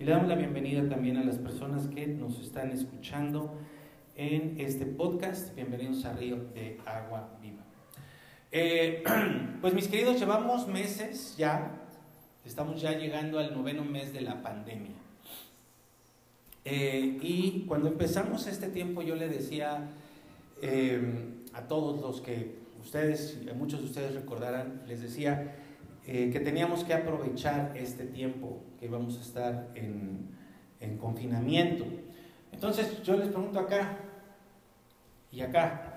y le damos la bienvenida también a las personas que nos están escuchando en este podcast. Bienvenidos a Río de Agua Viva. Eh, pues mis queridos, llevamos meses ya, estamos ya llegando al noveno mes de la pandemia. Eh, y cuando empezamos este tiempo yo le decía eh, a todos los que ustedes, muchos de ustedes recordarán, les decía que teníamos que aprovechar este tiempo que vamos a estar en, en confinamiento. Entonces yo les pregunto acá y acá,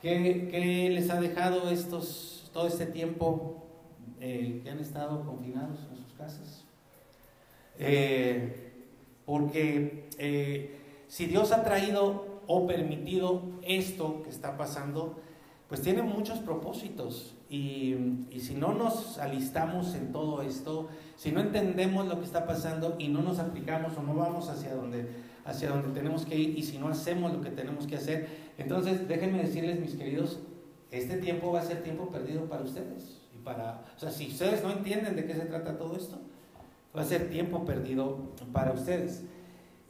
¿Qué, les ha dejado estos, todo este tiempo eh, que han estado confinados en sus casas? Eh, porque eh, si Dios ha traído o permitido esto que está pasando, pues tiene muchos propósitos. Y, si no nos alistamos en todo esto, si no entendemos lo que está pasando y no nos aplicamos o no vamos hacia donde, hacia donde tenemos que ir y si no hacemos lo que tenemos que hacer, entonces, déjenme decirles, mis queridos, este tiempo va a ser tiempo perdido para ustedes. Y para, o sea, si ustedes no entienden de qué se trata todo esto, va a ser tiempo perdido para ustedes.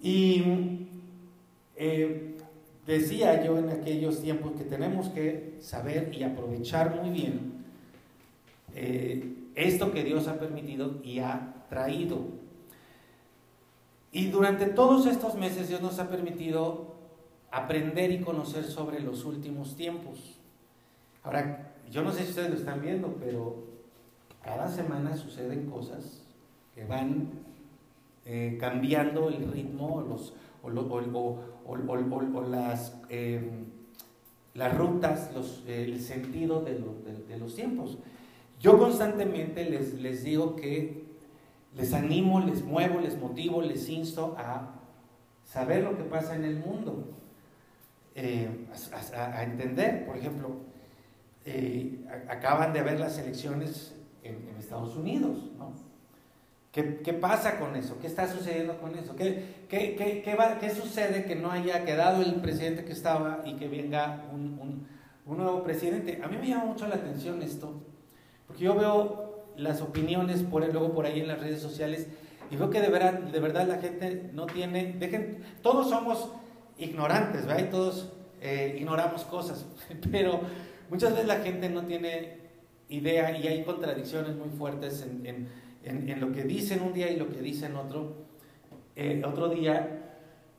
Y eh, decía yo en aquellos tiempos que tenemos que saber y aprovechar muy bien eh, esto que Dios ha permitido y ha traído. Y durante todos estos meses Dios nos ha permitido aprender y conocer sobre los últimos tiempos. Ahora, yo no sé si ustedes lo están viendo, pero cada semana suceden cosas que van eh, cambiando el ritmo los, o, las, em, las rutas, los, el sentido de, de, los tiempos. Yo constantemente les, les digo que les animo, les muevo, les motivo, les insto a saber lo que pasa en el mundo. Eh, a, entender. Por ejemplo, eh, acaban de haber las elecciones en, Estados Unidos, ¿no? ¿Qué, pasa con eso? ¿Qué está sucediendo con eso? ¿Qué, qué, qué sucede que no haya quedado el presidente que estaba y que venga un, un, nuevo presidente? A mí me llama mucho la atención esto, porque yo veo las opiniones por, luego por ahí en las redes sociales y veo que de verdad, de verdad la gente no tiene, dejen, todos somos ignorantes, ¿verdad? Y todos eh, ignoramos cosas, pero muchas veces la gente no tiene idea y hay contradicciones muy fuertes en, lo que dicen un día y lo que dicen otro, eh, otro día.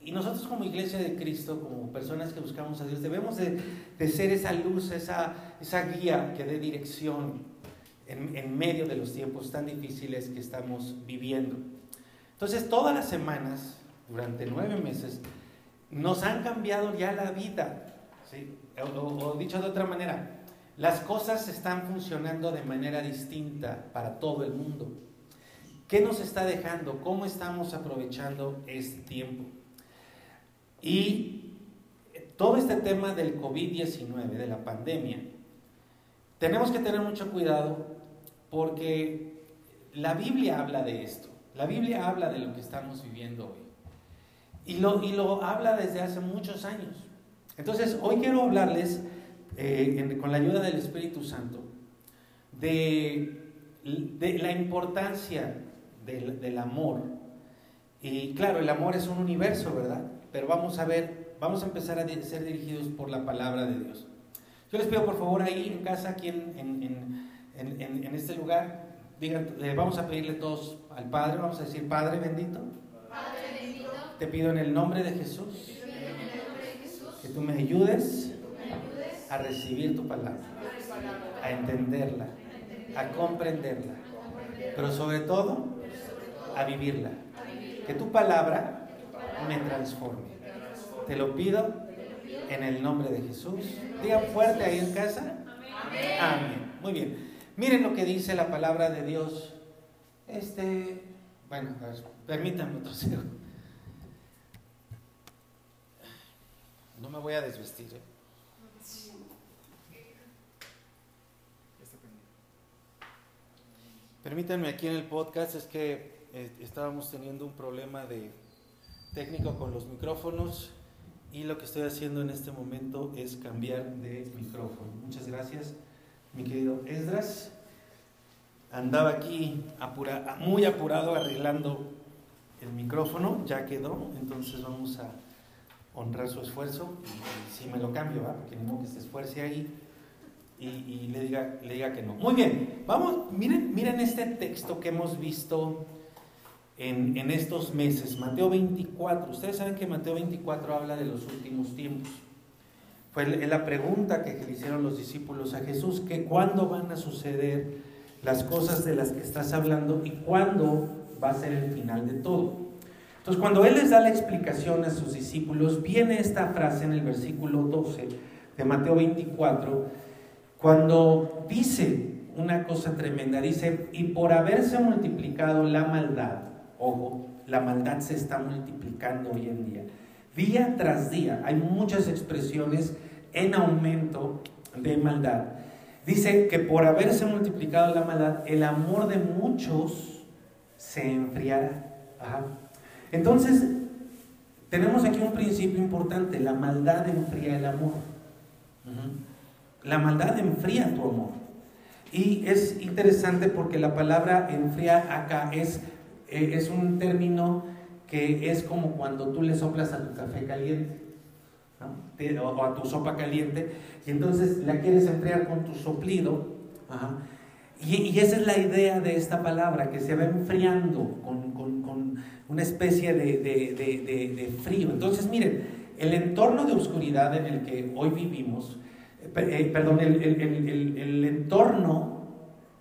Y nosotros como iglesia de Cristo, como personas que buscamos a Dios, debemos de, ser esa luz, esa, esa guía que dé dirección en, en medio de los tiempos tan difíciles que estamos viviendo. Entonces, todas las semanas, durante nueve meses, nos han cambiado ya la vida. O, dicho de otra manera, las cosas están funcionando de manera distinta para todo el mundo. ¿Qué nos está dejando? ¿Cómo estamos aprovechando este tiempo? Y todo este tema del COVID-19, de la pandemia, tenemos que tener mucho cuidado porque la Biblia habla de esto. La Biblia habla de lo que estamos viviendo hoy. Y lo, y lo habla desde hace muchos años. Entonces, hoy quiero hablarles, eh, con la ayuda del Espíritu Santo, de, de la importancia del, del, amor. Y claro, el amor es un universo, ¿verdad? Pero vamos a ver, vamos a empezar a ser dirigidos por la palabra de Dios. Yo les pido por favor ahí en casa, aquí en, en, en, en este lugar, digan, eh, vamos a pedirle todos al Padre, vamos a decir, Padre bendito. Te pido en el nombre de Jesús que tú me ayudes a recibir tu palabra, a entenderla, a comprenderla, pero sobre todo a vivirla. Que tu palabra me transforme. Te lo pido en el nombre de Jesús. Digan fuerte ahí en casa. Amén. Muy bien. Miren lo que dice la palabra de Dios. Este, bueno, permítanme otro segundo. No me voy a desvestir. ¿eh? Permítanme aquí en el podcast, es que eh, estábamos teniendo un problema de técnico con los micrófonos y lo que estoy haciendo en este momento es cambiar de micrófono. Muchas gracias, mi querido Esdras. Andaba aquí muy apurado arreglando el micrófono, ya quedó, entonces vamos a honrar su esfuerzo. Si me lo cambio, ¿va? porque no que se esfuerce ahí y, le, diga, le diga que no. Muy bien, vamos, miren, miren este texto que hemos visto en, en estos meses, Mateo 24. Ustedes saben que Mateo 24 habla de los últimos tiempos. Fue la pregunta que le hicieron los discípulos a Jesús, que cuándo van a suceder las cosas de las que estás hablando y cuándo va a ser el final de todo. Entonces, cuando Él les da la explicación a sus discípulos, viene esta frase en el versículo 12 de Mateo 24, cuando dice una cosa tremenda, dice, y por haberse multiplicado la maldad, ojo, la maldad se está multiplicando hoy en día Día tras día hay muchas expresiones en aumento de maldad. Dice que por haberse multiplicado la maldad, el amor de muchos se enfriará. Entonces, tenemos aquí un principio importante, la maldad enfría el amor. La maldad enfría tu amor. Y es interesante porque la palabra enfriar acá es, eh, es un término que es como cuando tú le soplas a tu café caliente o a tu sopa caliente y entonces la quieres enfriar con tu soplido. Y, esa es la idea de esta palabra, que se va enfriando con, una especie de, frío. Entonces, miren, el entorno de oscuridad en el que hoy vivimos, eh, perdón, el, el entorno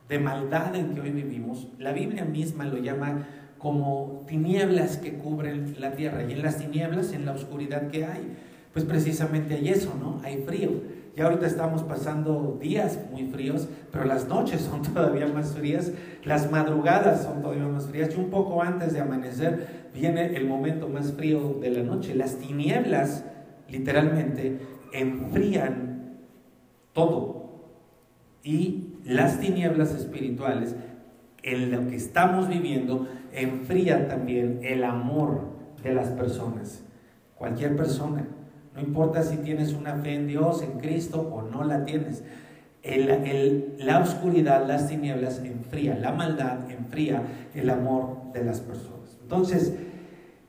de maldad en que hoy vivimos, la Biblia misma lo llama como tinieblas que cubren la tierra. Y en las tinieblas, en la oscuridad que hay, pues precisamente hay eso, ¿no? Hay frío. Y ahorita estamos pasando días muy fríos, pero las noches son todavía más frías, las madrugadas son todavía más frías, y un poco antes de amanecer viene el momento más frío de la noche. Las tinieblas, literalmente, enfrían todo. Y las tinieblas espirituales, en lo que estamos viviendo, enfría también el amor de las personas. Cualquier persona. No importa si tienes una fe en Dios, en Cristo o no la tienes. la oscuridad, las tinieblas enfría, la maldad enfría el amor de las personas. Entonces,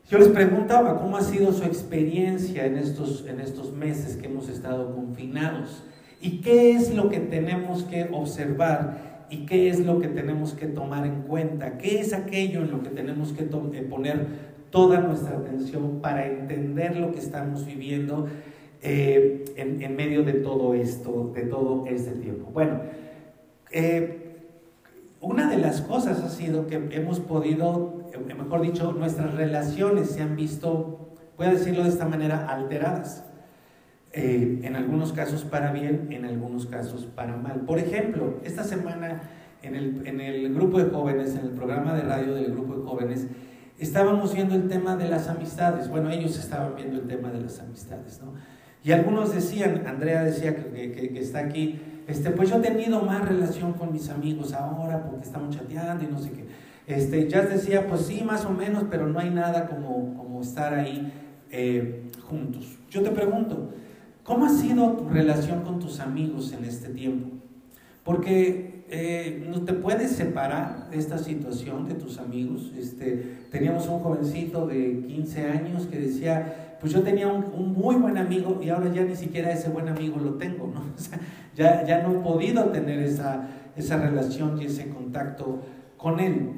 yo les preguntaba cómo ha sido su experiencia en estos, en estos meses que hemos estado confinados y qué es lo que tenemos que observar y qué es lo que tenemos que tomar en cuenta, qué es aquello en lo que tenemos que eh, poner toda nuestra atención para entender lo que estamos viviendo eh, en, medio de todo esto, de todo este tiempo. Bueno, eh, una de las cosas ha sido que hemos podido, mejor dicho, nuestras relaciones se han visto, voy a decirlo de esta manera, alteradas. Eh, en algunos casos para bien, en algunos casos para mal. Por ejemplo, esta semana en el, en el, grupo de jóvenes, en el programa de radio del grupo de jóvenes, estábamos viendo el tema de las amistades. Bueno, ellos estaban viendo el tema de las amistades, ¿no? Y algunos decían, Andrea decía que, que, está aquí, este, pues yo he tenido más relación con mis amigos ahora porque estamos chateando y no sé qué. Este, ya decía, pues sí, más o menos, pero no hay nada como, como estar ahí eh, juntos. Yo te pregunto, ¿Cómo ha sido tu relación con tus amigos en este tiempo? Porque eh, no te puedes separar de esta situación de tus amigos. Este, teníamos un jovencito de 15 años que decía, pues yo tenía un, muy buen amigo y ahora ya ni siquiera ese buen amigo lo tengo, ¿no? ya, ya no he podido tener esa, esa relación y ese contacto con él.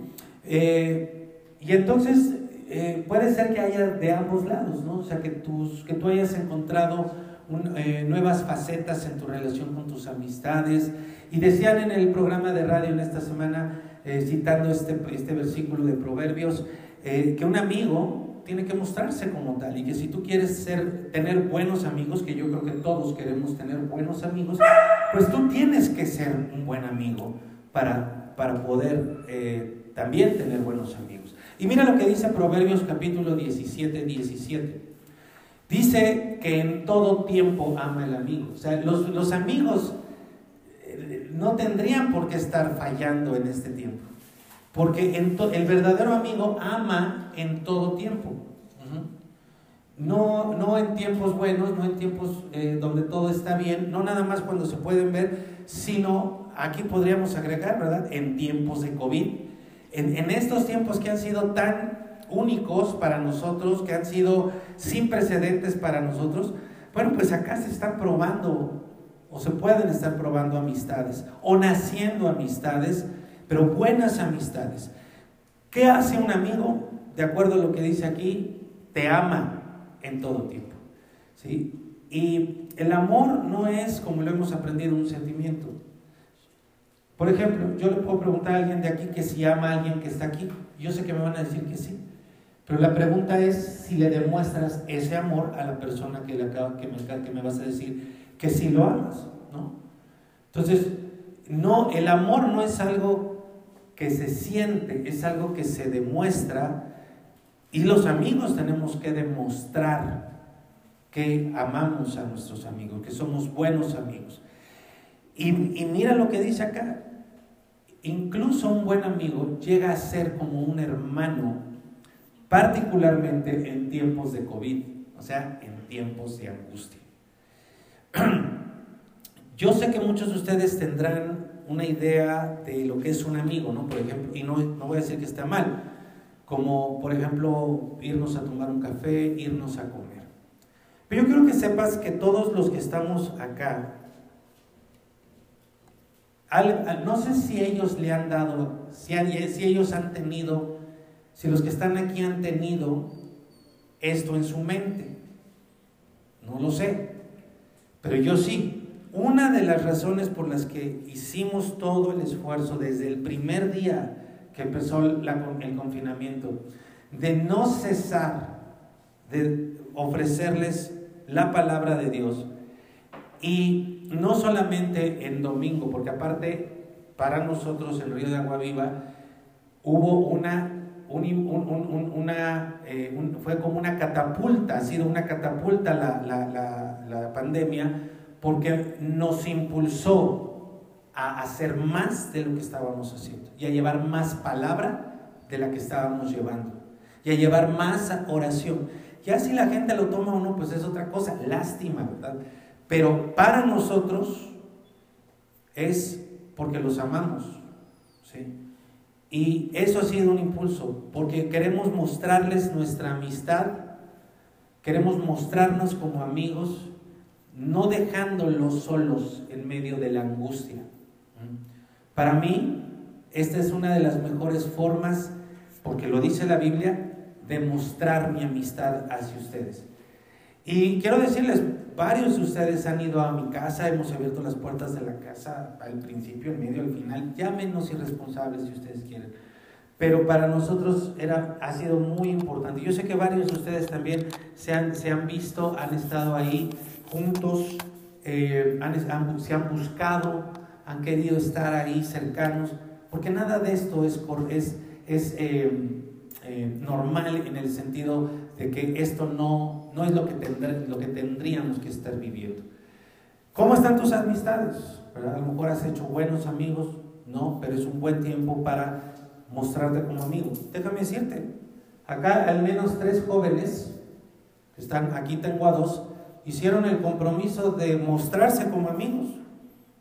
Eh, y entonces eh, puede ser que haya de ambos lados, ¿no? O sea, que, tus, que tú hayas encontrado eh, nuevas facetas en tu relación con tus amistades. Y decían en el programa de radio en esta semana, eh, citando este, este versículo de Proverbios, eh, que un amigo tiene que mostrarse como tal y que si tú quieres ser, tener buenos amigos, que yo creo que todos queremos tener buenos amigos, pues tú tienes que ser un buen amigo para, para poder también tener buenos amigos. Y mira lo que dice Proverbios capítulo 17, 17. Dice que en todo tiempo ama el amigo. O sea, los, amigos eh, no tendrían por qué estar fallando en este tiempo. Porque el verdadero amigo ama en todo tiempo. No, no en tiempos buenos, no en tiempos eh, donde todo está bien, no nada más cuando se pueden ver, sino aquí podríamos agregar, ¿verdad? En tiempos de COVID. En, en estos tiempos que han sido tan únicos para nosotros, que han sido sin precedentes para nosotros, bueno, pues acá se están probando o se pueden estar probando amistades o naciendo amistades, pero buenas amistades. ¿Qué hace un amigo? De acuerdo a lo que dice aquí, te ama en todo tiempo. ¿sí? Y el amor no es, como lo hemos aprendido, un sentimiento. Por ejemplo, yo le puedo preguntar a alguien de aquí que si ama a alguien que está aquí. Yo sé que me van a decir que sí. Pero la pregunta es si le demuestras ese amor a la persona que, le acaba, que, me, que me vas a decir que sí lo amas, ¿no? Entonces, no, el amor no es algo que se siente, es algo que se demuestra y los amigos tenemos que demostrar que amamos a nuestros amigos, que somos buenos amigos. Y, y mira lo que dice acá, incluso un buen amigo llega a ser como un hermano particularmente en tiempos de COVID, o sea, en tiempos de angustia. Yo sé que muchos de ustedes tendrán una idea de lo que es un amigo, ¿no? Por ejemplo, y no, no voy a decir que está mal, como por ejemplo irnos a tomar un café, irnos a comer. Pero yo quiero que sepas que todos los que estamos acá, no sé si ellos le han dado, si, si ellos han tenido si los que están aquí han tenido esto en su mente. No lo sé, pero yo sí. Una de las razones por las que hicimos todo el esfuerzo desde el primer día que empezó el confinamiento, de no cesar de ofrecerles la palabra de Dios, y no solamente en domingo, porque aparte para nosotros el Río de Agua Viva hubo una una, eh, fue como una catapulta, ha sido una catapulta la, pandemia, porque nos impulsó a hacer más de lo que estábamos haciendo y a llevar más palabra de la que estábamos llevando y a llevar más oración. Ya si la gente lo toma o no, pues es otra cosa, lástima, ¿verdad? Pero para nosotros es porque los amamos, ¿sí? Y eso ha sido un impulso, porque queremos mostrarles nuestra amistad, queremos mostrarnos como amigos, no dejándolos solos en medio de la angustia. Para mí, esta es una de las mejores formas, porque lo dice la Biblia, de mostrar mi amistad hacia ustedes. Y quiero decirles, varios de ustedes han ido a mi casa, hemos abierto las puertas de la casa al principio, al medio, al final, llámenos irresponsables si ustedes quieren. Pero para nosotros era, ha sido muy importante. Yo sé que varios de ustedes también se han, se han visto, han estado ahí juntos, eh, han, se han buscado, han querido estar ahí cercanos, porque nada de esto es, es, es eh, eh, normal en el sentido de que esto no, no es lo que, lo que tendríamos que estar viviendo. ¿Cómo están tus amistades? A lo mejor has hecho buenos amigos, no, pero es un buen tiempo para mostrarte como amigo. Déjame decirte, acá al menos tres jóvenes, que están aquí tengo a dos, hicieron el compromiso de mostrarse como amigos.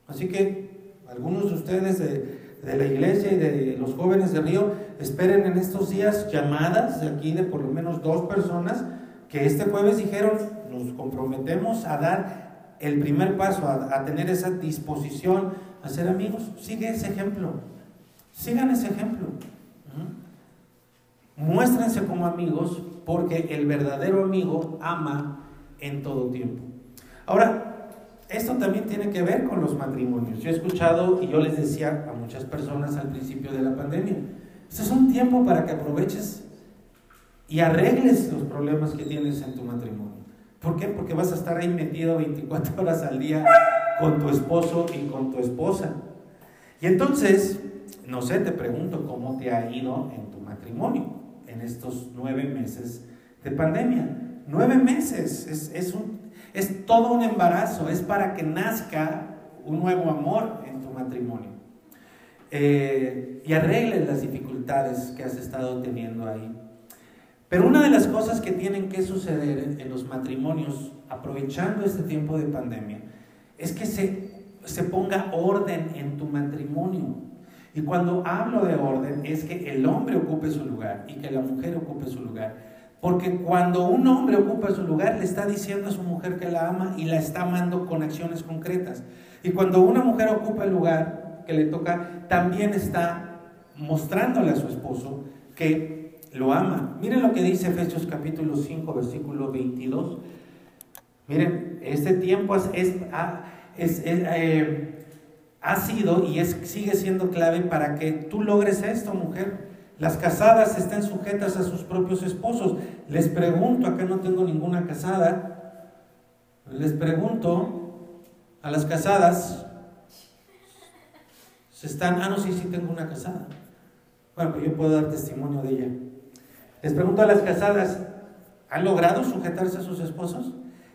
Así que algunos de ustedes de, de la iglesia y de los jóvenes de Río, esperen en estos días llamadas de aquí de por lo menos dos personas que este jueves dijeron, nos comprometemos a dar el primer paso, a, tener esa disposición a ser amigos. Sigue ese ejemplo, sigan ese ejemplo. Muéstrense como amigos porque el verdadero amigo ama en todo tiempo. Ahora, esto también tiene que ver con los matrimonios. Yo he escuchado y yo les decía a muchas personas al principio de la pandemia, este es un tiempo para que aproveches y arregles los problemas que tienes en tu matrimonio. ¿Por qué? Porque vas a estar ahí metido 24 horas al día con tu esposo y con tu esposa. Y entonces, no sé, te pregunto cómo te ha ido en tu matrimonio en estos nueve meses de pandemia. Nueve meses, es, un, es todo un embarazo, es para que nazca un nuevo amor en tu matrimonio. Eh, y arregles las dificultades que has estado teniendo ahí. Pero una de las cosas que tienen que suceder en, los matrimonios, aprovechando este tiempo de pandemia, es que se, se ponga orden en tu matrimonio. Y cuando hablo de orden es que el hombre ocupe su lugar y que la mujer ocupe su lugar. Porque cuando un hombre ocupa su lugar, le está diciendo a su mujer que la ama y la está amando con acciones concretas. Y cuando una mujer ocupa el lugar que le toca, también está mostrándole a su esposo que lo ama. Miren lo que dice Efesios capítulo 5, versículo 22. Miren, este tiempo es, eh, ha sido y es, sigue siendo clave para que tú logres esto, mujer. Las casadas estén sujetas a sus propios esposos. Les pregunto, acá no tengo ninguna casada, les pregunto a las casadas, se están, ah, no, sí, sí tengo una casada. Bueno, pues yo puedo dar testimonio de ella. Les pregunto a las casadas, ¿han logrado sujetarse a sus esposos?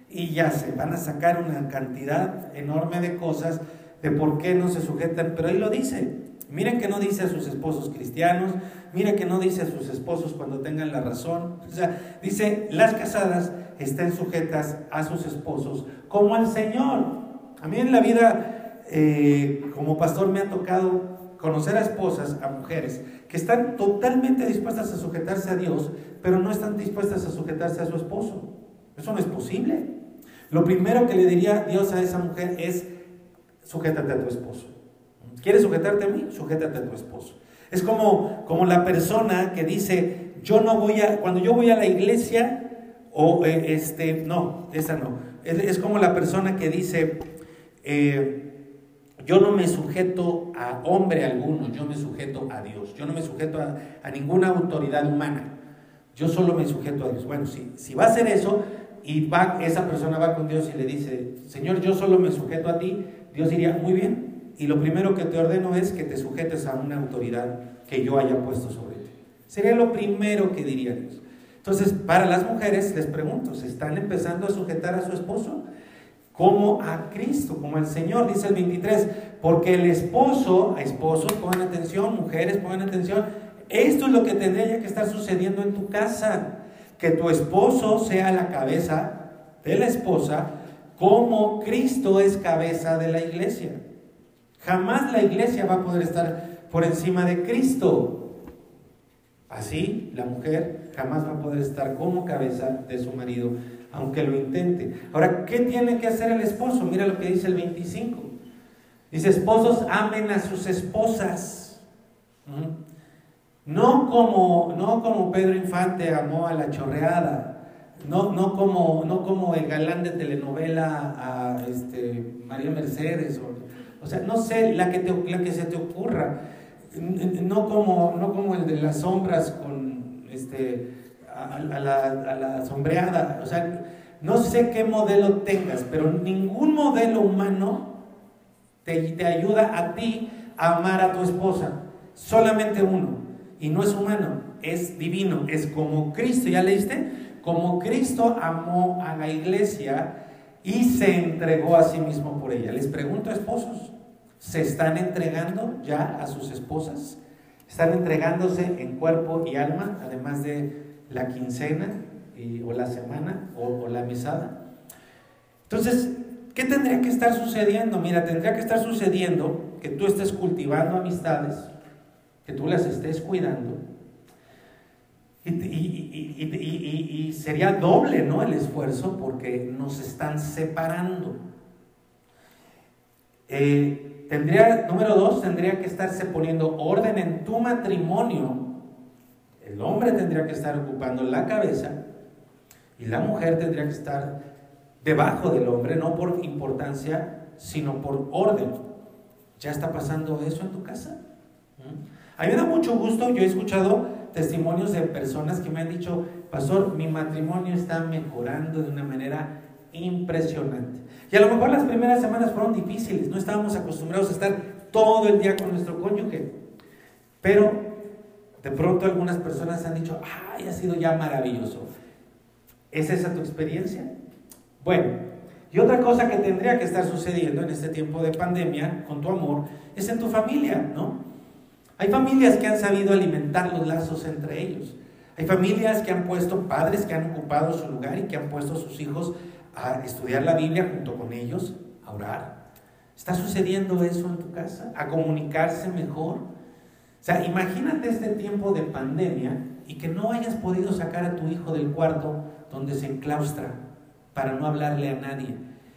Y ya se van a sacar una cantidad enorme de cosas de por qué no se sujetan, pero ahí lo dice. Miren que no dice a sus esposos cristianos, miren que no dice a sus esposos cuando tengan la razón. O sea, dice, las casadas estén sujetas a sus esposos como al Señor. A mí en la vida, eh, como pastor, me ha tocado conocer a esposas, a mujeres, que están totalmente dispuestas a sujetarse a Dios, pero no están dispuestas a sujetarse a su esposo. Eso no es posible. Lo primero que le diría Dios a esa mujer es, sujétate a tu esposo. ¿Quieres sujetarte a mí? Sujétate a tu esposo. Es como, como la persona que dice, yo no voy a, cuando yo voy a la iglesia, o eh, este, no, esa no. Es, como la persona que dice, eh, yo no me sujeto a hombre alguno, yo me sujeto a Dios. Yo no me sujeto a, ninguna autoridad humana. Yo solo me sujeto a Dios. Bueno, si, va a hacer eso, y va, esa persona va con Dios y le dice, Señor, yo solo me sujeto a ti, Dios diría, muy bien, y lo primero que te ordeno es que te sujetes a una autoridad que yo haya puesto sobre ti. Sería lo primero que diría Dios. Entonces, para las mujeres, les pregunto, ¿se están empezando a sujetar a su esposo? Como a Cristo, como al Señor, dice el 23, porque el esposo, a esposos, pongan atención, mujeres, pongan atención, esto es lo que tendría que estar sucediendo en tu casa que tu esposo sea la cabeza de la esposa, como Cristo es cabeza de la iglesia. Jamás la iglesia va a poder estar por encima de Cristo. Así, la mujer jamás va a poder estar como cabeza de su marido, aunque lo intente. Ahora, ¿qué tiene que hacer el esposo? Mira lo que dice el 25. Dice, esposos amen a sus esposas. No como, no como Pedro Infante amó a la chorreada, no, no, como, no como el galán de telenovela a este, María Mercedes, o, sea, no sé, la que, la que se te ocurra, no como, no como el de las sombras con este, a, la, a la sombreada, o sea, no sé qué modelo tengas, pero ningún modelo humano te, te ayuda a ti a amar a tu esposa, solamente uno y no es humano, es divino, es como Cristo, ¿ya leíste? Como Cristo amó a la iglesia y se entregó a sí mismo por ella. Les pregunto, esposos, ¿se están entregando ya a sus esposas? ¿Están entregándose en cuerpo y alma, además de la quincena o la semana o, la mesada? Entonces, ¿qué tendría que estar sucediendo? Mira, tendría que estar sucediendo que tú estés cultivando amistades, que tú las estés cuidando. Y, sería doble ¿no? el esfuerzo porque nos están separando. Eh, tendría, número dos, tendría que estarse poniendo orden en tu matrimonio. El hombre tendría que estar ocupando la cabeza y la mujer tendría que estar debajo del hombre, no por importancia, sino por orden. ¿Ya está pasando eso en tu casa? ¿Mm? A mí me da mucho gusto, yo he escuchado testimonios de personas que me han dicho, pastor, mi matrimonio está mejorando de una manera impresionante. Y a lo mejor las primeras semanas fueron difíciles, no estábamos acostumbrados a estar todo el día con nuestro cónyuge. Pero de pronto algunas personas han dicho, ay, ha sido ya maravilloso. ¿Es esa tu experiencia? Bueno, y otra cosa que tendría que estar sucediendo en este tiempo de pandemia con tu amor es en tu familia, ¿no? Hay familias que han sabido alimentar los lazos entre ellos. Hay familias que han puesto, padres que han ocupado su lugar y que han puesto a sus hijos a estudiar la Biblia junto con ellos, a orar. ¿Está sucediendo eso en tu casa? ¿A comunicarse mejor? O sea, imagínate este tiempo de pandemia y que no hayas podido sacar a tu hijo del cuarto donde se enclaustra para no hablarle a nadie.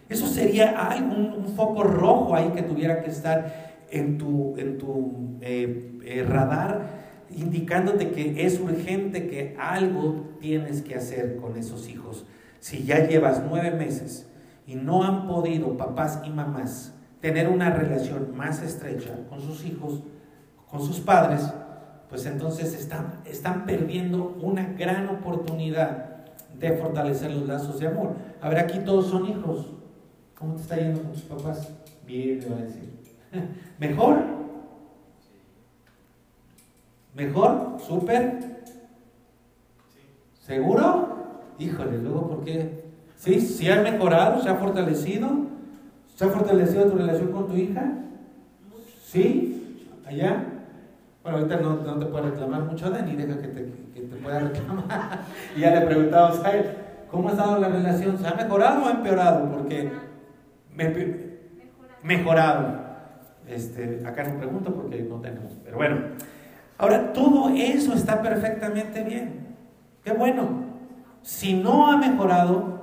Eso sería un, foco rojo ahí que tuviera que estar en tu, en tu eh, eh, radar indicándote que es urgente que algo tienes que hacer con esos hijos. Si ya llevas nueve meses y no han podido papás y mamás tener una relación más estrecha con sus hijos, con sus padres, pues entonces están, están perdiendo una gran oportunidad de fortalecer los lazos de amor. A ver, aquí todos son hijos. ¿Cómo te está yendo con tus papás? Bien, le voy a decir. ¿Mejor? ¿Mejor? ¿Súper? ¿Seguro? Híjole, luego, ¿por qué? ¿Sí? ¿Sí ha mejorado? ¿Se ha fortalecido? ¿Se ha fortalecido tu relación con tu hija? ¿Sí? ¿Allá? Bueno, ahorita no, te puedo reclamar mucho, Dani, deja que te, que te pueda reclamar. y ya le preguntamos a él, ¿cómo ha estado la relación? ¿Se ha mejorado o ha empeorado? Porque me, mejorado. Este, acá no pregunto porque no tenemos, pero bueno. Ahora, todo eso está perfectamente bien. Qué bueno. Si no ha mejorado,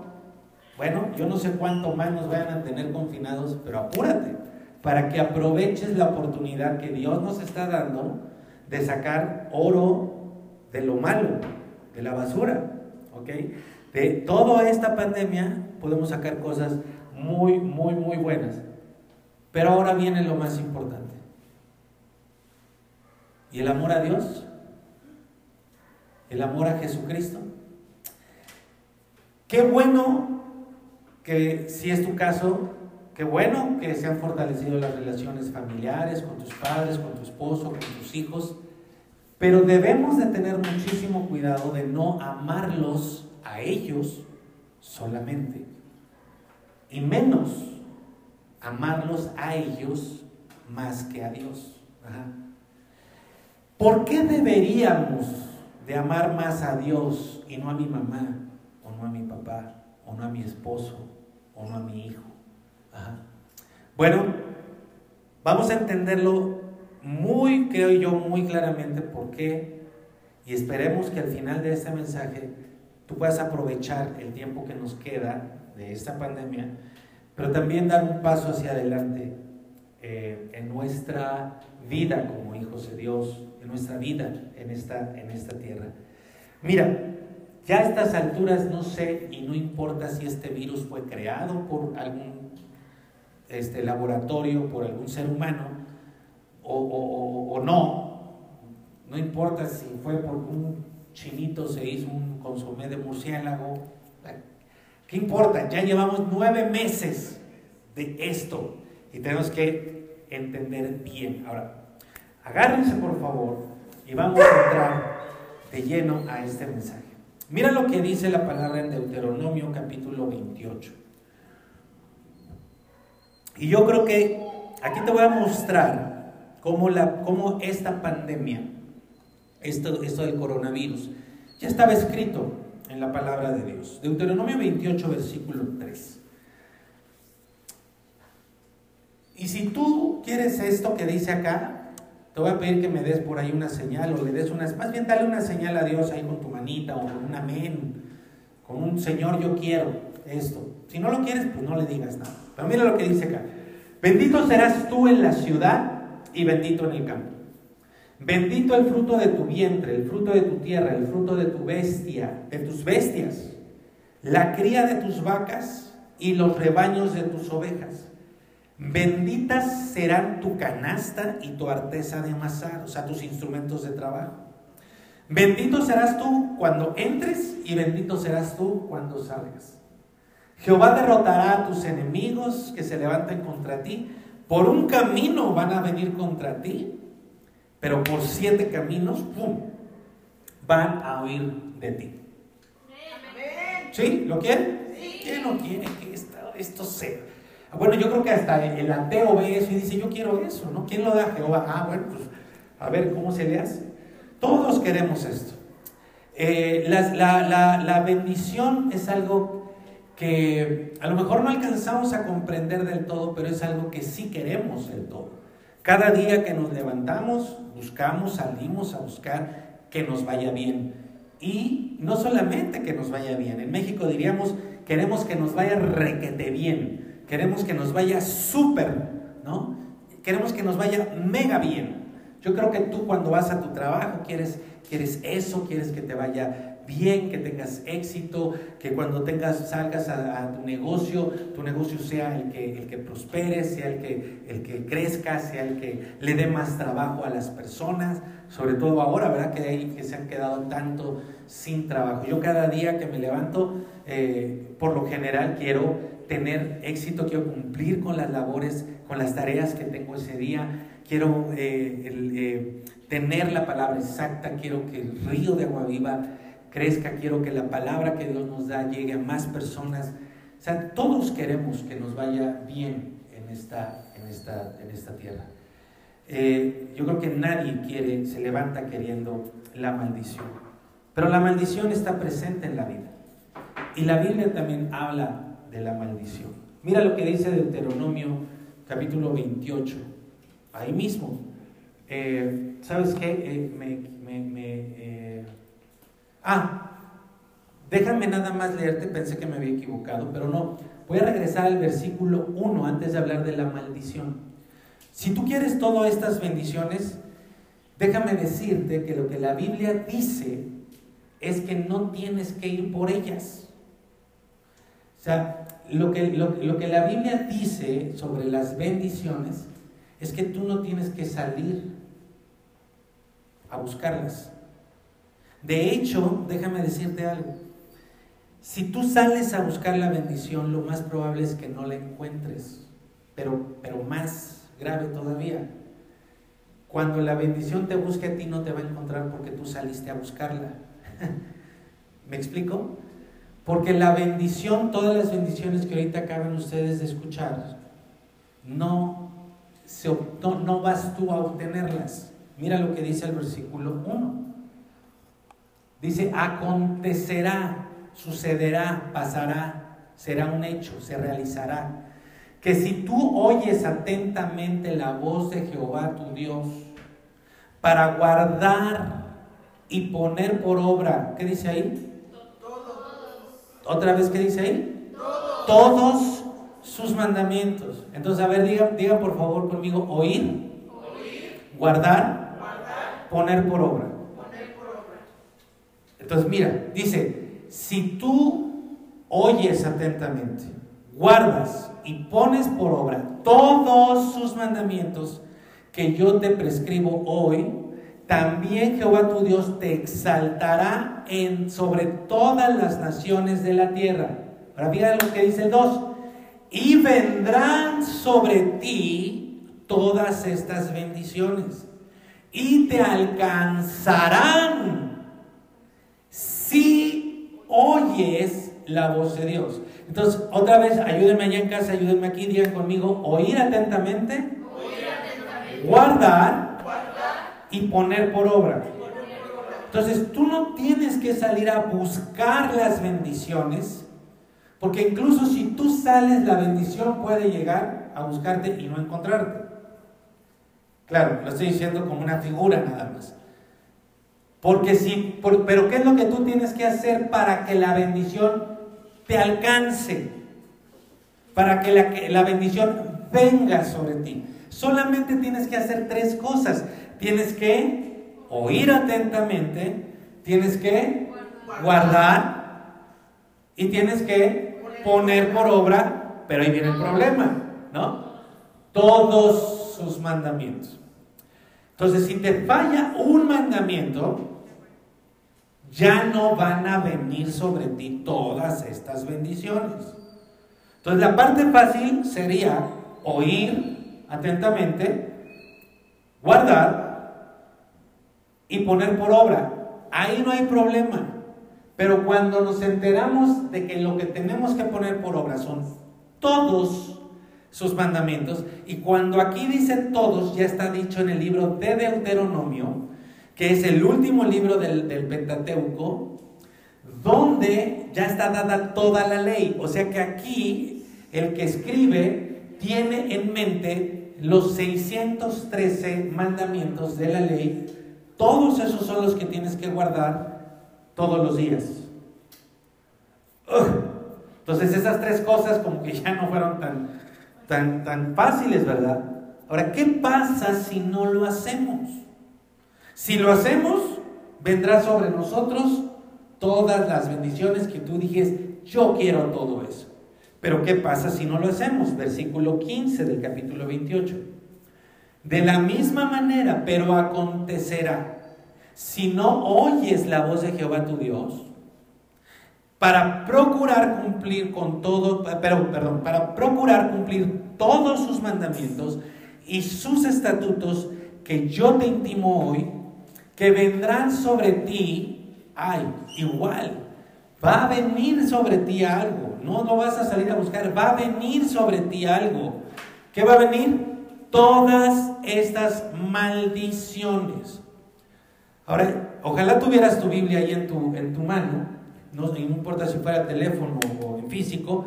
bueno, yo no sé cuánto más nos vayan a tener confinados, pero apúrate para que aproveches la oportunidad que Dios nos está dando de sacar oro de lo malo, de la basura, ¿ok? De toda esta pandemia podemos sacar cosas muy, muy, muy buenas. Pero ahora viene lo más importante. ¿Y el amor a Dios? ¿El amor a Jesucristo? Qué bueno que si es tu caso, qué bueno que se han fortalecido las relaciones familiares con tus padres, con tu esposo, con tus hijos, pero debemos de tener muchísimo cuidado de no amarlos a ellos solamente, y menos amarlos a ellos más que a Dios. ¿Por qué deberíamos de amar más a Dios y no a mi mamá, o no a mi papá, o no a mi esposo, o no a mi hijo? Bueno, vamos a entenderlo muy, creo yo, muy claramente por qué, y esperemos que al final de este mensaje tú puedas aprovechar el tiempo que nos queda de esta pandemia, pero también dar un paso hacia adelante eh, en nuestra vida como hijos de Dios, en nuestra vida en esta, en esta tierra. Mira, ya a estas alturas no sé y no importa si este virus fue creado por algún este, laboratorio, por algún ser humano o, o no, no importa si fue por un chinito se hizo un consomé de murciélago, ¿qué importa? Ya llevamos nueve meses de esto y tenemos que entender bien. Ahora, agárrense por favor y vamos a entrar de lleno a este mensaje. Mira lo que dice la palabra en Deuteronomio capítulo 28. Y yo creo que aquí te voy a mostrar cómo, la, cómo esta pandemia, esto, esto del coronavirus, ya estaba escrito en la palabra de Dios. Deuteronomio 28, versículo 3. Y si tú quieres esto que dice acá, te voy a pedir que me des por ahí una señal o le des una, más bien dale una señal a Dios ahí con tu manita o con un amén, con un Señor yo quiero esto. Si no lo quieres, pues no le digas nada. Pero mira lo que dice acá. Bendito serás tú en la ciudad y bendito en el campo. Bendito el fruto de tu vientre, el fruto de tu tierra, el fruto de tu bestia, de tus bestias, la cría de tus vacas y los rebaños de tus ovejas. Benditas serán tu canasta y tu arteza de amasar, o sea, tus instrumentos de trabajo. Bendito serás tú cuando entres y bendito serás tú cuando salgas. Jehová derrotará a tus enemigos que se levanten contra ti. Por un camino van a venir contra ti, pero por siete caminos, ¡pum!, van a huir de ti. ¿Sí? ¿Lo quieren? ¿Quién no quiere que esto, esto sea? Bueno, yo creo que hasta el ateo ve eso y dice, yo quiero eso, ¿no? ¿Quién lo da? Jehová. Ah, bueno, pues a ver cómo se le hace. Todos queremos esto. Eh, la, bendición es algo que a lo mejor no alcanzamos a comprender del todo, pero es algo que sí queremos del todo. Cada día que nos levantamos, buscamos, salimos a buscar que nos vaya bien. Y no solamente que nos vaya bien, en México diríamos, queremos que nos vaya requete bien, queremos que nos vaya súper, ¿no? Queremos que nos vaya mega bien. Yo creo que tú cuando vas a tu trabajo quieres, quieres eso, quieres que te vaya bien, que tengas éxito, que cuando tengas, salgas a, tu negocio, tu negocio sea el que, el que prospere, sea el que, el que crezca, sea el que le dé más trabajo a las personas, sobre todo ahora, ¿verdad? Que hay que se han quedado tanto sin trabajo. Yo cada día que me levanto, eh, por lo general quiero tener éxito, quiero cumplir con las labores, con las tareas que tengo ese día, quiero eh, eh, tener la palabra exacta, quiero que el río de agua viva crezca, quiero que la palabra que Dios nos da llegue a más personas. O sea, todos queremos que nos vaya bien en esta, en esta, en esta tierra. Eh, yo creo que nadie quiere, se levanta queriendo la maldición. Pero la maldición está presente en la vida. Y la Biblia también habla de la maldición. Mira lo que dice Deuteronomio capítulo 28. Ahí mismo. Eh, ¿Sabes qué? Eh, me, me Ah, déjame nada más leerte, pensé que me había equivocado, pero no. Voy a regresar al versículo 1 antes de hablar de la maldición. Si tú quieres todas estas bendiciones, déjame decirte que lo que la Biblia dice es que no tienes que ir por ellas. O sea, lo que, lo que la Biblia dice sobre las bendiciones es que tú no tienes que salir a buscarlas. De hecho, déjame decirte algo. Si tú sales a buscar la bendición, lo más probable es que no la encuentres. Pero, pero más grave todavía, cuando la bendición te busque a ti, no te va a encontrar porque tú saliste a buscarla. ¿Me explico? Porque la bendición, todas las bendiciones que ahorita acaban ustedes de escuchar, no, se, no, no vas tú a obtenerlas. Mira lo que dice el versículo 1. Dice, acontecerá, sucederá, pasará, será un hecho, se realizará. Que si tú oyes atentamente la voz de Jehová tu Dios, para guardar y poner por obra, ¿qué dice ahí? Todos. ¿Otra vez qué dice ahí? Todos. Todos sus mandamientos. Entonces, a ver, diga, diga por favor conmigo, oír, oír guardar, guardar, poner por obra. Entonces, mira, dice, si tú oyes atentamente, guardas y pones por obra todos sus mandamientos que yo te prescribo hoy, también Jehová tu Dios te exaltará en, sobre todas las naciones de la tierra. Ahora mira lo que dice el 2. Y vendrán sobre ti todas estas bendiciones y te alcanzarán si oyes la voz de Dios. Entonces, otra vez, ayúdenme allá en casa, ayúdenme aquí, digan conmigo, oír atentamente, Guardar, y poner por obra. Entonces, tú no tienes que salir a buscar las bendiciones, porque incluso si tú sales, la bendición puede llegar a buscarte y no encontrarte. Claro, lo estoy diciendo como una figura nada más. Porque si, pero ¿qué es lo que tú tienes que hacer para que la bendición te alcance? Para que la, la bendición venga sobre ti. Solamente tienes que hacer tres cosas. Tienes que oír atentamente, tienes que guardar y tienes que poner por obra, pero ahí viene el problema, ¿no? Todos sus mandamientos. Entonces, si te falla un mandamiento, ya no van a venir sobre ti todas estas bendiciones. Entonces, la parte fácil sería oír atentamente, guardar y poner por obra. Ahí no hay problema. Pero cuando nos enteramos de que lo que tenemos que poner por obra son todos sus mandamientos. Y cuando aquí dice todos, ya está dicho en el libro de Deuteronomio, que es el último libro del, Pentateuco, donde ya está dada toda la ley. O sea que aquí el que escribe tiene en mente los 613 mandamientos de la ley, todos esos son los que tienes que guardar todos los días. Entonces esas tres cosas como que ya no fueron tan, tan, tan fáciles, ¿verdad? Ahora, ¿qué pasa si no lo hacemos? Si lo hacemos, vendrá sobre nosotros todas las bendiciones que tú dijes, yo quiero todo eso. Pero ¿qué pasa si no lo hacemos? Versículo 15 del capítulo 28. De la misma manera, pero acontecerá, si no oyes la voz de Jehová tu Dios, para procurar cumplir con todo, pero, perdón, para procurar cumplir todos sus mandamientos y sus estatutos que yo te intimo hoy, que vendrán sobre ti, ay, igual, va a venir sobre ti algo, no lo vas a salir a buscar, va a venir sobre ti algo. ¿Qué va a venir? Todas estas maldiciones. Ahora, ojalá tuvieras tu Biblia ahí en tu, en tu mano, no, importa si fuera teléfono o en físico.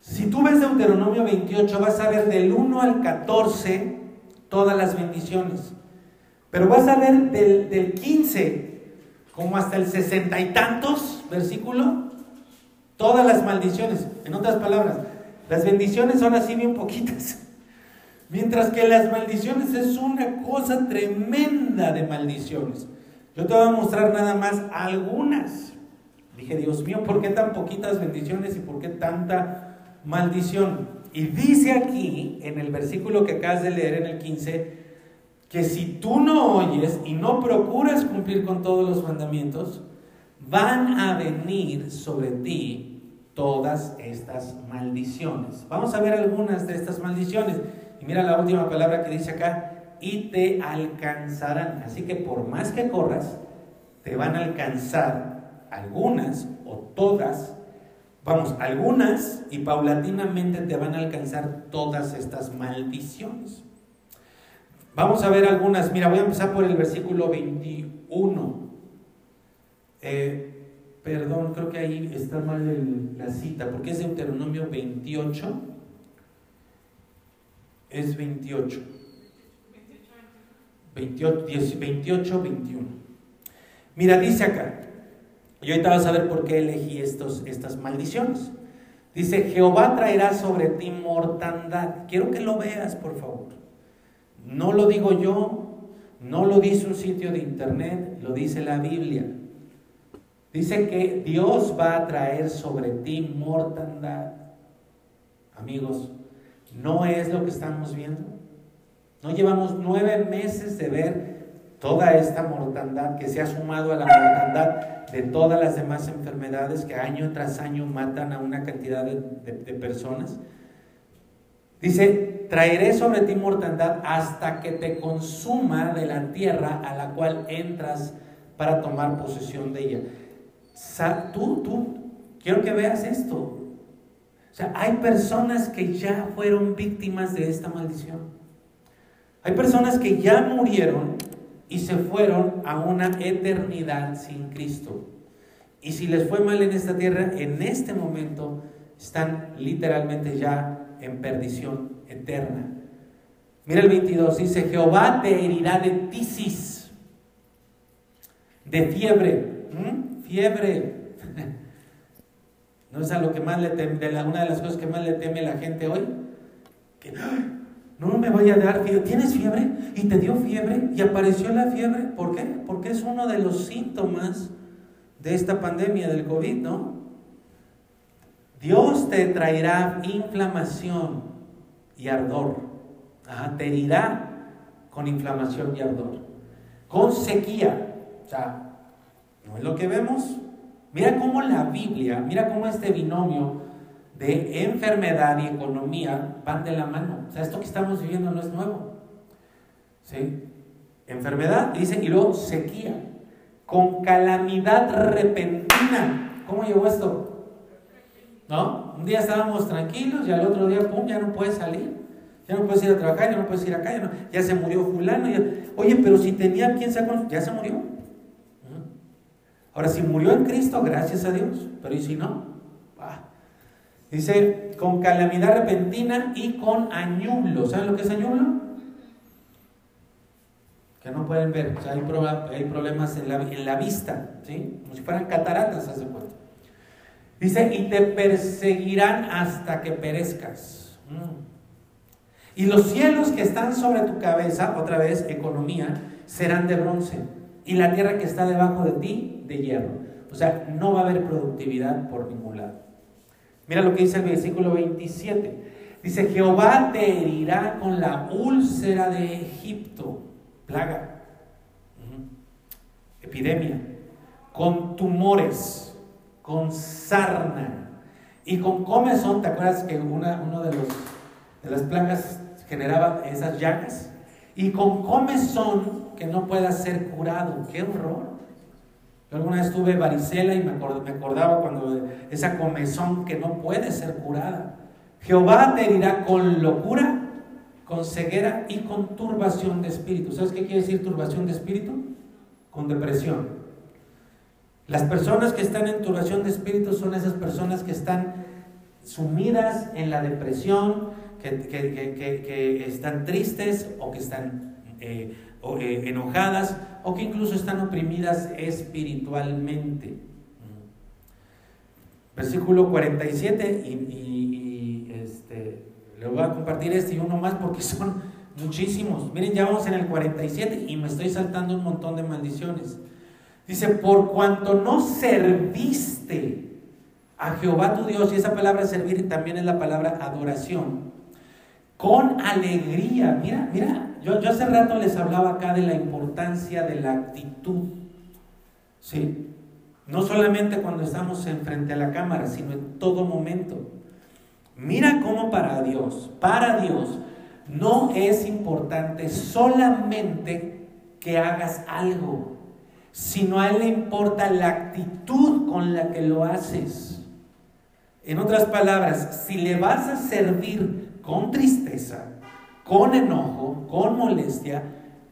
Si tú ves Deuteronomio 28, vas a ver del 1 al 14 todas las bendiciones. Pero vas a ver del, del 15 como hasta el sesenta y tantos versículo, todas las maldiciones. En otras palabras, las bendiciones son así bien poquitas. Mientras que las maldiciones es una cosa tremenda de maldiciones. Yo te voy a mostrar nada más algunas. Dije, Dios mío, ¿por qué tan poquitas bendiciones y por qué tanta maldición? Y dice aquí, en el versículo que acabas de leer, en el 15, que si tú no oyes y no procuras cumplir con todos los mandamientos, van a venir sobre ti todas estas maldiciones. Vamos a ver algunas de estas maldiciones. Y mira la última palabra que dice acá, y te alcanzarán. Así que por más que corras, te van a alcanzar algunas o todas, vamos, algunas y paulatinamente te van a alcanzar todas estas maldiciones. Vamos a ver algunas. Mira, voy a empezar por el versículo 21. Eh, perdón, creo que ahí está mal la cita, porque es Deuteronomio 28. Es 28. 28, 28, 21. Mira, dice acá, y ahorita vas a ver por qué elegí estos, estas maldiciones. Dice, Jehová traerá sobre ti mortandad. Quiero que lo veas, por favor. No lo digo yo, no lo dice un sitio de internet, lo dice la Biblia. Dice que Dios va a traer sobre ti mortandad. Amigos, no es lo que estamos viendo. No llevamos nueve meses de ver toda esta mortandad que se ha sumado a la mortandad de todas las demás enfermedades que año tras año matan a una cantidad de, personas. Dice, traeré sobre ti mortandad hasta que te consuma de la tierra a la cual entras para tomar posesión de ella. Tú, tú, quiero que veas esto. O sea, hay personas que ya fueron víctimas de esta maldición. Hay personas que ya murieron y se fueron a una eternidad sin Cristo. Y si les fue mal en esta tierra, en este momento están literalmente ya en perdición eterna. Mira el 22, dice, Jehová te herirá de tisis, de fiebre, fiebre. ¿No es a lo que más le teme, una de las cosas que más le teme la gente hoy? Que no me vaya a dar fiebre. ¿Tienes fiebre? Y te dio fiebre y apareció la fiebre. ¿Por qué? Porque es uno de los síntomas de esta pandemia del COVID, ¿no? Dios te traerá inflamación y ardor. te herirá con inflamación y ardor. Con sequía. O sea, ¿no es lo que vemos? Mira cómo la Biblia, mira cómo este binomio de enfermedad y economía van de la mano. O sea, esto que estamos viviendo no es nuevo. ¿Sí? Enfermedad, dice, y luego sequía. Con calamidad repentina. ¿Cómo llegó esto? ¿No? Un día estábamos tranquilos y al otro día, pum, ya no puedes salir. Ya no puedes ir a trabajar, ya no puedes ir acá, ya, ya se murió fulano. oye, pero si tenía quien se ya se murió. Ahora, si murió en Cristo, gracias a Dios. Pero ¿y si no? Dice, con calamidad repentina y con añublo. ¿Saben lo que es añublo? Que no pueden ver. O sea, hay, problemas en la, vista, ¿sí? Como si fueran cataratas, hace cuenta. Dice, y te perseguirán hasta que perezcas. Mm. Y los cielos que están sobre tu cabeza, otra vez, economía, serán de bronce. Y la tierra que está debajo de ti, de hierro. O sea, no va a haber productividad por ningún lado. Mira lo que dice el versículo 27. Dice, Jehová te herirá con la úlcera de Egipto, plaga, epidemia, con tumores, con sarna y con comezón. ¿Te acuerdas que una, de, los, de las plagas generaba esas llagas? Y con comezón que no pueda ser curado. ¡Qué horror! Yo alguna vez tuve varicela y me, acordaba cuando esa comezón que no puede ser curada. Jehová te herirá con locura, con ceguera y con turbación de espíritu. ¿Sabes qué quiere decir turbación de espíritu? Con depresión. Las personas que están en turbación de espíritu son esas personas que están sumidas en la depresión, que, están tristes o que están eh, eh, enojadas o que incluso están oprimidas espiritualmente. Versículo 47 y, este, le voy a compartir este y uno más porque son muchísimos. Miren, ya vamos en el 47 y me estoy saltando un montón de maldiciones. Dice, por cuanto no serviste a Jehová tu Dios, y esa palabra servir también es la palabra adoración, con alegría. Mira, mira, yo, hace rato les hablaba acá de la importancia de la actitud. ¿Sí? No solamente cuando estamos enfrente a la cámara, sino en todo momento. Mira cómo para Dios, para Dios, no es importante solamente que hagas algo, sino a Él le importa la actitud con la que lo haces. En otras palabras, si le vas a servir con tristeza, con enojo, con molestia,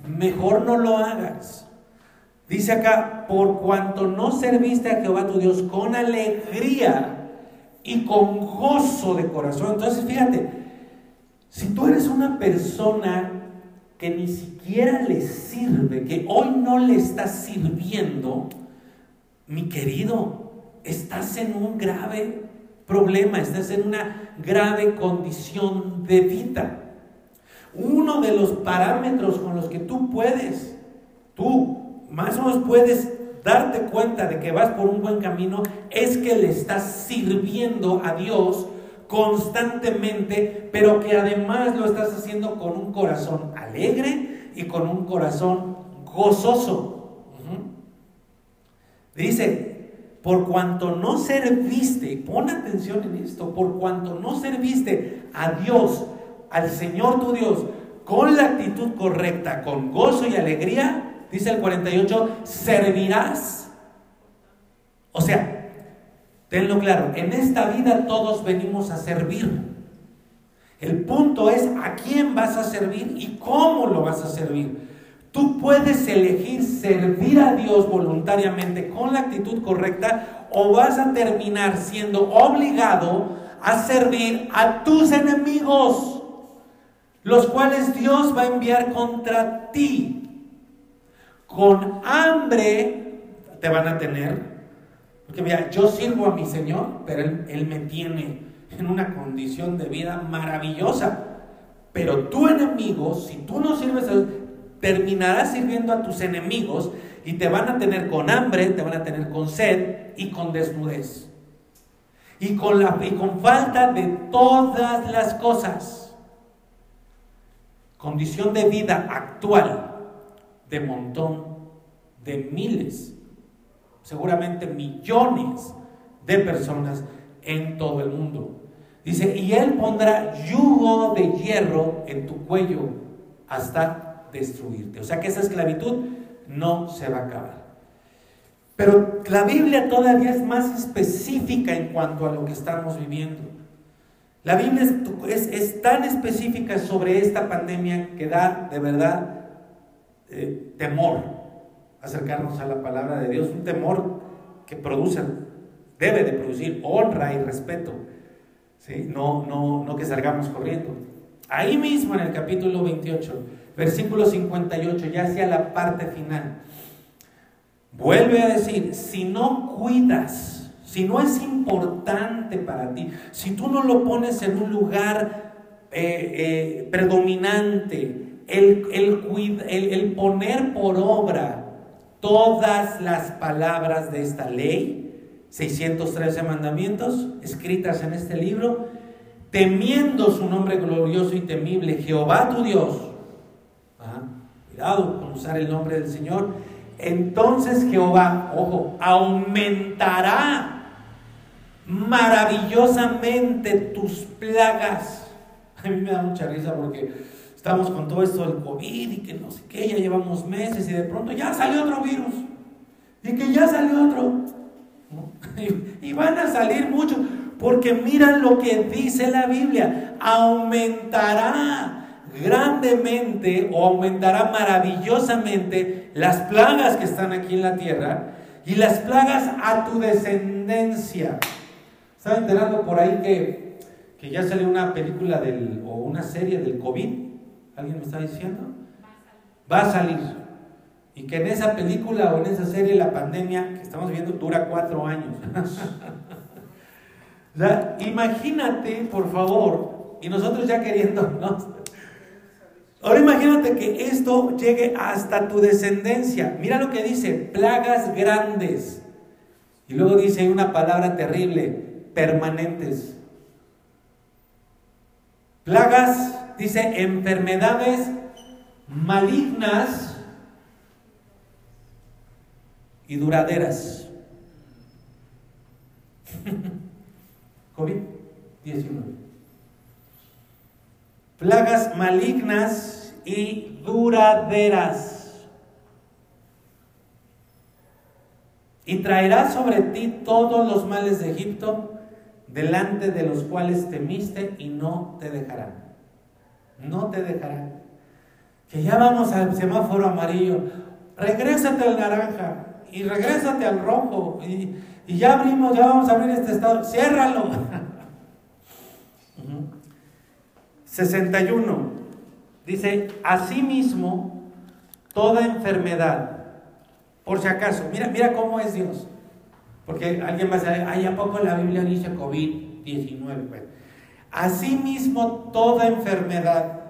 mejor no lo hagas. Dice acá, por cuanto no serviste a Jehová tu Dios con alegría y con gozo de corazón. Entonces, fíjate, si tú eres una persona que ni siquiera le sirve, que hoy no le estás sirviendo, mi querido, estás en un grave problema, estás en una grave condición de vida. Uno de los parámetros con los que tú puedes, tú más o menos puedes darte cuenta de que vas por un buen camino, es que le estás sirviendo a Dios constantemente, pero que además lo estás haciendo con un corazón alegre y con un corazón gozoso. Dice, por cuanto no serviste, pon atención en esto, por cuanto no serviste a Dios al Señor tu Dios con la actitud correcta, con gozo y alegría, dice el 48, servirás. O sea, tenlo claro, en esta vida todos venimos a servir. El punto es a quién vas a servir y cómo lo vas a servir. Tú puedes elegir servir a Dios voluntariamente con la actitud correcta o vas a terminar siendo obligado a servir a tus enemigos los cuales Dios va a enviar contra ti. Con hambre te van a tener. Porque mira, yo sirvo a mi Señor, pero Él, me tiene en una condición de vida maravillosa. Pero tu enemigo, si tú no sirves a Dios, terminarás sirviendo a tus enemigos y te van a tener con hambre, te van a tener con sed y con desnudez. Y con, la, y con falta de todas las cosas condición de vida actual de montón de miles, seguramente millones de personas en todo el mundo. Dice, y él pondrá yugo de hierro en tu cuello hasta destruirte. O sea que esa esclavitud no se va a acabar. Pero la Biblia todavía es más específica en cuanto a lo que estamos viviendo. La Biblia es, tan específica sobre esta pandemia que da de verdad eh, temor acercarnos a la palabra de Dios, un temor que produce, debe de producir honra y respeto. ¿Sí? No, no, no que salgamos corriendo. Ahí mismo en el capítulo 28, versículo 58, ya hacia la parte final, vuelve a decir, si no cuidas, si no es importante para ti, si tú no lo pones en un lugar eh, eh, predominante, el, el, poner por obra todas las palabras de esta ley, 613 mandamientos escritas en este libro, temiendo su nombre glorioso y temible, Jehová tu Dios. cuidado con usar el nombre del Señor. Entonces Jehová, ojo, aumentará maravillosamente tus plagas. A mí me da mucha risa porque estamos con todo esto del COVID y que no sé qué, ya llevamos meses y de pronto ya salió otro virus. Y que ya salió otro. Y van a salir muchos. Porque miran lo que dice la Biblia. Aumentará grandemente o aumentará maravillosamente las plagas que están aquí en la tierra y las plagas a tu descendencia. Estaba enterando por ahí que, que ya salió una película del, o una serie del COVID ¿Alguien me está diciendo? Va a salir. Y que en esa película o en esa serie la pandemia que estamos viendo dura cuatro años. imagínate, por favor, y nosotros ya queriendo, Ahora imagínate que esto llegue hasta tu descendencia. Mira lo que dice, plagas grandes. Y luego dice una palabra terrible, permanentes. Plagas dice enfermedades malignas y duraderas. COVID-19. Plagas malignas y duraderas. Y traerá sobre ti todos los males de Egipto, delante de los cuales temiste y no te dejarán no te dejará. Que ya vamos al semáforo amarillo, regrésate al naranja y regrésate al rojo y, ya abrimos, ya vamos a abrir este estado, ciérralo. 61. Dice, asimismo, toda enfermedad, por si acaso, mira, mira cómo es Dios. Porque alguien va a decir, ay, ¿a poco la Biblia dice COVID-19? Asimismo, toda enfermedad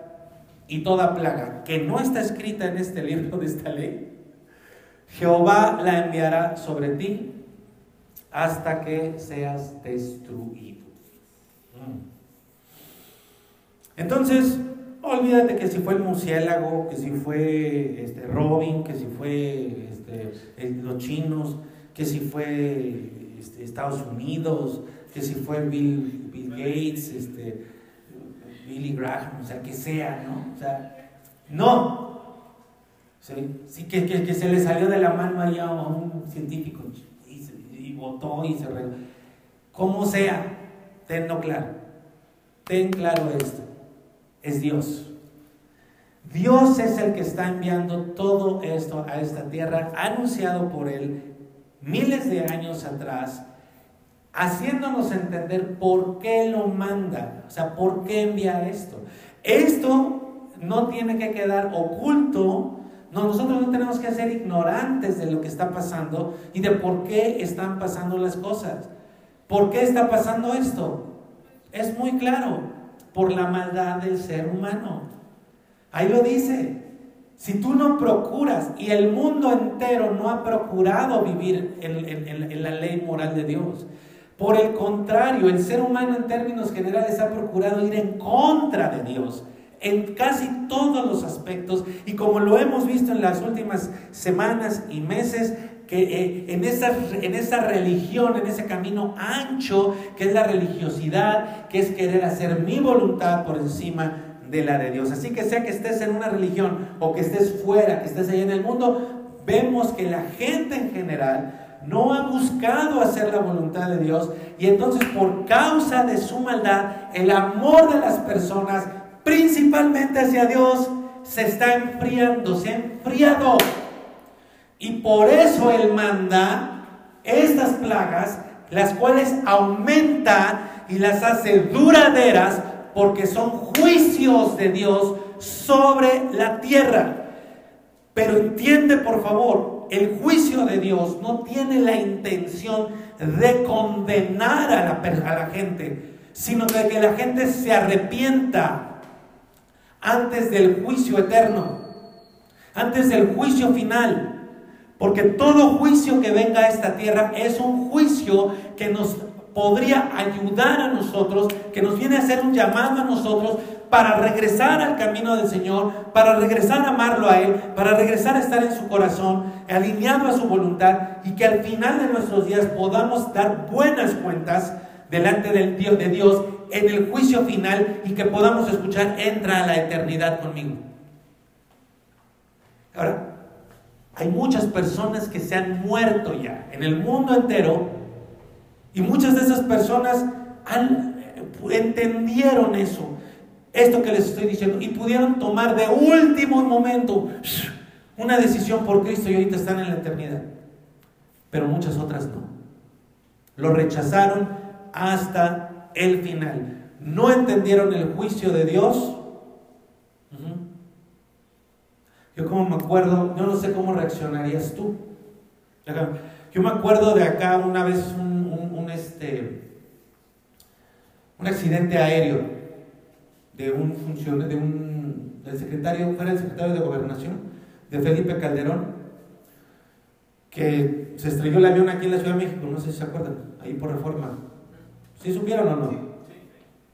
y toda plaga que no está escrita en este libro de esta ley, Jehová la enviará sobre ti hasta que seas destruido. Mm. Entonces, olvídate que si fue el murciélago, que si fue este, Robin, que si fue este, los chinos, que si fue este, Estados Unidos, que si fue Bill, Gates, este, Billy Graham, o sea, que sea, ¿no? O sea, no. Sí, que, que, se le salió de la mano ahí a un científico y, votó y se arregló. Como sea, tenlo claro. Ten claro esto. Es Dios. Dios es el que está enviando todo esto a esta tierra, anunciado por Él miles de años atrás haciéndonos entender por qué lo manda, o sea, por qué envía esto. Esto no tiene que quedar oculto, no, nosotros no tenemos que ser ignorantes de lo que está pasando y de por qué están pasando las cosas. ¿Por qué está pasando esto? Es muy claro, por la maldad del ser humano. Ahí lo dice. Si tú no procuras y el mundo entero no ha procurado vivir en la ley moral de Dios, por el contrario, el ser humano en términos generales ha procurado ir en contra de Dios en casi todos los aspectos. Y como lo hemos visto en las últimas semanas y meses, que eh, en, esa, en esa religión, en ese camino ancho, que es la religiosidad, que es querer hacer mi voluntad por encima de la de Dios. Así que sea que estés en una religión o que estés fuera, que estés ahí en el mundo, vemos que la gente en general no ha buscado hacer la voluntad de Dios y entonces por causa de su maldad, el amor de las personas, principalmente hacia Dios, se está enfriando, se ha enfriado. Y por eso Él manda estas plagas, las cuales aumentan y las hace duraderas porque son juicios de Dios sobre la tierra. Pero entiende por favor, el juicio de Dios no tiene la intención de condenar a la, a la gente, sino de que la gente se arrepienta antes del juicio eterno, antes del juicio final. Porque todo juicio que venga a esta tierra es un juicio que nos podría ayudar a nosotros, que nos viene a hacer un llamado a nosotros para regresar al camino del Señor, para regresar a amarlo a Él, para regresar a estar en su corazón, alineado a su voluntad y que al final de nuestros días podamos dar buenas cuentas delante del Dios, de Dios en el juicio final y que podamos escuchar, entra a la eternidad conmigo. Ahora, hay muchas personas que se han muerto ya en el mundo entero y muchas de esas personas han, eh, entendieron eso, esto que les estoy diciendo, y pudieron tomar de último momento una decisión por Cristo y ahorita están en la eternidad. Pero muchas otras no. Lo rechazaron hasta el final. No entendieron el juicio de Dios. Yo como me acuerdo, yo no sé cómo reaccionarías tú. Yo me acuerdo de acá una vez un, este, un accidente aéreo de un funcionario, de un del secretario, fuera el secretario de gobernación, de Felipe Calderón, que se estrelló el avión aquí en la Ciudad de México, no sé si se acuerdan, ahí por reforma. ¿Sí supieron o no?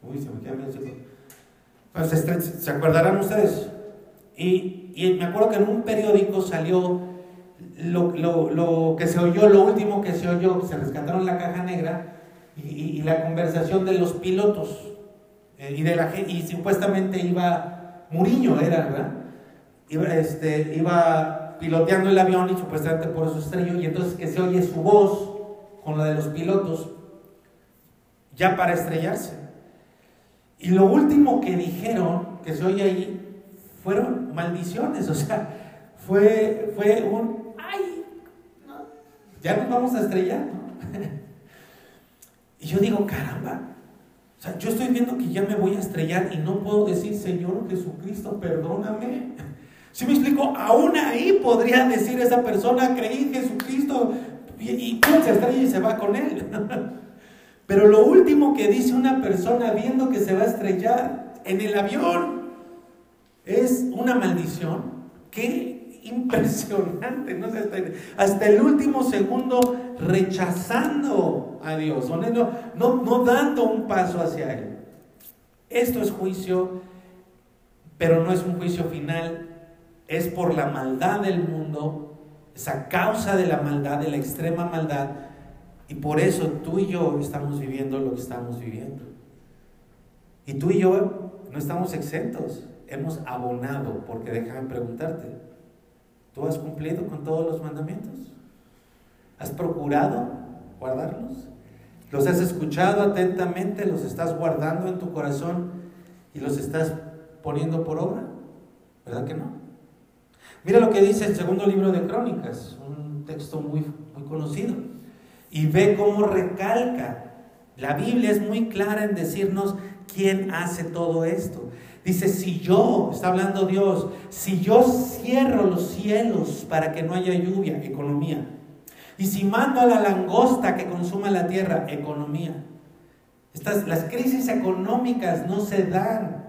Uy, se me queda bien pues se, se acordarán ustedes. Y, y, me acuerdo que en un periódico salió lo, lo, lo, que se oyó, lo último que se oyó, se rescataron la caja negra y, la conversación de los pilotos. Eh, y, de la, y supuestamente iba, Muriño era, ¿verdad? Iba, este, iba piloteando el avión y supuestamente por eso estrelló. Y entonces que se oye su voz con la de los pilotos ya para estrellarse. Y lo último que dijeron, que se oye ahí, fueron maldiciones, o sea, fue, fue un, ya nos vamos a estrellar, y yo digo, caramba, o sea, yo estoy viendo que ya me voy a estrellar y no puedo decir, Señor Jesucristo, perdóname. Si me explico, aún ahí podría decir esa persona, creí Jesucristo y, y se estrella y se va con él. Pero lo último que dice una persona viendo que se va a estrellar en el avión es una maldición. Qué impresionante, ¿no? hasta, el último segundo rechazando a Dios, no, no, dando un paso hacia Él. Esto es juicio, pero no es un juicio final, es por la maldad del mundo, esa causa de la maldad, de la extrema maldad y por eso tú y yo estamos viviendo lo que estamos viviendo. Y tú y yo no estamos exentos, hemos abonado, porque déjame preguntarte, ¿tú has cumplido con todos los mandamientos? ¿Has procurado guardarlos? ¿Los has escuchado atentamente? ¿Los estás guardando en tu corazón y los estás poniendo por obra? ¿Verdad que no? Mira lo que dice el segundo libro de Crónicas, un texto muy, muy conocido y ve cómo recalca. La Biblia es muy clara en decirnos quién hace todo esto. Dice, si yo, está hablando Dios, si yo cierro los cielos para que no haya lluvia, economía. Y si mando a la langosta que consuma la tierra, economía. Estas, las crisis económicas no se dan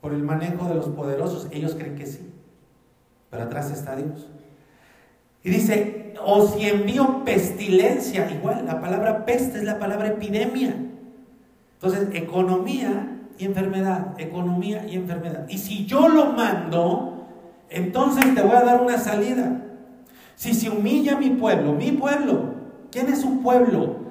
por el manejo de los poderosos. Ellos creen que sí. Pero atrás está Dios. Y dice, o si envío pestilencia, igual, la palabra peste es la palabra epidemia. Entonces, economía y enfermedad, economía y enfermedad. Y si yo lo mando, entonces te voy a dar una salida. Si se humilla mi pueblo, mi pueblo, ¿quién es un pueblo?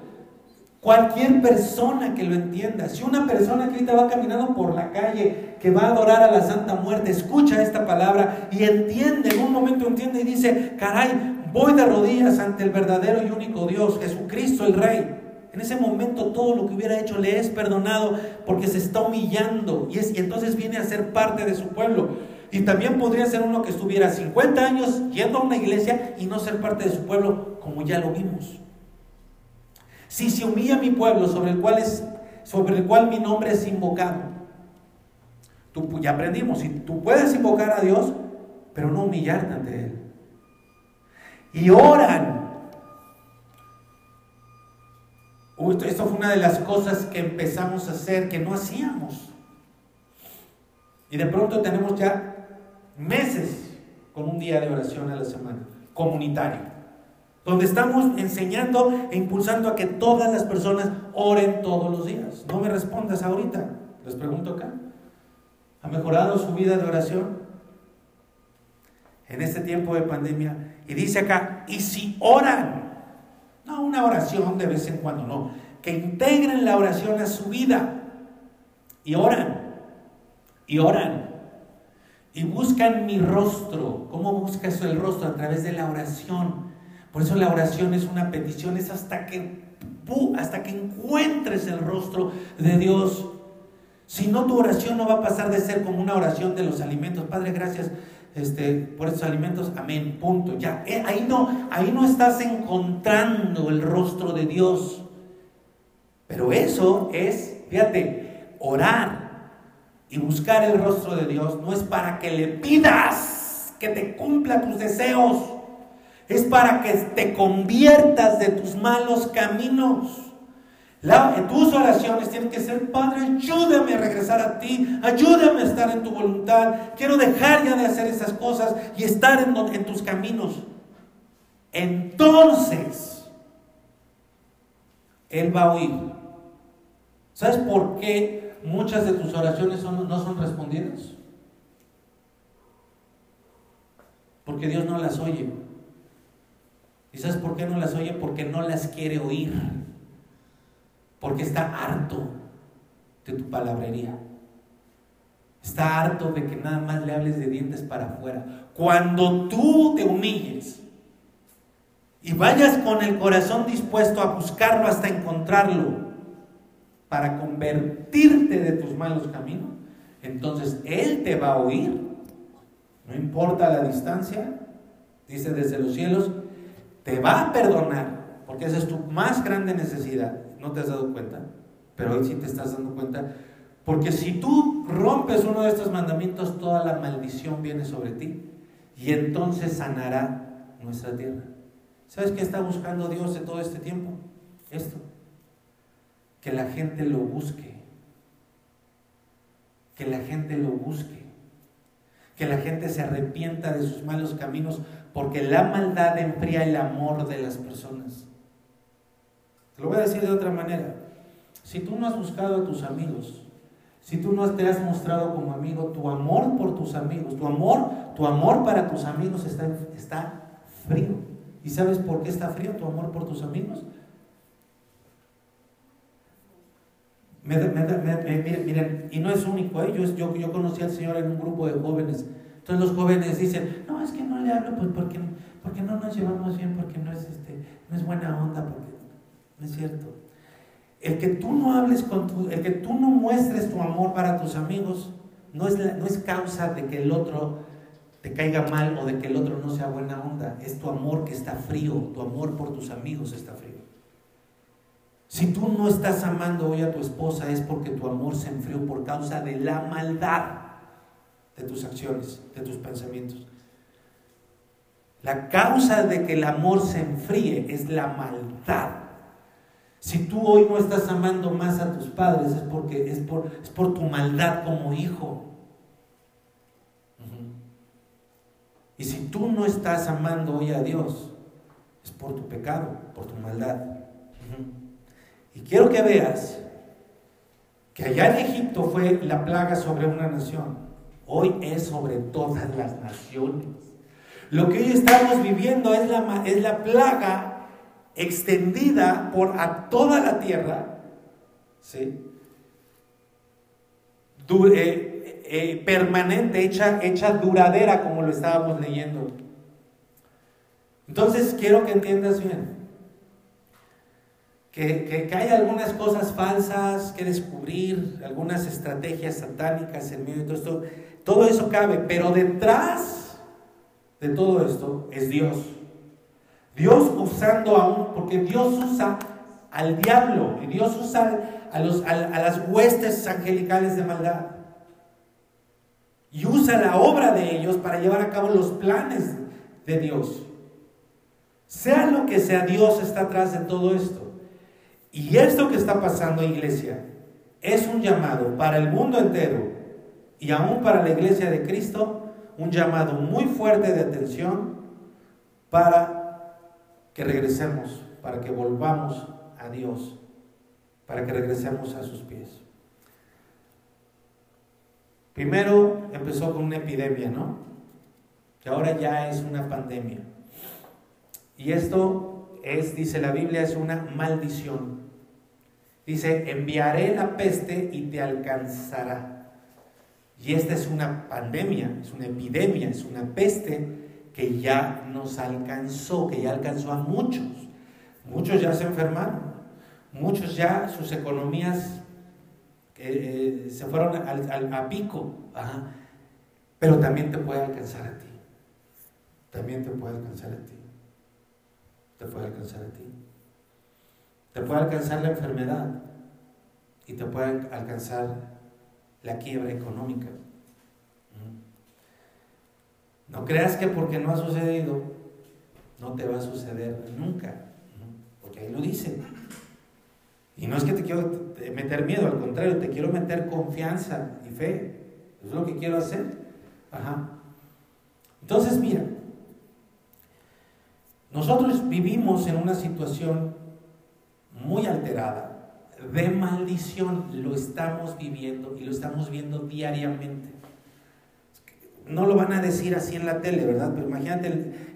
Cualquier persona que lo entienda. Si una persona que ahorita va caminando por la calle, que va a adorar a la Santa Muerte, escucha esta palabra y entiende, en un momento entiende y dice, caray, voy de rodillas ante el verdadero y único Dios, Jesucristo el Rey. En ese momento todo lo que hubiera hecho le es perdonado porque se está humillando y, es, y entonces viene a ser parte de su pueblo. Y también podría ser uno que estuviera 50 años yendo a una iglesia y no ser parte de su pueblo, como ya lo vimos. Si se humilla mi pueblo sobre el cual, es, sobre el cual mi nombre es invocado. Tú, ya aprendimos, si tú puedes invocar a Dios, pero no humillarte ante Él. Y oran. Esto fue una de las cosas que empezamos a hacer que no hacíamos. Y de pronto tenemos ya meses con un día de oración a la semana, comunitario, donde estamos enseñando e impulsando a que todas las personas oren todos los días. No me respondas ahorita, les pregunto acá. ¿Ha mejorado su vida de oración en este tiempo de pandemia? Y dice acá, y si oran, no una oración de vez en cuando, no, que integren la oración a su vida y oran y oran y buscan mi rostro. ¿Cómo busca eso el rostro? A través de la oración. Por eso la oración es una petición, es hasta que, hasta que encuentres el rostro de Dios. Si no, tu oración no va a pasar de ser como una oración de los alimentos. Padre, gracias este, por estos alimentos. Amén. Punto. Ya. Eh, ahí, no, ahí no estás encontrando el rostro de Dios. Pero eso es, fíjate, orar y buscar el rostro de Dios no es para que le pidas que te cumpla tus deseos, es para que te conviertas de tus malos caminos. Tus oraciones tienen que ser, Padre, ayúdame a regresar a ti, ayúdame a estar en tu voluntad, quiero dejar ya de hacer esas cosas y estar en, en tus caminos. Entonces, Él va a oír. ¿Sabes por qué muchas de tus oraciones no son respondidas? Porque Dios no las oye. ¿Y sabes por qué no las oye? Porque no las quiere oír. Porque está harto de tu palabrería. Está harto de que nada más le hables de dientes para afuera. Cuando tú te humilles y vayas con el corazón dispuesto a buscarlo hasta encontrarlo, para convertirte de tus malos caminos, entonces Él te va a oír, no importa la distancia, dice desde los cielos, te va a perdonar, porque esa es tu más grande necesidad, no te has dado cuenta, pero hoy sí te estás dando cuenta, porque si tú rompes uno de estos mandamientos, toda la maldición viene sobre ti y entonces sanará nuestra tierra. ¿Sabes qué está buscando Dios de todo este tiempo? Esto que la gente lo busque, que la gente lo busque, que la gente se arrepienta de sus malos caminos, porque la maldad enfría el amor de las personas. Lo voy a decir de otra manera. Si tú no has buscado a tus amigos, si tú no te has mostrado como amigo, tu amor por tus amigos, tu amor, tu amor para tus amigos está, está frío. ¿Y sabes por qué está frío tu amor por tus amigos? miren, y no es único, ¿eh? yo, yo, conocí al Señor en un grupo de jóvenes. Entonces los jóvenes dicen, no, es que no le hablo pues porque, porque no nos llevamos bien, porque no es, este, no es buena onda, porque no es cierto. El que tú no hables con el que tú no muestres tu amor para tus amigos, no es, no es causa de que el otro te caiga mal o de que el otro no sea buena onda. Es tu amor que está frío, tu amor por tus amigos está frío. Si tú no estás amando hoy a tu esposa es porque tu amor se enfrió por causa de la maldad de tus acciones, de tus pensamientos. La causa de que el amor se enfríe es la maldad. Si tú hoy no estás amando más a tus padres es porque es por, es por tu maldad como hijo. Y si tú no estás amando hoy a Dios, es por tu pecado, por tu maldad. Y quiero que veas que allá en Egipto fue la plaga sobre una nación. Hoy es sobre todas las naciones. Lo que hoy estamos viviendo es la, es la plaga extendida por a toda la tierra, ¿sí? Eh, eh, permanente, hecha, hecha duradera, como lo estábamos leyendo. Entonces quiero que entiendas bien que, hay algunas cosas falsas que descubrir, algunas estrategias satánicas en medio de todo esto. Todo eso cabe, pero detrás de todo esto es Dios. Dios usando aún, porque Dios usa al diablo y Dios usa a, los, a, las huestes angelicales de maldad. Y usa la obra de ellos para llevar a cabo los planes de Dios. Sea lo que sea, Dios está atrás de todo esto. Y esto que está pasando, iglesia, es un llamado para el mundo entero y aún para la iglesia de Cristo, un llamado muy fuerte de atención para que regresemos, para que volvamos a Dios, para que regresemos a sus pies. Primero empezó con una epidemia, ¿no? Que ahora ya es una pandemia. Y esto es, dice la Biblia, es una maldición. Dice, enviaré la peste y te alcanzará. Y esta es una pandemia, es una epidemia, es una peste que ya nos alcanzó, que ya alcanzó a muchos. Muchos ya se enfermaron, muchos ya sus economías eh, eh, se fueron al, a pico. Pero también te puede alcanzar a ti. También te puede alcanzar a ti. Te puede alcanzar a ti. Te puede alcanzar la enfermedad y te puede alcanzar la quiebra económica. No creas que porque no ha sucedido, no te va a suceder nunca. Porque ahí lo dice. Y no es que te quiero meter miedo, al contrario, te quiero meter confianza y fe. es lo que quiero hacer. Ajá. Entonces, mira, nosotros vivimos en una situación muy alterada, de maldición, lo estamos viviendo y lo estamos viendo diariamente. No lo van a decir así en la tele, ¿verdad? Pero imagínate,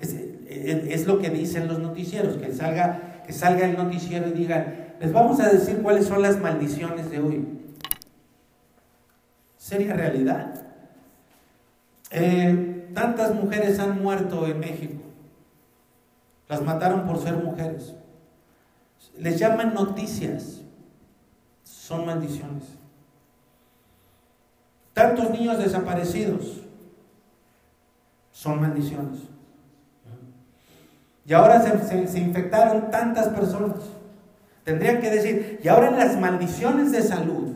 es, lo que dicen los noticieros, que salga, que salga el noticiero y diga, les vamos a decir cuáles son las maldiciones de hoy. Seria realidad. Eh, tantas mujeres han muerto en México. Las mataron por ser mujeres. Les llaman noticias. Son maldiciones. Tantos niños desaparecidos. Son maldiciones. Y ahora se, infectaron tantas personas. Tendrían que decir, y ahora en las maldiciones de salud,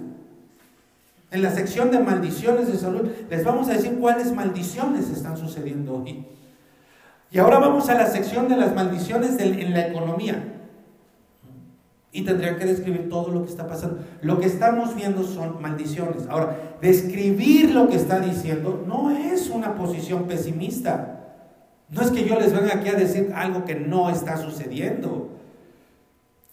en la sección de maldiciones de salud, les vamos a decir cuáles maldiciones están sucediendo hoy. Y ahora vamos a la sección de las maldiciones en la economía. Y tendría que describir todo lo que está pasando. Lo que estamos viendo son maldiciones. Ahora, describir lo que está diciendo no es una posición pesimista. No es que yo les venga aquí a decir algo que no está sucediendo.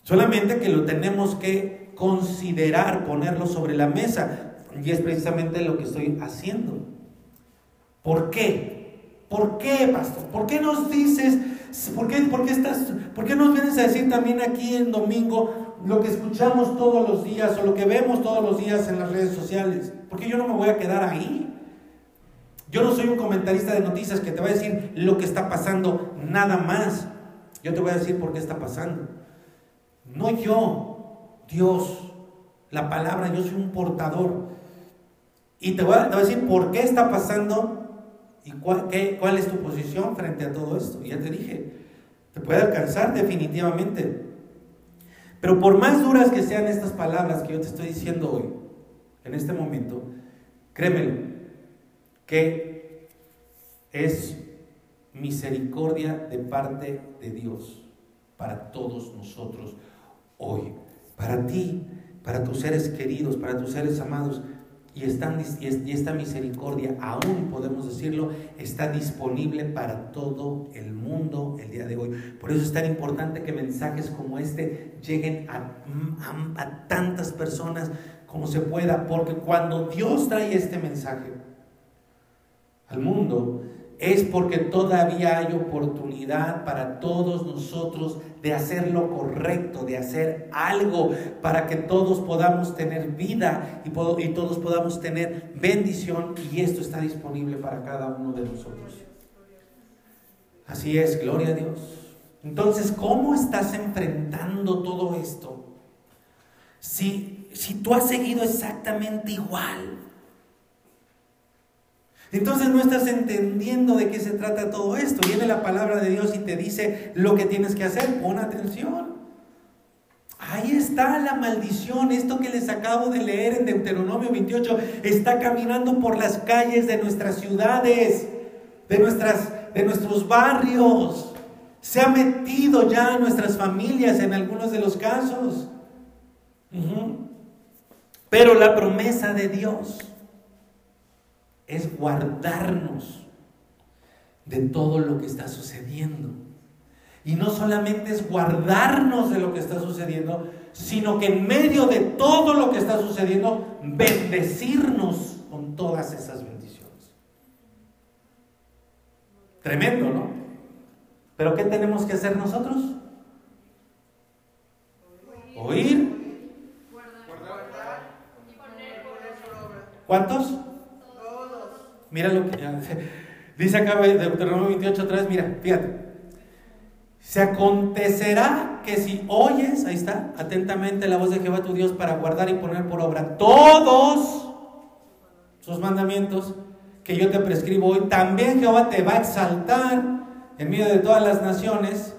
Solamente que lo tenemos que considerar, ponerlo sobre la mesa. Y es precisamente lo que estoy haciendo. ¿Por qué? ¿Por qué, pastor? ¿Por qué nos dices ¿Por qué, por, qué estás, ¿Por qué nos vienes a decir también aquí en domingo lo que escuchamos todos los días o lo que vemos todos los días en las redes sociales? Porque yo no me voy a quedar ahí. Yo no soy un comentarista de noticias que te va a decir lo que está pasando, nada más. Yo te voy a decir por qué está pasando. No yo, Dios, la palabra, yo soy un portador. Y te voy a, te voy a decir por qué está pasando ¿Y cuál, es tu posición frente a todo esto? Ya te dije, te puede alcanzar definitivamente. Pero por más duras que sean estas palabras que yo te estoy diciendo hoy, en este momento, créemelo, que es misericordia de parte de Dios para todos nosotros hoy. Para ti, para tus seres queridos, para tus seres amados. Y, esta misericordia, aún podemos decirlo, está disponible para todo el mundo el día de hoy. Por eso es tan importante que mensajes como este lleguen a, a tantas personas como se pueda, porque cuando Dios trae este mensaje al mundo, es porque todavía hay oportunidad para todos nosotros de hacer lo correcto, de hacer algo para que todos podamos tener vida y, todos podamos tener bendición y esto está disponible para cada uno de nosotros. Así es, gloria a Dios. Entonces, ¿cómo estás enfrentando todo esto? Si, si tú has seguido exactamente igual, entonces no estás entendiendo de qué se trata todo esto. Viene la palabra de Dios y te dice lo que tienes que hacer. Pon atención. Ahí está la maldición, esto que les acabo de leer en Deuteronomio 28, está caminando por las calles de nuestras ciudades, de, nuestras, de nuestros barrios, se ha metido ya en nuestras familias en algunos de los casos. Pero la promesa de Dios es guardarnos de todo lo que está sucediendo. Y no solamente es guardarnos de lo que está sucediendo, sino que en medio de todo lo que está sucediendo, bendecirnos con todas esas bendiciones. Tremendo, ¿no? Pero ¿qué tenemos que hacer nosotros? Oír. ¿Cuántos? Mira lo que dice acá Deuteronomio 28, 3, mira, fíjate. Se acontecerá que si oyes, ahí está, atentamente la voz de Jehová tu Dios para guardar y poner por obra todos sus mandamientos que yo te prescribo hoy, también Jehová te va a exaltar en medio de todas las naciones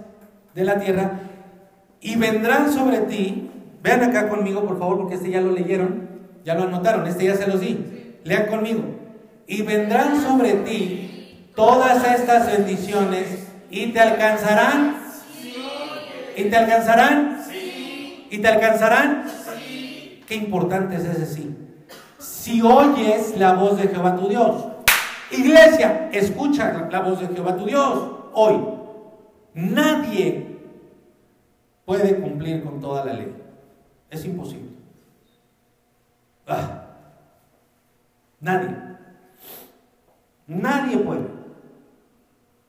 de la tierra y vendrán sobre ti, vean acá conmigo por favor porque este ya lo leyeron, ya lo anotaron, este ya se los di, lean conmigo, y vendrán sobre ti todas estas bendiciones ¿Y te alcanzarán? ¿Y te alcanzarán? ¿Y te alcanzarán? Qué importante es ese sí. Si oyes la voz de Jehová tu Dios. Iglesia, escucha la voz de Jehová tu Dios hoy. Nadie puede cumplir con toda la ley. Es imposible. Ah. Nadie. Nadie puede.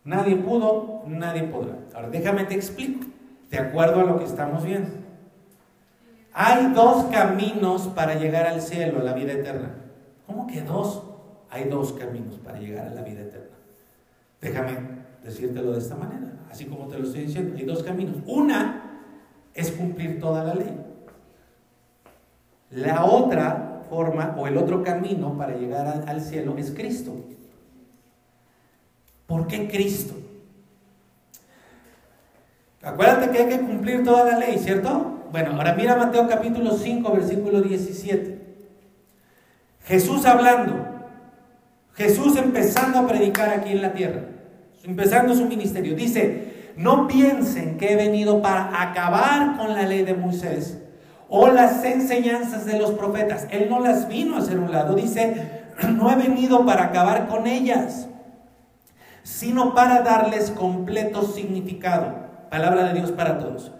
Nadie pudo, nadie podrá. Ahora déjame te explico, de acuerdo a lo que estamos viendo. Hay dos caminos para llegar al cielo, a la vida eterna. ¿Cómo que dos? Hay dos caminos para llegar a la vida eterna. Déjame decírtelo de esta manera, así como te lo estoy diciendo. Hay dos caminos. Una es cumplir toda la ley. La otra forma o el otro camino para llegar al cielo es Cristo. ¿Por qué Cristo? Acuérdate que hay que cumplir toda la ley, ¿cierto? Bueno, ahora mira Mateo capítulo 5, versículo 17. Jesús hablando, Jesús empezando a predicar aquí en la tierra, empezando su ministerio. Dice, no piensen que he venido para acabar con la ley de Moisés o las enseñanzas de los profetas. Él no las vino a hacer un lado. Dice, no he venido para acabar con ellas sino para darles completo significado. Palabra de Dios para todos.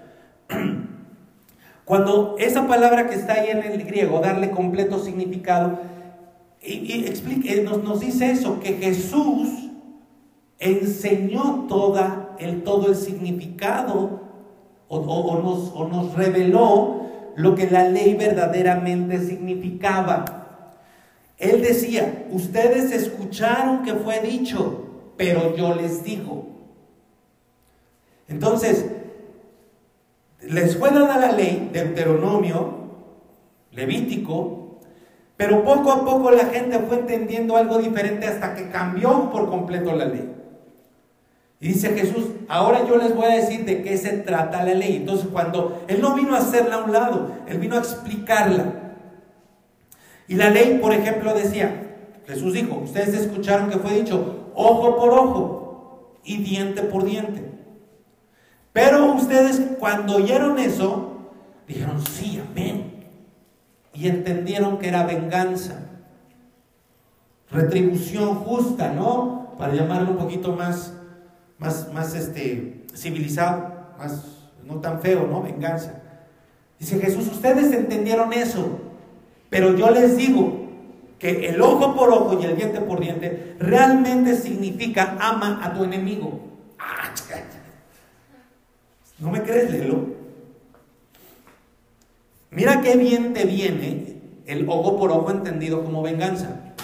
Cuando esa palabra que está ahí en el griego, darle completo significado, y, eh, nos, nos, dice eso, que Jesús enseñó toda el, todo el significado o, nos, o nos reveló lo que la ley verdaderamente significaba. Él decía, ustedes escucharon que fue dicho, pero yo les digo. Entonces, les fue dada la ley, Deuteronomio, Levítico, pero poco a poco la gente fue entendiendo algo diferente hasta que cambió por completo la ley. Y dice Jesús, ahora yo les voy a decir de qué se trata la ley. Entonces cuando Él no vino a hacerla a un lado, Él vino a explicarla. Y la ley, por ejemplo, decía, Jesús dijo, ustedes escucharon que fue dicho, ojo por ojo y diente por diente. Pero ustedes cuando oyeron eso, dijeron, sí, amén. Y entendieron que era venganza, retribución justa, ¿no? Para llamarlo un poquito más, más, más este, civilizado, más, no tan feo, ¿no? Venganza. Dice Jesús, ustedes entendieron eso, pero yo les digo, que el ojo por ojo y el diente por diente realmente significa ama a tu enemigo. Ah, ¿No me crees, Lelo? Mira qué bien te viene el ojo por ojo entendido como venganza.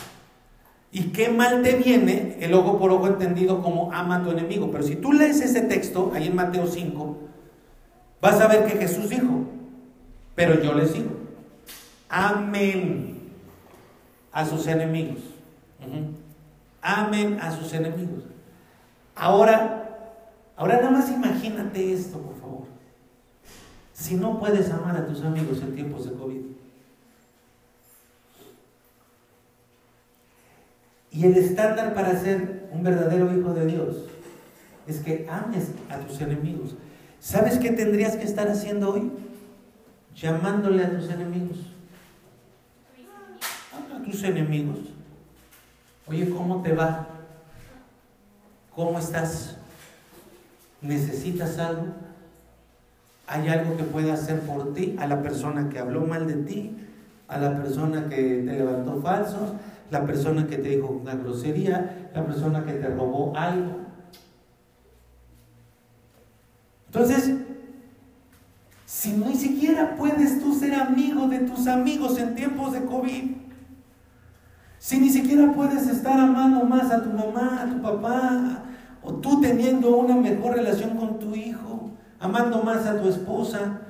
Y qué mal te viene el ojo por ojo entendido como ama a tu enemigo. Pero si tú lees ese texto, ahí en Mateo 5, vas a ver que Jesús dijo, pero yo les digo, amén a sus enemigos. Amen a sus enemigos. Ahora, ahora nada más imagínate esto, por favor. si no puedes amar a tus amigos en tiempos de COVID? Y el estándar para ser un verdadero hijo de Dios es que ames a tus enemigos. ¿Sabes qué tendrías que estar haciendo hoy? Llamándole a tus enemigos. Tus enemigos. Oye, ¿cómo te va? ¿Cómo estás? ¿Necesitas algo? ¿Hay algo que pueda hacer por ti? A la persona que habló mal de ti, a la persona que te levantó falsos, la persona que te dijo una grosería, la persona que te robó algo. Entonces, si ni siquiera puedes tú ser amigo de tus amigos en tiempos de COVID, si ni siquiera puedes estar amando más a tu mamá, a tu papá, o tú teniendo una mejor relación con tu hijo, amando más a tu esposa,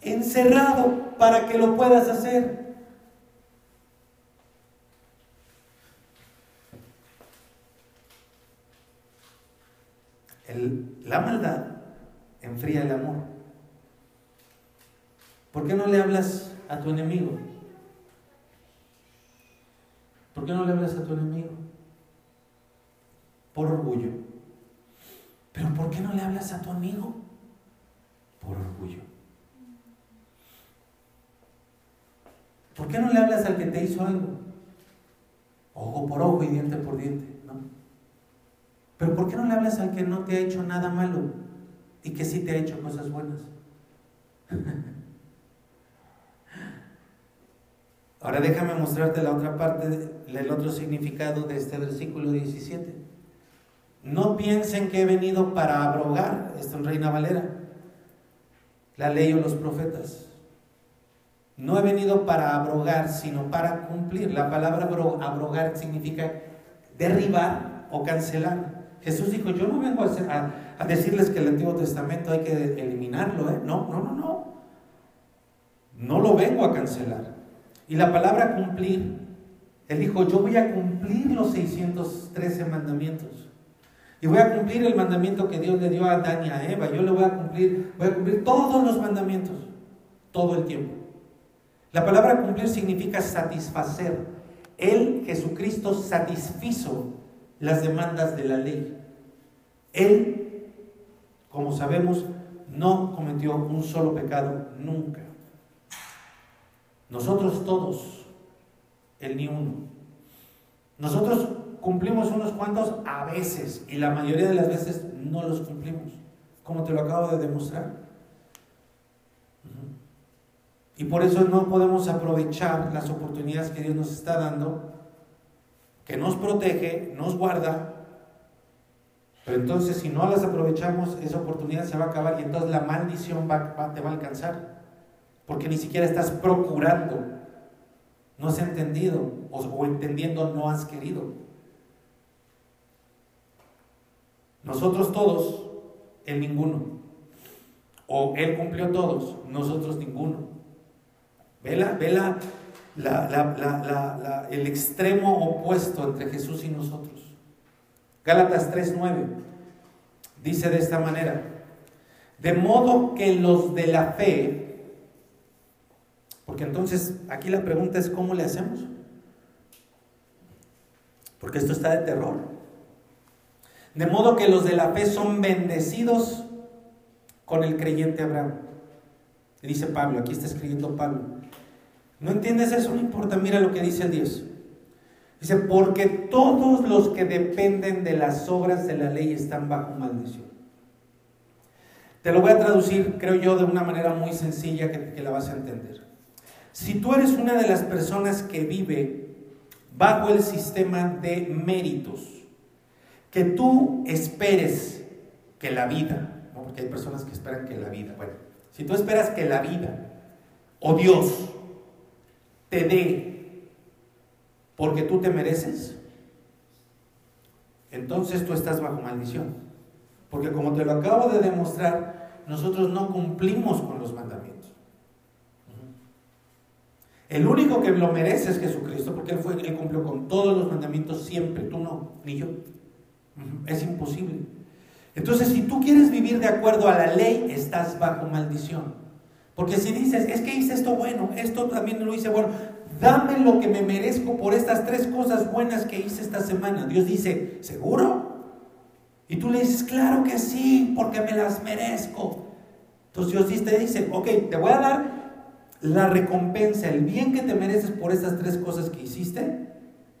encerrado para que lo puedas hacer. la maldad enfría el amor. ¿Por qué no le hablas a tu enemigo? ¿Por qué no le hablas a tu enemigo? Por orgullo. Pero ¿por qué no le hablas a tu amigo? Por orgullo. ¿Por qué no le hablas al que te hizo algo? Ojo por ojo y diente por diente, ¿no? Pero ¿por qué no le hablas al que no te ha hecho nada malo y que sí te ha hecho cosas buenas? Ahora déjame mostrarte la otra parte, el otro significado de este versículo 17. No piensen que he venido para abrogar, esto en Reina Valera, la ley o los profetas. No he venido para abrogar, sino para cumplir. La palabra abrogar significa derribar o cancelar. Jesús dijo, yo no vengo a, decirles que el Antiguo Testamento hay que eliminarlo. ¿eh? No, no, no, no. No lo vengo a cancelar. Y la palabra cumplir, Él dijo, yo voy a cumplir los 613 mandamientos. Y voy a cumplir el mandamiento que Dios le dio a Adán y a Eva. Yo le voy a cumplir, voy a cumplir todos los mandamientos, todo el tiempo. La palabra cumplir significa satisfacer. Él, Jesucristo, satisfizo las demandas de la ley. Él, como sabemos, no cometió un solo pecado nunca. Nosotros todos, él ni uno. Nosotros cumplimos unos cuantos a veces y la mayoría de las veces no los cumplimos, como te lo acabo de demostrar. Y por eso no podemos aprovechar las oportunidades que Dios nos está dando, que nos protege, nos guarda. Pero entonces si no las aprovechamos, esa oportunidad se va a acabar y entonces la maldición te va a alcanzar porque ni siquiera estás procurando, no has entendido o, entendiendo no has querido. Nosotros todos, él ninguno. O él cumplió todos, nosotros ninguno. Vela, vela el extremo opuesto entre Jesús y nosotros. Gálatas 3:9 dice de esta manera, de modo que los de la fe porque entonces aquí la pregunta es ¿cómo le hacemos? Porque esto está de terror. De modo que los de la fe son bendecidos con el creyente Abraham. Dice Pablo, aquí está escribiendo Pablo. ¿No entiendes eso? No importa, mira lo que dice Dios. Dice, porque todos los que dependen de las obras de la ley están bajo maldición. Te lo voy a traducir, creo yo, de una manera muy sencilla que la vas a entender. Si tú eres una de las personas que vive bajo el sistema de méritos, que tú esperes que la vida, porque hay personas que esperan que la vida, bueno, si tú esperas que la vida o Dios te dé porque tú te mereces, entonces tú estás bajo maldición. Porque como te lo acabo de demostrar, nosotros no cumplimos con los mandamientos. El único que lo merece es Jesucristo, porque Él, fue, Él cumplió con todos los mandamientos siempre, tú no, ni yo. Es imposible. Entonces, si tú quieres vivir de acuerdo a la ley, estás bajo maldición. Porque si dices, es que hice esto bueno, esto también lo hice bueno, dame lo que me merezco por estas tres cosas buenas que hice esta semana. Dios dice, ¿seguro? Y tú le dices, claro que sí, porque me las merezco. Entonces Dios te dice, ok, te voy a dar la recompensa, el bien que te mereces por estas tres cosas que hiciste,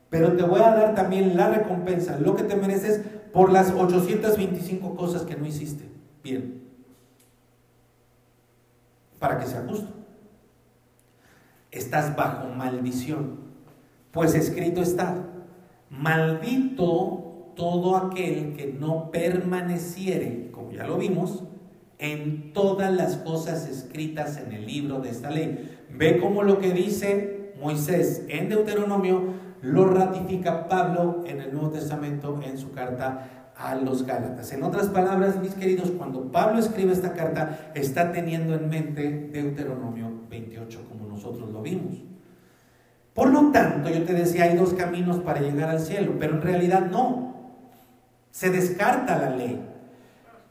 pero te voy a dar también la recompensa, lo que te mereces por las 825 cosas que no hiciste. Bien. Para que sea justo. Estás bajo maldición. Pues escrito está, maldito todo aquel que no permaneciere, como ya lo vimos, en todas las cosas escritas en el libro de esta ley. Ve cómo lo que dice Moisés en Deuteronomio lo ratifica Pablo en el Nuevo Testamento en su carta a los Gálatas. En otras palabras, mis queridos, cuando Pablo escribe esta carta, está teniendo en mente Deuteronomio 28, como nosotros lo vimos. Por lo tanto, yo te decía, hay dos caminos para llegar al cielo, pero en realidad no. Se descarta la ley.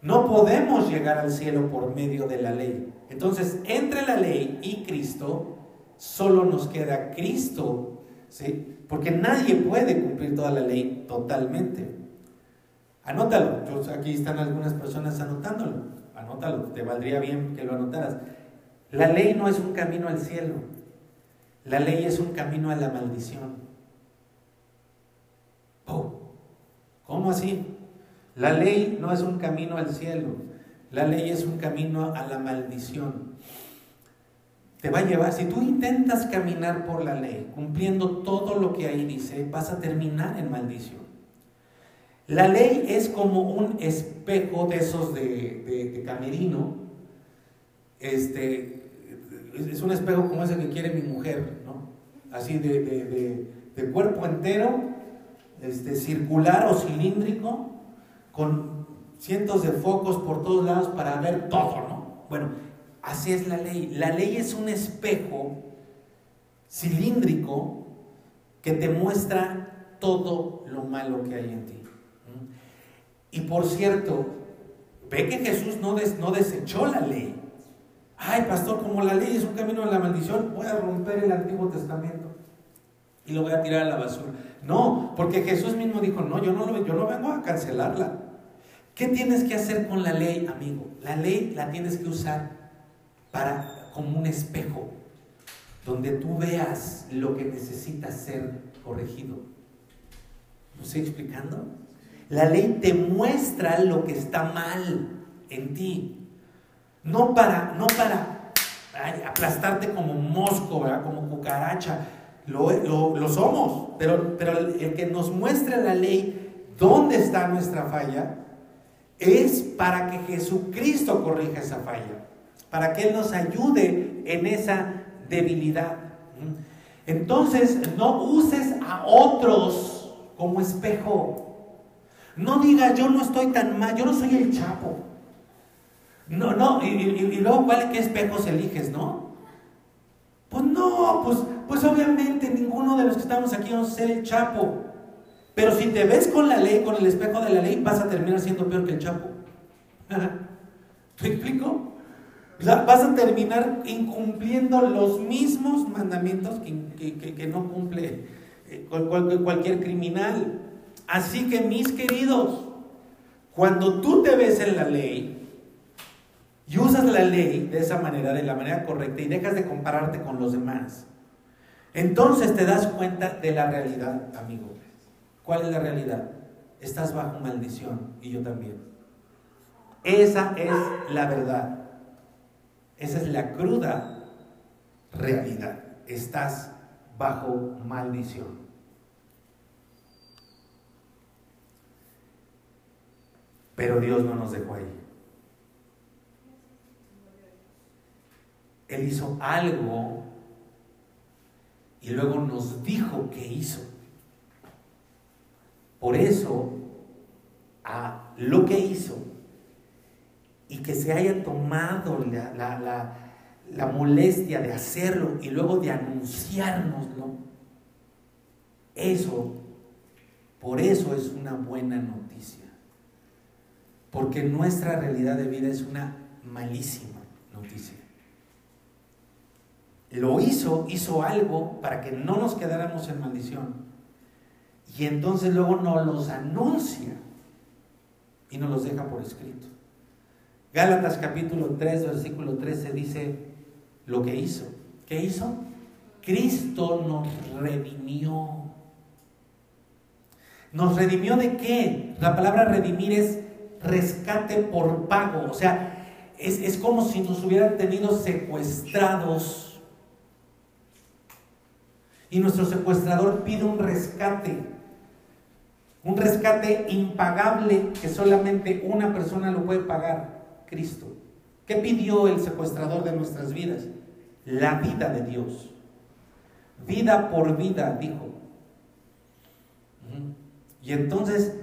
No podemos llegar al cielo por medio de la ley. Entonces, entre la ley y Cristo, solo nos queda Cristo, ¿sí? Porque nadie puede cumplir toda la ley totalmente. Anótalo. aquí están algunas personas anotándolo. Anótalo. Te valdría bien que lo anotaras. La ley no es un camino al cielo. La ley es un camino a la maldición. ¿Cómo así? La ley no es un camino al cielo, la ley es un camino a la maldición. Te va a llevar, si tú intentas caminar por la ley, cumpliendo todo lo que ahí dice, vas a terminar en maldición. La ley es como un espejo de esos de, camerino. Este, es un espejo como ese que quiere mi mujer, ¿no? Así de, cuerpo entero, este, circular o cilíndrico, con cientos de focos por todos lados para ver todo, ¿no? Bueno, así es la ley. La ley es un espejo cilíndrico que te muestra todo lo malo que hay en ti. Y por cierto, ve que Jesús no, no desechó la ley. Ay, pastor, como la ley es un camino a la maldición, voy a romper el Antiguo Testamento y lo voy a tirar a la basura. No, porque Jesús mismo dijo, no, yo no, yo no vengo a cancelarla. ¿Qué tienes que hacer con la ley, amigo? La ley la tienes que usar para como un espejo donde tú veas lo que necesita ser corregido. ¿No estoy explicando? La ley te muestra lo que está mal en ti. No para, no para aplastarte como mosco, como cucaracha. Lo, lo, somos, pero, pero el que nos muestra la ley dónde está nuestra falla, es para que Jesucristo corrija esa falla, para que Él nos ayude en esa debilidad. Entonces, no uses a otros como espejo. No diga, yo no estoy tan mal, yo no soy el chapo. No, no, y, luego, ¿cuál, ¿qué espejos eliges, no? Pues no, pues, pues obviamente ninguno de los que estamos aquí vamos a ser el chapo. Pero si te ves con la ley, con el espejo de la ley, vas a terminar siendo peor que el Chapo. ¿Te explico? vas a terminar incumpliendo los mismos mandamientos que, no cumple eh, cualquier criminal. Así que mis queridos, cuando tú te ves en la ley y usas la ley de esa manera, de la manera correcta, y dejas de compararte con los demás, entonces te das cuenta de la realidad, amigo. ¿Cuál es la realidad? Estás bajo maldición y yo también. Esa es la verdad. Esa es la cruda realidad. Estás bajo maldición. Pero Dios no nos dejó ahí. Él hizo algo y luego nos dijo que hizo. Por eso, a lo que hizo y que se haya tomado la, molestia de hacerlo y luego de anunciárnoslo, eso, por eso es una buena noticia. Porque nuestra realidad de vida es una malísima noticia. Lo hizo, hizo algo para que no nos quedáramos en maldición. Y entonces luego nos los anuncia y nos los deja por escrito. Gálatas capítulo 3, versículo 13 dice lo que hizo. ¿Qué hizo? Cristo nos redimió. ¿Nos redimió de qué? La palabra redimir es rescate por pago. O sea, es, es como si nos hubieran tenido secuestrados. Y nuestro secuestrador pide un rescate. Un rescate impagable que solamente una persona lo puede pagar, Cristo. ¿Qué pidió el secuestrador de nuestras vidas? La vida de Dios. Vida por vida, dijo. Y entonces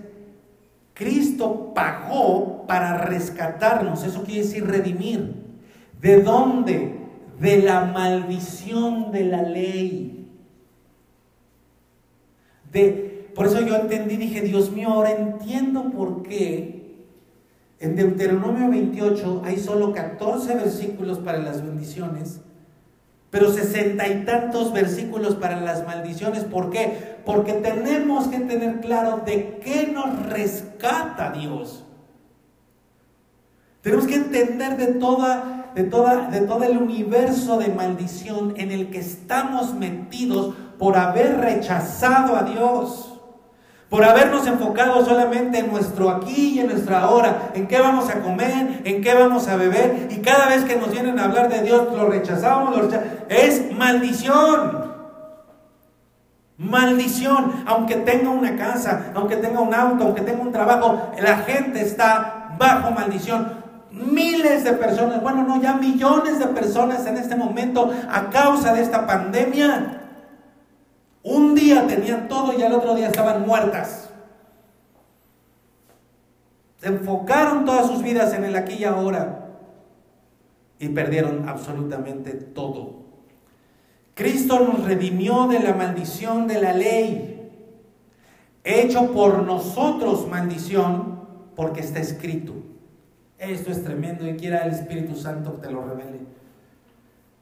Cristo pagó para rescatarnos, eso quiere decir redimir. ¿De dónde? De la maldición de la ley. De, por eso yo entendí, dije, Dios mío, ahora entiendo por qué en Deuteronomio 28 hay solo 14 versículos para las bendiciones pero sesenta y tantos versículos para las maldiciones. ¿Por qué? Porque tenemos que tener claro de qué nos rescata Dios. Tenemos que entender de toda, de toda, de todo el universo de maldición en el que estamos metidos por haber rechazado a Dios por habernos enfocado solamente en nuestro aquí y en nuestra ahora, en qué vamos a comer, en qué vamos a beber, y cada vez que nos vienen a hablar de Dios lo rechazamos, lo rechazamos. es maldición. Maldición, aunque tenga una casa, aunque tenga un auto, aunque tenga un trabajo, la gente está bajo maldición. Miles de personas, bueno, no, ya millones de personas en este momento a causa de esta pandemia un día tenían todo y al otro día estaban muertas. Se enfocaron todas sus vidas en el aquí y ahora y perdieron absolutamente todo. Cristo nos redimió de la maldición de la ley, hecho por nosotros maldición, porque está escrito. Esto es tremendo y quiera el Espíritu Santo que te lo revele.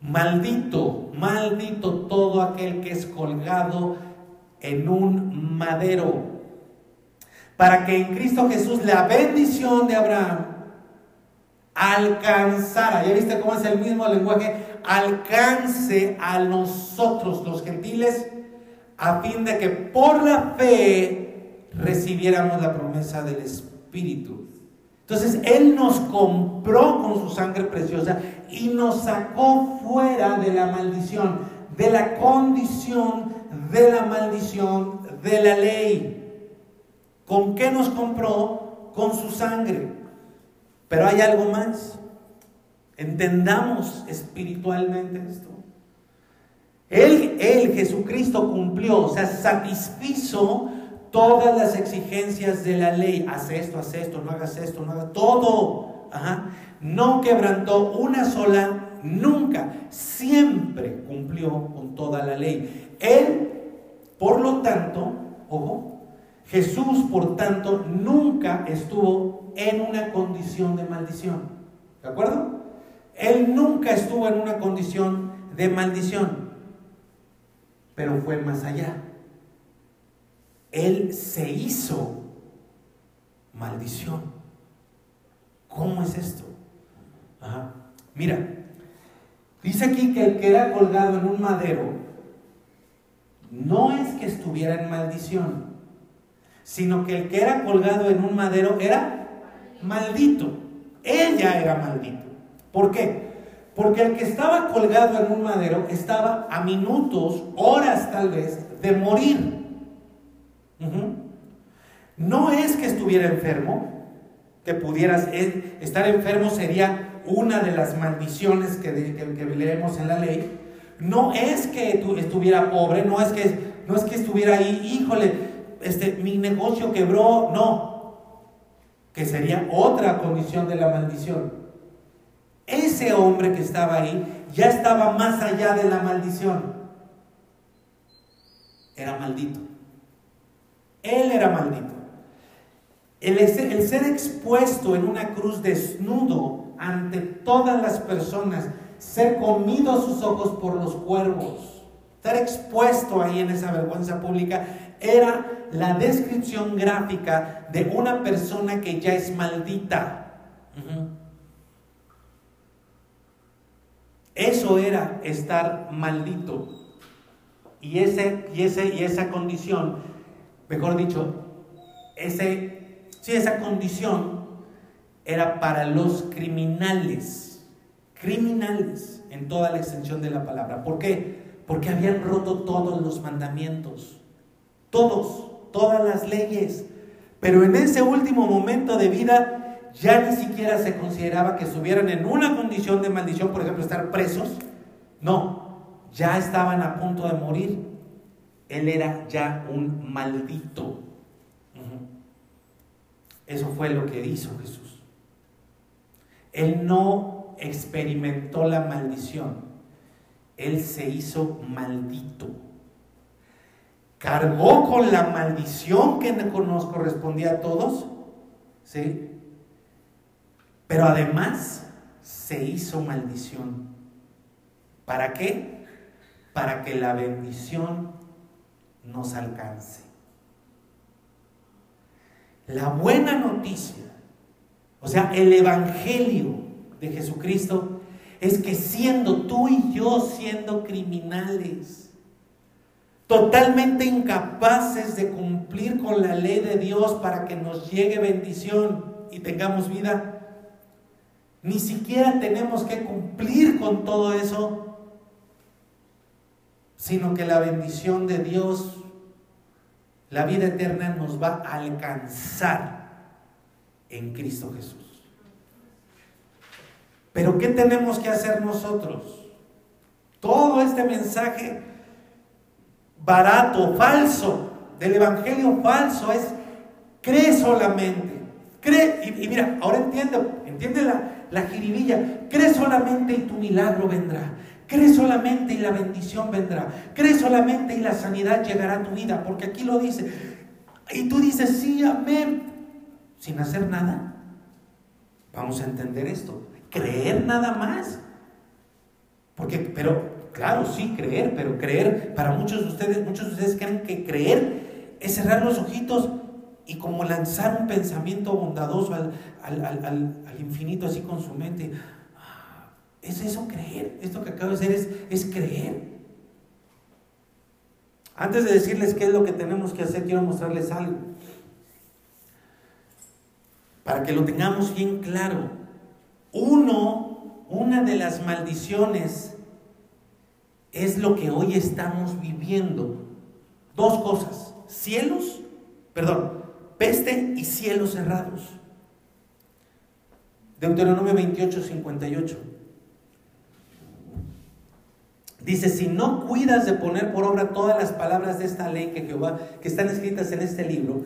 Maldito, maldito todo aquel que es colgado en un madero, para que en Cristo Jesús la bendición de Abraham alcanzara, ya viste cómo es el mismo lenguaje, alcance a nosotros los gentiles, a fin de que por la fe recibiéramos la promesa del Espíritu. Entonces Él nos compró con su sangre preciosa y nos sacó fuera de la maldición, de la condición de la maldición de la ley. ¿Con qué nos compró? Con su sangre. Pero hay algo más. Entendamos espiritualmente esto. Él, Jesucristo, cumplió, o sea, satisfizo todas las exigencias de la ley. Haz esto, haz esto, no hagas esto, no hagas todo. No quebrantó una sola, nunca. Siempre cumplió con toda la ley. Él, por lo tanto, ojo, Jesús, por tanto, nunca estuvo en una condición de maldición. ¿De acuerdo? Él nunca estuvo en una condición de maldición, pero fue más allá. Él se hizo maldición. ¿Cómo es esto? Mira, dice aquí que el que era colgado en un madero no es que estuviera en maldición, sino que el que era colgado en un madero era maldito. Ella era maldito. ¿Por qué? Porque el que estaba colgado en un madero estaba a minutos, horas tal vez, de morir. No es que estuviera enfermo, que pudieras estar enfermo sería una de las maldiciones que, leemos en la ley. No es que estuviera pobre, no es que, no es que estuviera ahí, híjole, este, mi negocio quebró, no, que sería otra condición de la maldición. Ese hombre que estaba ahí ya estaba más allá de la maldición. Era maldito. Él era maldito. El, ser expuesto en una cruz desnudo ante todas las personas ser comido sus ojos por los cuervos, estar expuesto ahí en esa vergüenza pública, era la descripción gráfica de una persona que ya es maldita. Eso era estar maldito. Y, y, ese, y esa condición, mejor dicho, ese, sí, esa condición era para los criminales, criminales en toda la extensión de la palabra. ¿Por qué? Porque habían roto todos los mandamientos, todos, todas las leyes. Pero en ese último momento de vida ya ni siquiera se consideraba que estuvieran en una condición de maldición, por ejemplo, estar presos. No, ya estaban a punto de morir. Él era ya un maldito. Eso fue lo que hizo Jesús. Él no experimentó la maldición. Él se hizo maldito. Cargó con la maldición que nos correspondía a todos. ¿Sí? Pero además se hizo maldición. ¿Para qué? para que la bendición nos alcance. La buena noticia, o sea, el Evangelio de Jesucristo, es que siendo tú y yo siendo criminales, totalmente incapaces de cumplir con la ley de Dios para que nos llegue bendición y tengamos vida, ni siquiera tenemos que cumplir con todo eso sino que la bendición de Dios, la vida eterna nos va a alcanzar en Cristo Jesús. Pero ¿qué tenemos que hacer nosotros? Todo este mensaje barato, falso, del Evangelio falso es, cree solamente. Cree, y, mira, ahora entiende, entiende la, la jiribilla, cree solamente y tu milagro vendrá. Cree solamente y la bendición vendrá. Cree solamente y la sanidad llegará a tu vida, porque aquí lo dice. Y tú dices, sí, amén, sin hacer nada. Vamos a entender esto. Creer nada más. Porque, pero, claro, sí, creer, pero creer, para muchos de ustedes, muchos de ustedes creen que creer es cerrar los ojitos y como lanzar un pensamiento bondadoso al, al infinito así con su mente. Es eso creer. Esto que acabo de hacer es, creer. Antes de decirles qué es lo que tenemos que hacer, quiero mostrarles algo. Para que lo tengamos bien claro. Uno, una de las maldiciones es lo que hoy estamos viviendo. Dos cosas. Cielos, perdón, peste y cielos cerrados. Deuteronomio 28, 58. Dice, si no cuidas de poner por obra todas las palabras de esta ley que Jehová, que están escritas en este libro,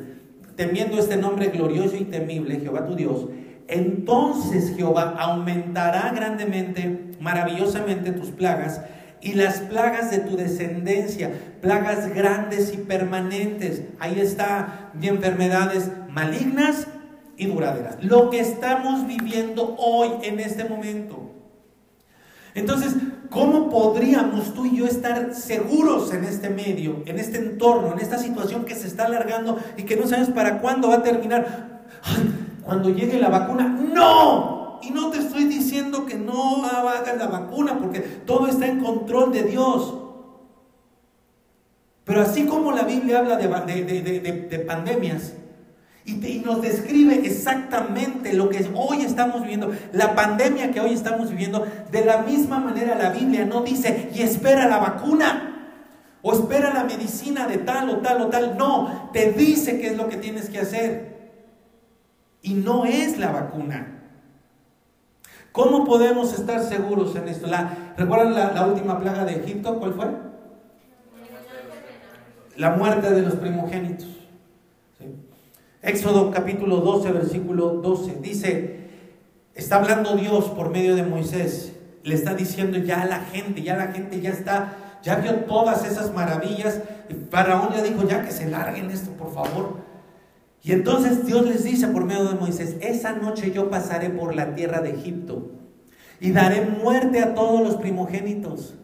temiendo este nombre glorioso y temible, Jehová tu Dios, entonces Jehová aumentará grandemente, maravillosamente tus plagas y las plagas de tu descendencia, plagas grandes y permanentes. Ahí está, y enfermedades malignas y duraderas. Lo que estamos viviendo hoy en este momento. Entonces, ¿cómo podríamos tú y yo estar seguros en este medio, en este entorno, en esta situación que se está alargando y que no sabes para cuándo va a terminar? cuando llegue la vacuna, no. Y no te estoy diciendo que no hagas la vacuna, porque todo está en control de Dios. Pero así como la Biblia habla de pandemias, y, nos describe exactamente lo que hoy estamos viviendo, la pandemia que hoy estamos viviendo. De la misma manera la Biblia no dice, y espera la vacuna, o espera la medicina de tal o tal o tal. No, te dice qué es lo que tienes que hacer. Y no es la vacuna. ¿Cómo podemos estar seguros en esto? ¿Recuerdan la última plaga de Egipto? ¿Cuál fue? La muerte de los primogénitos. Éxodo capítulo 12, versículo 12. Dice, está hablando Dios por medio de Moisés. Le está diciendo ya a la gente, ya la gente ya está, ya vio todas esas maravillas. Y Faraón ya dijo, ya que se larguen esto, por favor. Y entonces Dios les dice por medio de Moisés, esa noche yo pasaré por la tierra de Egipto y daré muerte a todos los primogénitos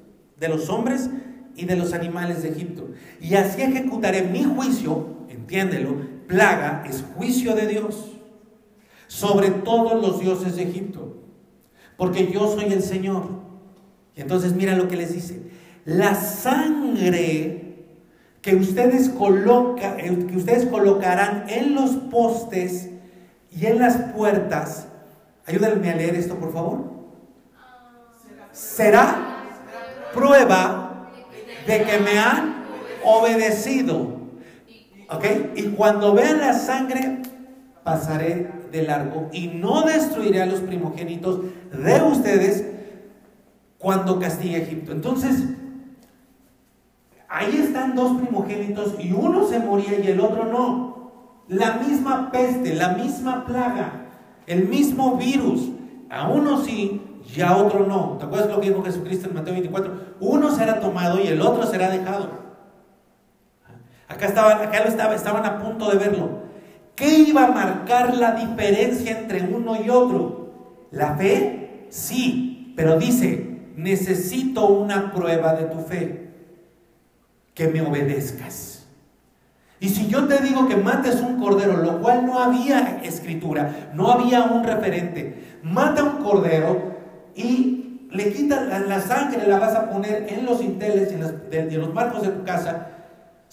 de los hombres y de los animales de Egipto. Y así ejecutaré mi juicio, entiéndelo, plaga es juicio de Dios sobre todos los dioses de Egipto, porque yo soy el Señor. Y entonces mira lo que les dice, la sangre que ustedes, coloca, eh, que ustedes colocarán en los postes y en las puertas, ayúdenme a leer esto por favor, será prueba de que me han obedecido. ¿Ok? Y cuando vean la sangre, pasaré de largo y no destruiré a los primogénitos de ustedes cuando castigue Egipto. Entonces, ahí están dos primogénitos y uno se moría y el otro no. La misma peste, la misma plaga, el mismo virus. A uno sí y a otro no. ¿Te acuerdas lo que dijo Jesucristo en Mateo 24? Uno será tomado y el otro será dejado. Acá, estaban, acá estaba, estaban a punto de verlo. ¿Qué iba a marcar la diferencia entre uno y otro? ¿La fe? Sí, pero dice, necesito una prueba de tu fe, que me obedezcas. Y si yo te digo que mates un cordero, lo cual no había escritura, no había un referente, mata un cordero y le quitas la, sangre, la vas a poner en los inteles y en, los marcos de tu casa,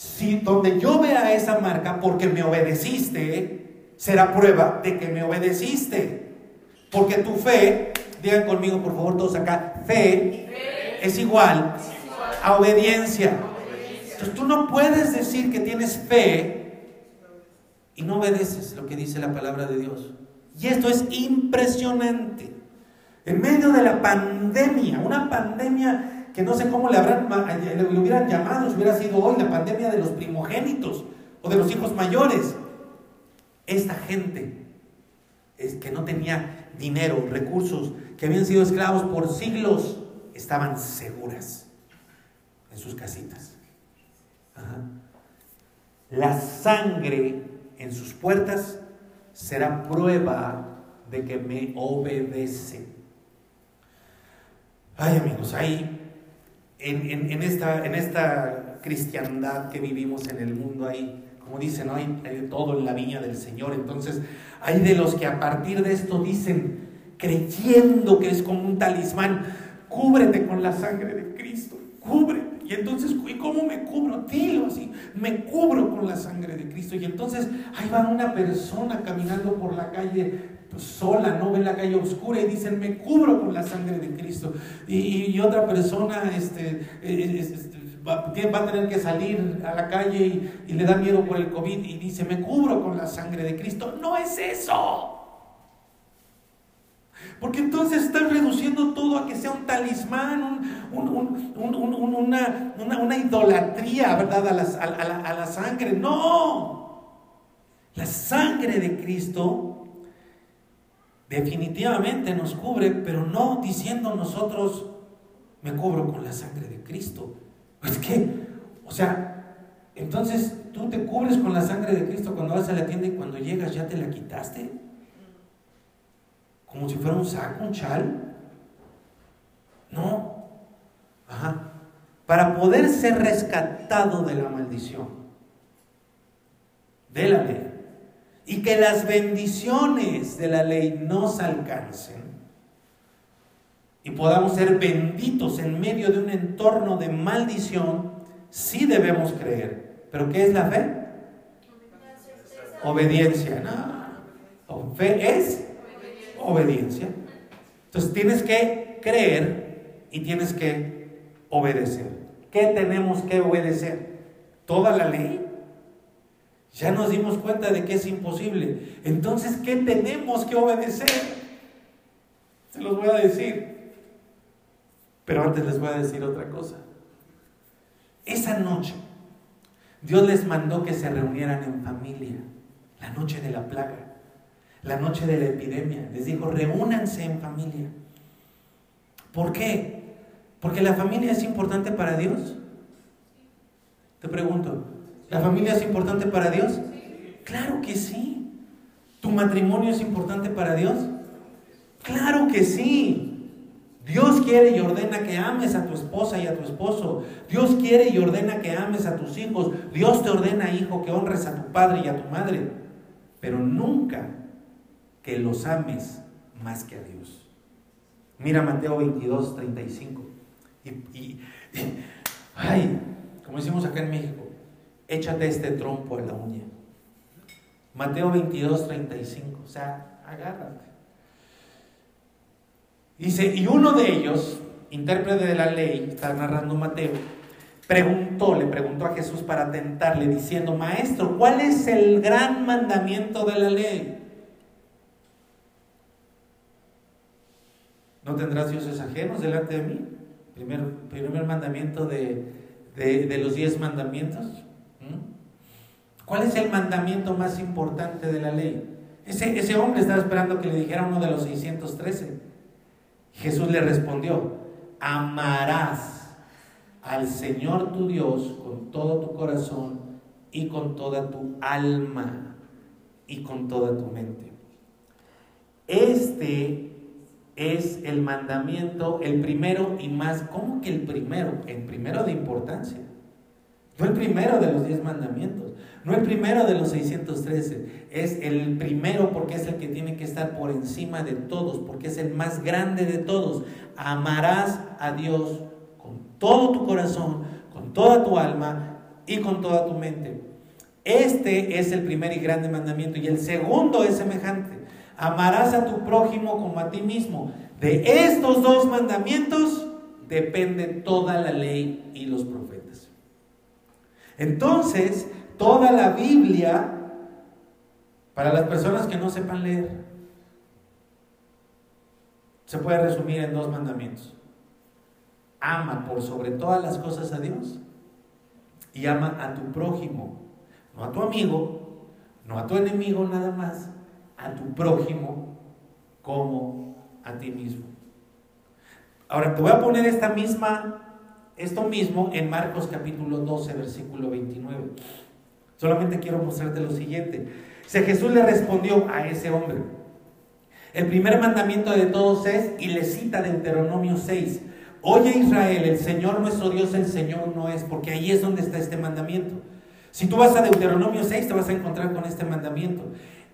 si donde yo vea esa marca, porque me obedeciste, será prueba de que me obedeciste. Porque tu fe, digan conmigo por favor todos acá, fe, es, igual a obediencia. Entonces tú no puedes decir que tienes fe y no obedeces lo que dice la palabra de Dios. Y esto es impresionante. En medio de la pandemia, una pandemia que no sé cómo le, habrán, hubieran llamado, si hubiera sido hoy la pandemia de los primogénitos o de los hijos mayores. Esta gente es que no tenía dinero, recursos, que habían sido esclavos por siglos, estaban seguras en sus casitas. La sangre en sus puertas será prueba de que me obedecen. Ay amigos, ahí en, esta, en esta cristiandad que vivimos en el mundo, hay, como dicen, hay, de todo en la viña del Señor. Entonces, hay de los que a partir de esto dicen, creyendo que es como un talismán, cúbrete con la sangre de Cristo, cúbrete. Y entonces, ¿y cómo me cubro? Dilo así, me cubro con la sangre de Cristo. Y entonces ahí va una persona caminando por la calle sola, no ve la calle oscura y dicen, me cubro con la sangre de Cristo. Y, otra persona este, va, a tener que salir a la calle y, le da miedo por el COVID y dice, me cubro con la sangre de Cristo. No es eso. Porque entonces están reduciendo todo a que sea un talismán, una, idolatría, ¿verdad? A la sangre. No. La sangre de Cristo definitivamente nos cubre, pero no diciendo nosotros, me cubro con la sangre de Cristo. Es que, o sea, entonces tú te cubres con la sangre de Cristo cuando vas a la tienda y cuando llegas ya te la quitaste. Como si fuera un saco, un chal. No. Ajá. Para poder ser rescatado de la maldición, de la y que las bendiciones de la ley nos alcancen y podamos ser benditos en medio de un entorno de maldición, sí debemos creer. ¿Pero qué es la fe? Obediencia. No. Fe es obediencia. Entonces tienes que creer y tienes que obedecer. ¿Qué tenemos que obedecer? ¿Toda la ley? Ya nos dimos cuenta de que es imposible. Entonces, ¿qué tenemos que obedecer? Se los voy a decir. Pero antes les voy a decir otra cosa. Esa noche, Dios les mandó que se reunieran en familia. La noche de la plaga. La noche de la epidemia. Les dijo, reúnanse en familia. ¿Por qué? Porque la familia es importante para Dios. Te pregunto, ¿La familia es importante para Dios? Claro que sí. ¿Tu matrimonio es importante para Dios? Claro que sí. Dios quiere y ordena que ames a tu esposa y a tu esposo. Dios quiere y ordena que ames a tus hijos. Dios te ordena, hijo, que honres a tu padre y a tu madre. Pero nunca que los ames más que a Dios. Mira Mateo 22, 35. Y, y, ay, como decimos acá en México, échate este trompo en la uña. Mateo 22, 35. O sea, agárrate. Dice, y uno de ellos, intérprete de la ley, está narrando Mateo, preguntó, le preguntó a Jesús para tentarle, diciendo, Maestro, ¿cuál es el gran mandamiento de la ley? No tendrás dioses ajenos delante de mí. Primer, primer mandamiento de, de, los diez mandamientos. ¿Cuál es el mandamiento más importante de la ley? Ese, ese hombre estaba esperando que le dijera uno de los 613. Jesús le respondió, amarás al Señor tu Dios con todo tu corazón y con toda tu alma y con toda tu mente. Este es el mandamiento, el primero y más, ¿cómo que el primero? El primero de importancia. No el primero de los diez mandamientos, no el primero de los 613, es el primero porque es el que tiene que estar por encima de todos, porque es el más grande de todos. Amarás a Dios con todo tu corazón, con toda tu alma y con toda tu mente. Este es el primer y grande mandamiento y el segundo es semejante. Amarás a tu prójimo como a ti mismo. De estos dos mandamientos depende toda la ley y los profetas. Entonces, toda la Biblia, para las personas que no sepan leer, se puede resumir en dos mandamientos. Ama por sobre todas las cosas a Dios y ama a tu prójimo, no a tu amigo, no a tu enemigo nada más, a tu prójimo como a ti mismo. Ahora te voy a poner esta misma, esto mismo en Marcos capítulo 12, versículo 29. Solamente quiero mostrarte lo siguiente. Si Jesús le respondió a ese hombre. El primer mandamiento de todos es, y le cita Deuteronomio 6, Oye Israel, el Señor nuestro Dios, el Señor no es, porque ahí es donde está este mandamiento. Si tú vas a Deuteronomio 6, te vas a encontrar con este mandamiento.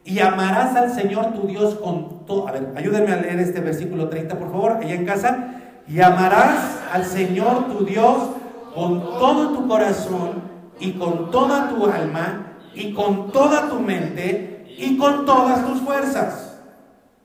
Y amarás al Señor tu Dios con todo. A ver, ayúdenme a leer este versículo 30, por favor, allá en casa. Y amarás al Señor tu Dios con todo tu corazón y con toda tu alma y con toda tu mente y con todas tus fuerzas.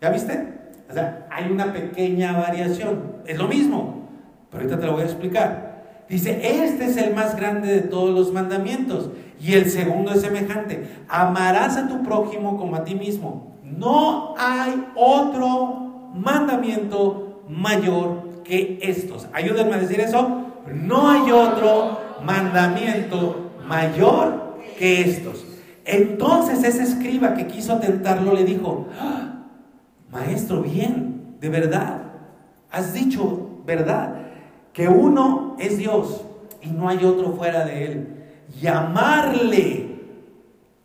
¿Ya viste? O sea, hay una pequeña variación. Es lo mismo, pero ahorita te lo voy a explicar. Dice, este es el más grande de todos los mandamientos. Y el segundo es semejante. Amarás a tu prójimo como a ti mismo. No hay otro mandamiento mayor que estos. Ayúdenme a decir eso. No hay otro mandamiento mayor que estos. Entonces ese escriba que quiso tentarlo le dijo, ah, maestro, bien, de verdad, has dicho verdad, que uno es Dios y no hay otro fuera de él. Llamarle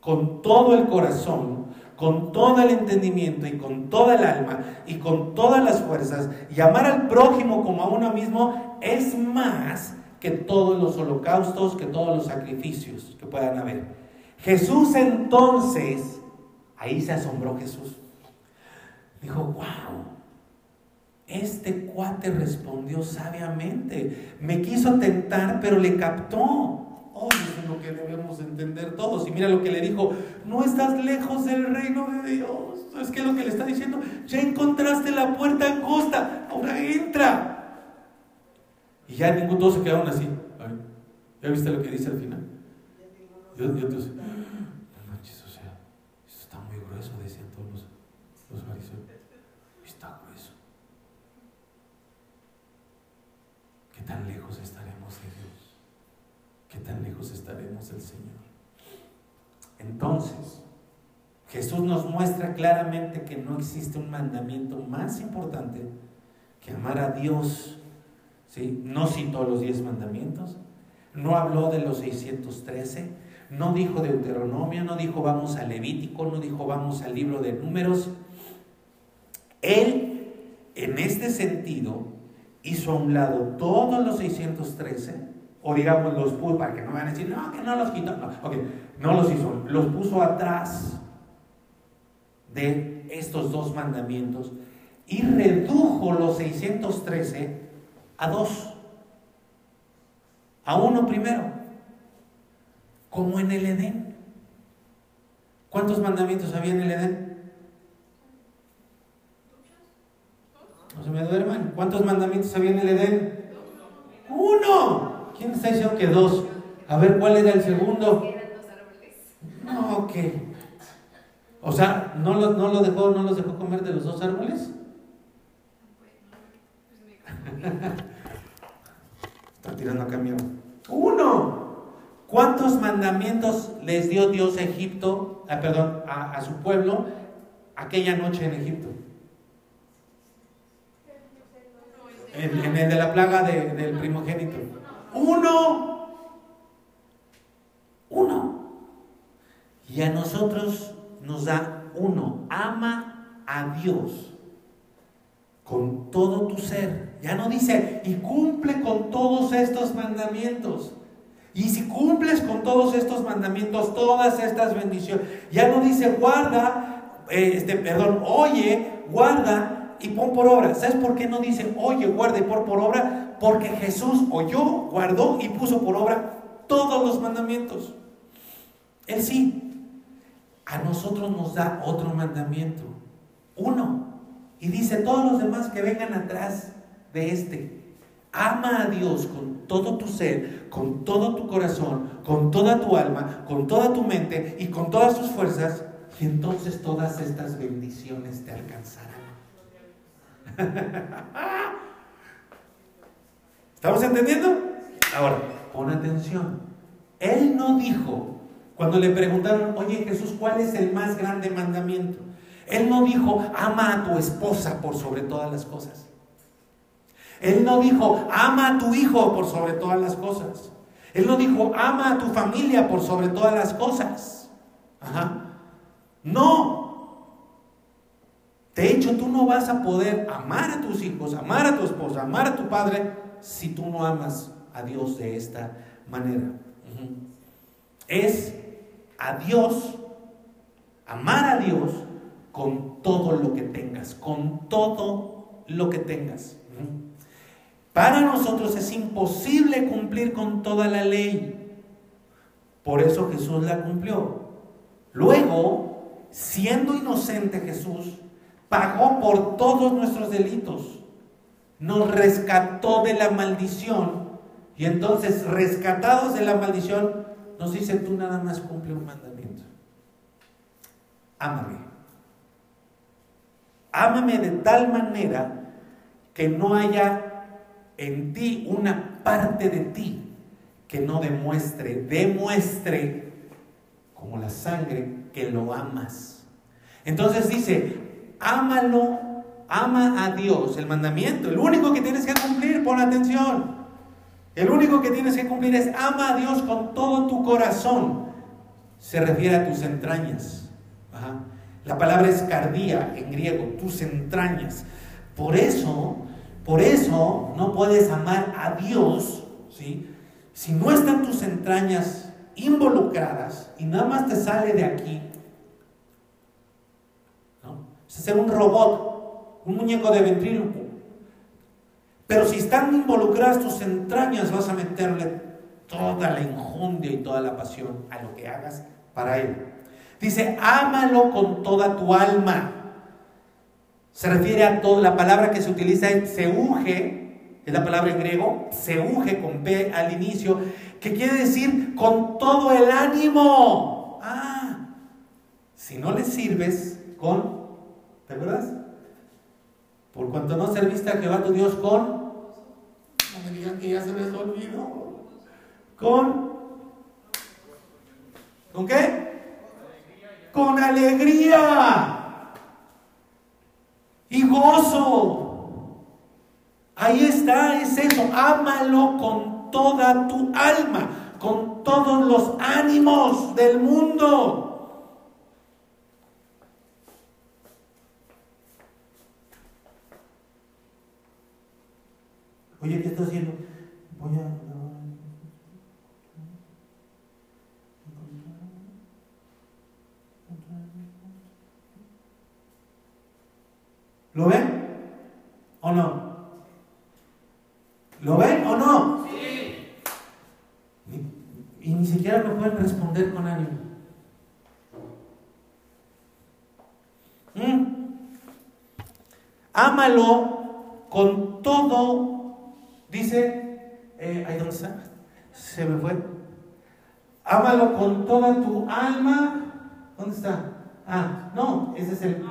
con todo el corazón, con todo el entendimiento y con toda el alma y con todas las fuerzas, llamar al prójimo como a uno mismo es más que todos los holocaustos, que todos los sacrificios que puedan haber. Jesús entonces, ahí se asombró Jesús. Dijo, wow, este cuate respondió sabiamente. Me quiso tentar, pero le captó. Oh, eso es lo que debemos entender todos. Y mira lo que le dijo, no estás lejos del reino de Dios. Es que lo que le está diciendo, ya encontraste la puerta angosta, ahora entra. Y ya ningún, todos se quedaron así. ¿Ya viste lo que dice al final? Yo, yo te no manches, o sea, eso está muy grueso, decían todos los, los fariseos. Está grueso. ¿Qué tan lejos estaremos de Dios? ¿Qué tan lejos estaremos del Señor? Entonces, Jesús nos muestra claramente que no existe un mandamiento más importante que amar a Dios no citó los diez mandamientos, no habló de los 613, no dijo Deuteronomio, no dijo vamos a Levítico, no dijo vamos al libro de números. Él, en este sentido, hizo a un lado todos los 613, o digamos los puso, para que no vayan a decir, no, que no los quitó, no, no los hizo, los puso atrás de estos dos mandamientos y redujo los 613 a dos, a uno primero, como en el Edén. ¿Cuántos mandamientos había en el Edén? No se me duerman. ¿Cuántos mandamientos había en el Edén? Uno. ¿Quién está diciendo que dos? A ver, ¿cuál era el segundo? No, ¿qué? O sea, ¿no, lo, no, lo dejó, ¿no los dejó comer de los dos árboles? Está tirando a cambio. Uno. ¿Cuántos mandamientos les dio Dios a Egipto, ah, perdón, a, su pueblo aquella noche en Egipto? En, el de la plaga del primogénito. Uno. Uno. Y a nosotros nos da uno. Ama a Dios con todo tu ser. Ya no dice, y cumple con todos estos mandamientos. Y si cumples con todos estos mandamientos, todas estas bendiciones, ya no dice guarda, eh, este, perdón, oye, guarda y pon por obra. ¿Sabes por qué no dice oye, guarda y pon por obra? Porque Jesús oyó, guardó y puso por obra todos los mandamientos. Él sí. A nosotros nos da otro mandamiento. Uno. Y dice, todos los demás que vengan atrás de este, ama a Dios con todo tu ser, con todo tu corazón, con toda tu alma, con toda tu mente y con todas tus fuerzas, y entonces todas estas bendiciones te alcanzarán. ¿Estamos entendiendo? Ahora, pon atención. Él no dijo, cuando le preguntaron, oye Jesús, ¿cuál es el más grande mandamiento? Él no dijo, ama a tu esposa por sobre todas las cosas. Él no dijo, ama a tu hijo por sobre todas las cosas. Él no dijo, ama a tu familia por sobre todas las cosas. No. De hecho, tú no vas a poder amar a tus hijos, amar a tu esposa, amar a tu padre, si tú no amas a Dios de esta manera. Es a Dios, amar a Dios con todo lo que tengas, con todo lo que tengas. Para nosotros es imposible cumplir con toda la ley. Por eso Jesús la cumplió. Luego, siendo inocente Jesús, pagó por todos nuestros delitos. Nos rescató de la maldición. Y entonces, rescatados de la maldición, nos dice, tú nada más cumple un mandamiento. Ámame. Ámame de tal manera que no haya en ti una parte de ti que no demuestre, demuestre como la sangre que lo amas. Entonces dice, ámalo, ama a Dios, el mandamiento, el único que tienes que cumplir, pon atención. El único que tienes que cumplir es ama a Dios con todo tu corazón. Se refiere a tus entrañas. La palabra es cardía en griego, tus entrañas. Por eso, por eso no puedes amar a Dios, ¿sí? Si no están tus entrañas involucradas y nada más te sale de aquí, ¿no? Es ser un robot, un muñeco de ventríloco. Pero si están involucradas tus entrañas, vas a meterle toda la injundia y toda la pasión a lo que hagas para Él. Dice, ámalo con toda tu alma. Se refiere a toda la palabra que se utiliza en seuge, es la palabra en griego, seuge con P al inicio, que quiere decir con todo el ánimo. Ah, si no le sirves con, ¿te acuerdas? Por cuanto no serviste a Jehová tu Dios con, no me digan que ya se les olvidó, con, ¿con qué? con alegría y gozo. Ahí está, es eso, ámalo con toda tu alma, con todos los ánimos del mundo. Oye, ¿qué estás haciendo? Voy a... ¿Lo ven? ¿O no? ¿Lo ven o no? Sí. Y, ni siquiera me pueden responder con ánimo. Ámalo con todo, dice, eh, ahí dónde está, se me fue. Ámalo con toda tu alma. ¿Dónde está? Ah, no, ese es el.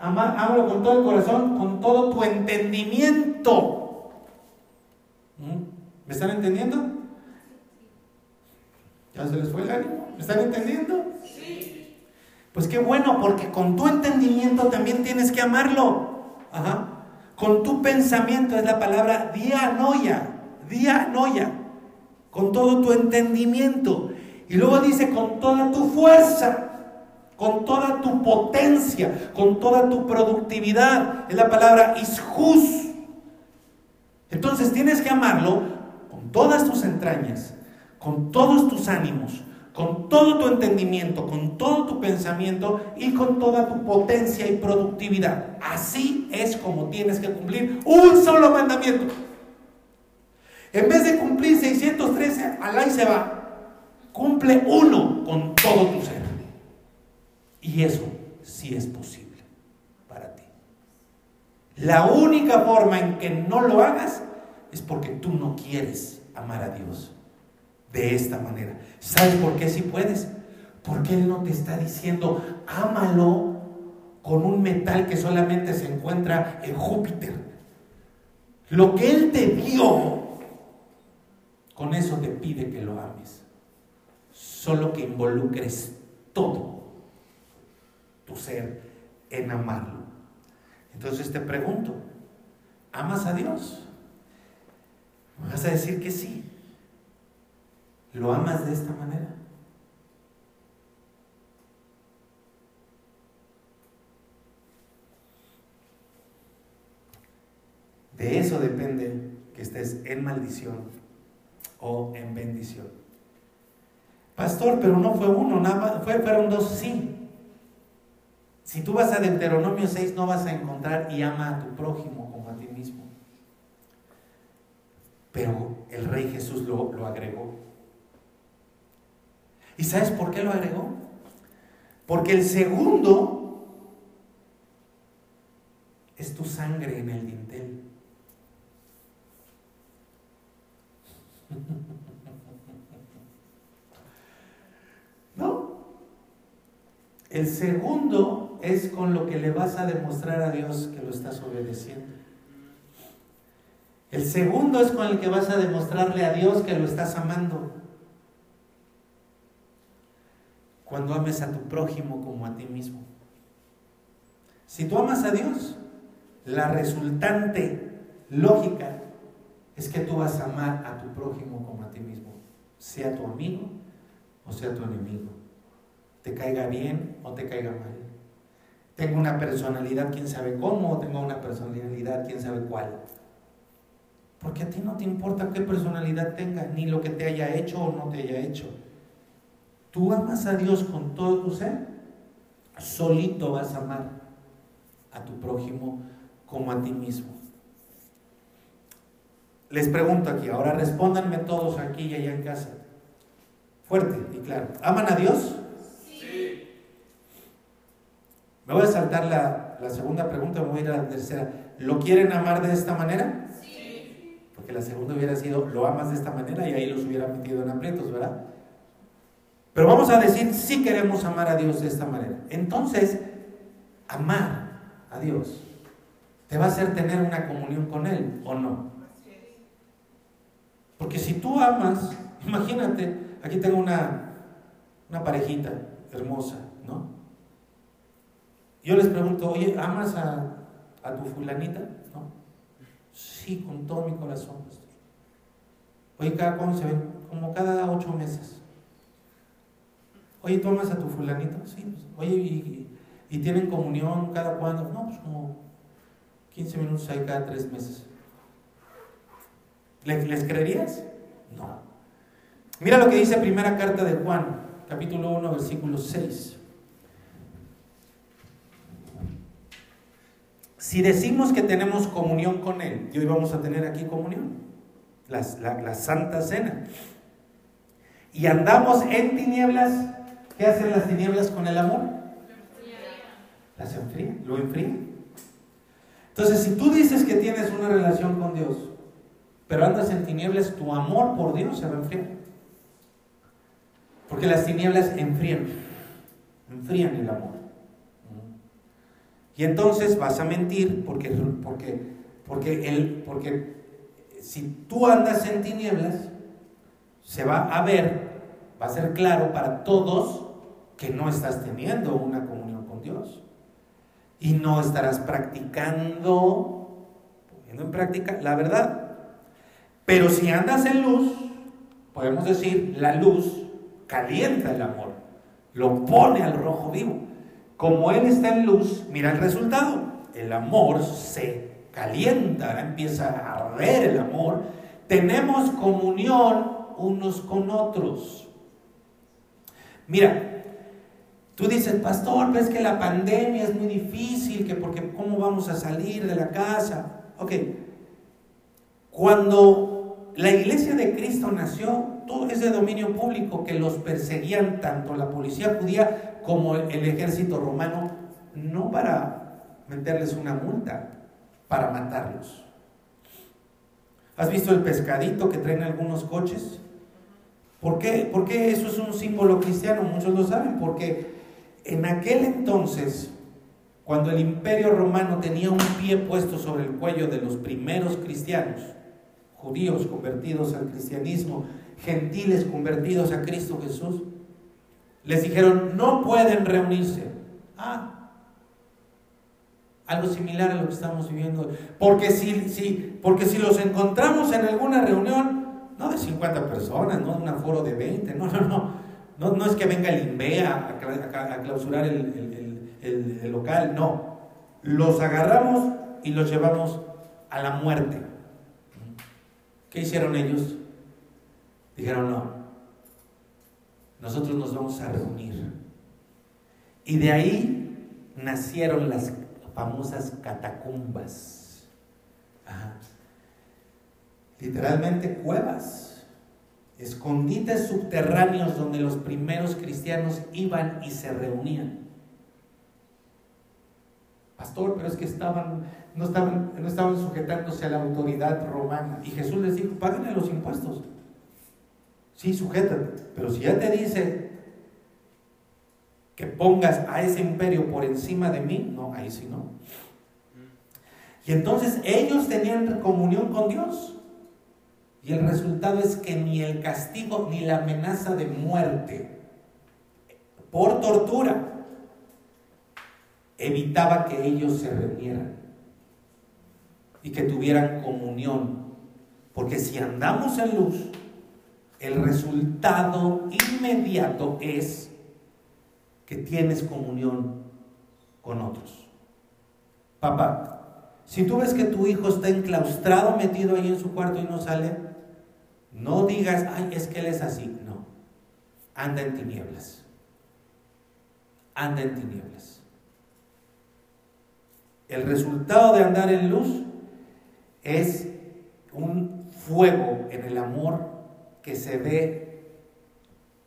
Ámalo con todo el corazón, con todo tu entendimiento. ¿Mm? ¿Me están entendiendo? ¿Ya se les fue el ánimo? ¿Me están entendiendo? Pues qué bueno, porque con tu entendimiento también tienes que amarlo. Ajá. Con tu pensamiento es la palabra dianoia, dianoia. Con todo tu entendimiento. Y luego dice con toda tu fuerza, con toda tu potencia, con toda tu productividad. Es la palabra ishus. Entonces tienes que amarlo con todas tus entrañas, con todos tus ánimos, con todo tu entendimiento, con todo tu pensamiento y con toda tu potencia y productividad. Así es como tienes que cumplir un solo mandamiento. En vez de cumplir 613, alá se va. Cumple uno con todo tu ser. Y eso sí es posible para ti. La única forma en que no lo hagas es porque tú no quieres amar a Dios de esta manera. ¿Sabes por qué si puedes? Porque Él no te está diciendo, ámalo con un metal que solamente se encuentra en Júpiter. Lo que Él te dio, con eso te pide que lo ames. Solo que involucres todo tu ser en amarlo. Entonces te pregunto, ¿amas a Dios? vas a decir que sí. ¿Lo amas de esta manera? De eso depende que estés en maldición o en bendición. Pastor, pero no fue uno, nada más, fue, fueron dos, sí. Si tú vas a Deuteronomio 6 no vas a encontrar y ama a tu prójimo como a ti mismo. Pero el Rey Jesús lo, lo agregó. ¿Y sabes por qué lo agregó? Porque el segundo es tu sangre en el dintel. ¿No? El segundo es con lo que le vas a demostrar a Dios que lo estás obedeciendo. El segundo es con el que vas a demostrarle a Dios que lo estás amando cuando ames a tu prójimo como a ti mismo. Si tú amas a Dios, la resultante lógica es que tú vas a amar a tu prójimo como a ti mismo, sea tu amigo o sea tu enemigo, te caiga bien o te caiga mal. Tengo una personalidad, quién sabe cómo, o tengo una personalidad, quién sabe cuál. Porque a ti no te importa qué personalidad tenga, ni lo que te haya hecho o no te haya hecho. Tú amas a Dios con todo tu ser, solito vas a amar a tu prójimo como a ti mismo. Les pregunto aquí, ahora respóndanme todos aquí y allá en casa. Fuerte y claro. ¿Aman a Dios? Sí. Me voy a saltar la, la segunda pregunta, me voy a ir a la tercera. ¿Lo quieren amar de esta manera? Sí. Porque la segunda hubiera sido, lo amas de esta manera y ahí los hubiera metido en aprietos, ¿verdad? Pero vamos a decir, si queremos amar a Dios de esta manera. Entonces, amar a Dios te va a hacer tener una comunión con Él o no. Porque si tú amas, imagínate, aquí tengo una, una parejita hermosa, ¿no? Yo les pregunto, oye, ¿amas a, a tu fulanita? ¿No? Sí, con todo mi corazón. Oye, ¿cada cuándo se ven? Como cada ocho meses. Oye, ¿tú amas a tu fulanito? Sí. Pues, oye, ¿y, tienen comunión cada cuándo? No, pues como 15 minutos ahí cada tres meses. ¿Les, creerías? No. Mira lo que dice primera carta de Juan, capítulo 1, versículo 6. Si decimos que tenemos comunión con Él, y hoy vamos a tener aquí comunión, la, la Santa Cena, y andamos en tinieblas, ¿qué hacen las tinieblas con el amor? Las enfrían, lo enfrían. Entonces, si tú dices que tienes una relación con Dios, pero andas en tinieblas, tu amor por Dios se va a enfriar. Porque las tinieblas enfrían, enfrían el amor. Y entonces vas a mentir porque, porque, porque, porque si tú andas en tinieblas, se va a ver, va a ser claro para todos que no estás teniendo una comunión con Dios y no estarás practicando, poniendo en práctica la verdad. Pero si andas en luz, podemos decir, la luz calienta el amor, lo pone al rojo vivo. Como Él está en luz, mira el resultado. El amor se calienta, empieza a arder el amor. Tenemos comunión unos con otros. Mira, Tú dices, pastor, ves que la pandemia es muy difícil, que porque cómo vamos a salir de la casa. Ok, cuando la iglesia de Cristo nació, todo es de dominio público que los perseguían tanto la policía judía como el ejército romano, no para meterles una multa, para matarlos. ¿Has visto el pescadito que traen algunos coches? ¿Por qué? Porque eso es un símbolo cristiano, muchos lo saben, porque en aquel entonces, cuando el imperio romano tenía un pie puesto sobre el cuello de los primeros cristianos, judíos convertidos al cristianismo, gentiles convertidos a Cristo Jesús, les dijeron, no pueden reunirse. Ah, algo similar a lo que estamos viviendo. Porque si, si, porque si los encontramos en alguna reunión, no de 50 personas, no de un aforo de 20, no, no, no. No, es que venga el INVEA a, clausurar el, local, no. Los agarramos y los llevamos a la muerte. ¿Qué hicieron ellos? Dijeron, no, nosotros nos vamos a reunir. Y de ahí nacieron las famosas catacumbas. Literalmente cuevas escondites subterráneos donde los primeros cristianos iban y se reunían. Pastor, pero es que estaban, no, estaban, no estaban sujetándose a la autoridad romana. Y Jesús les dijo, páganle los impuestos. Sí, sujétate. Pero si ya te dice que pongas a ese imperio por encima de mí, no, ahí sí no. Y entonces ellos tenían comunión con Dios. Y el resultado es que ni el castigo ni la amenaza de muerte por tortura evitaba que ellos se reunieran y que tuvieran comunión. Porque si andamos en luz, el resultado inmediato es que tienes comunión con otros. Papá, si tú ves que tu hijo está enclaustrado, metido ahí en su cuarto y no sale, no digas, ay, es que él es así. No. Anda en tinieblas. Anda en tinieblas. El resultado de andar en luz es un fuego en el amor que se ve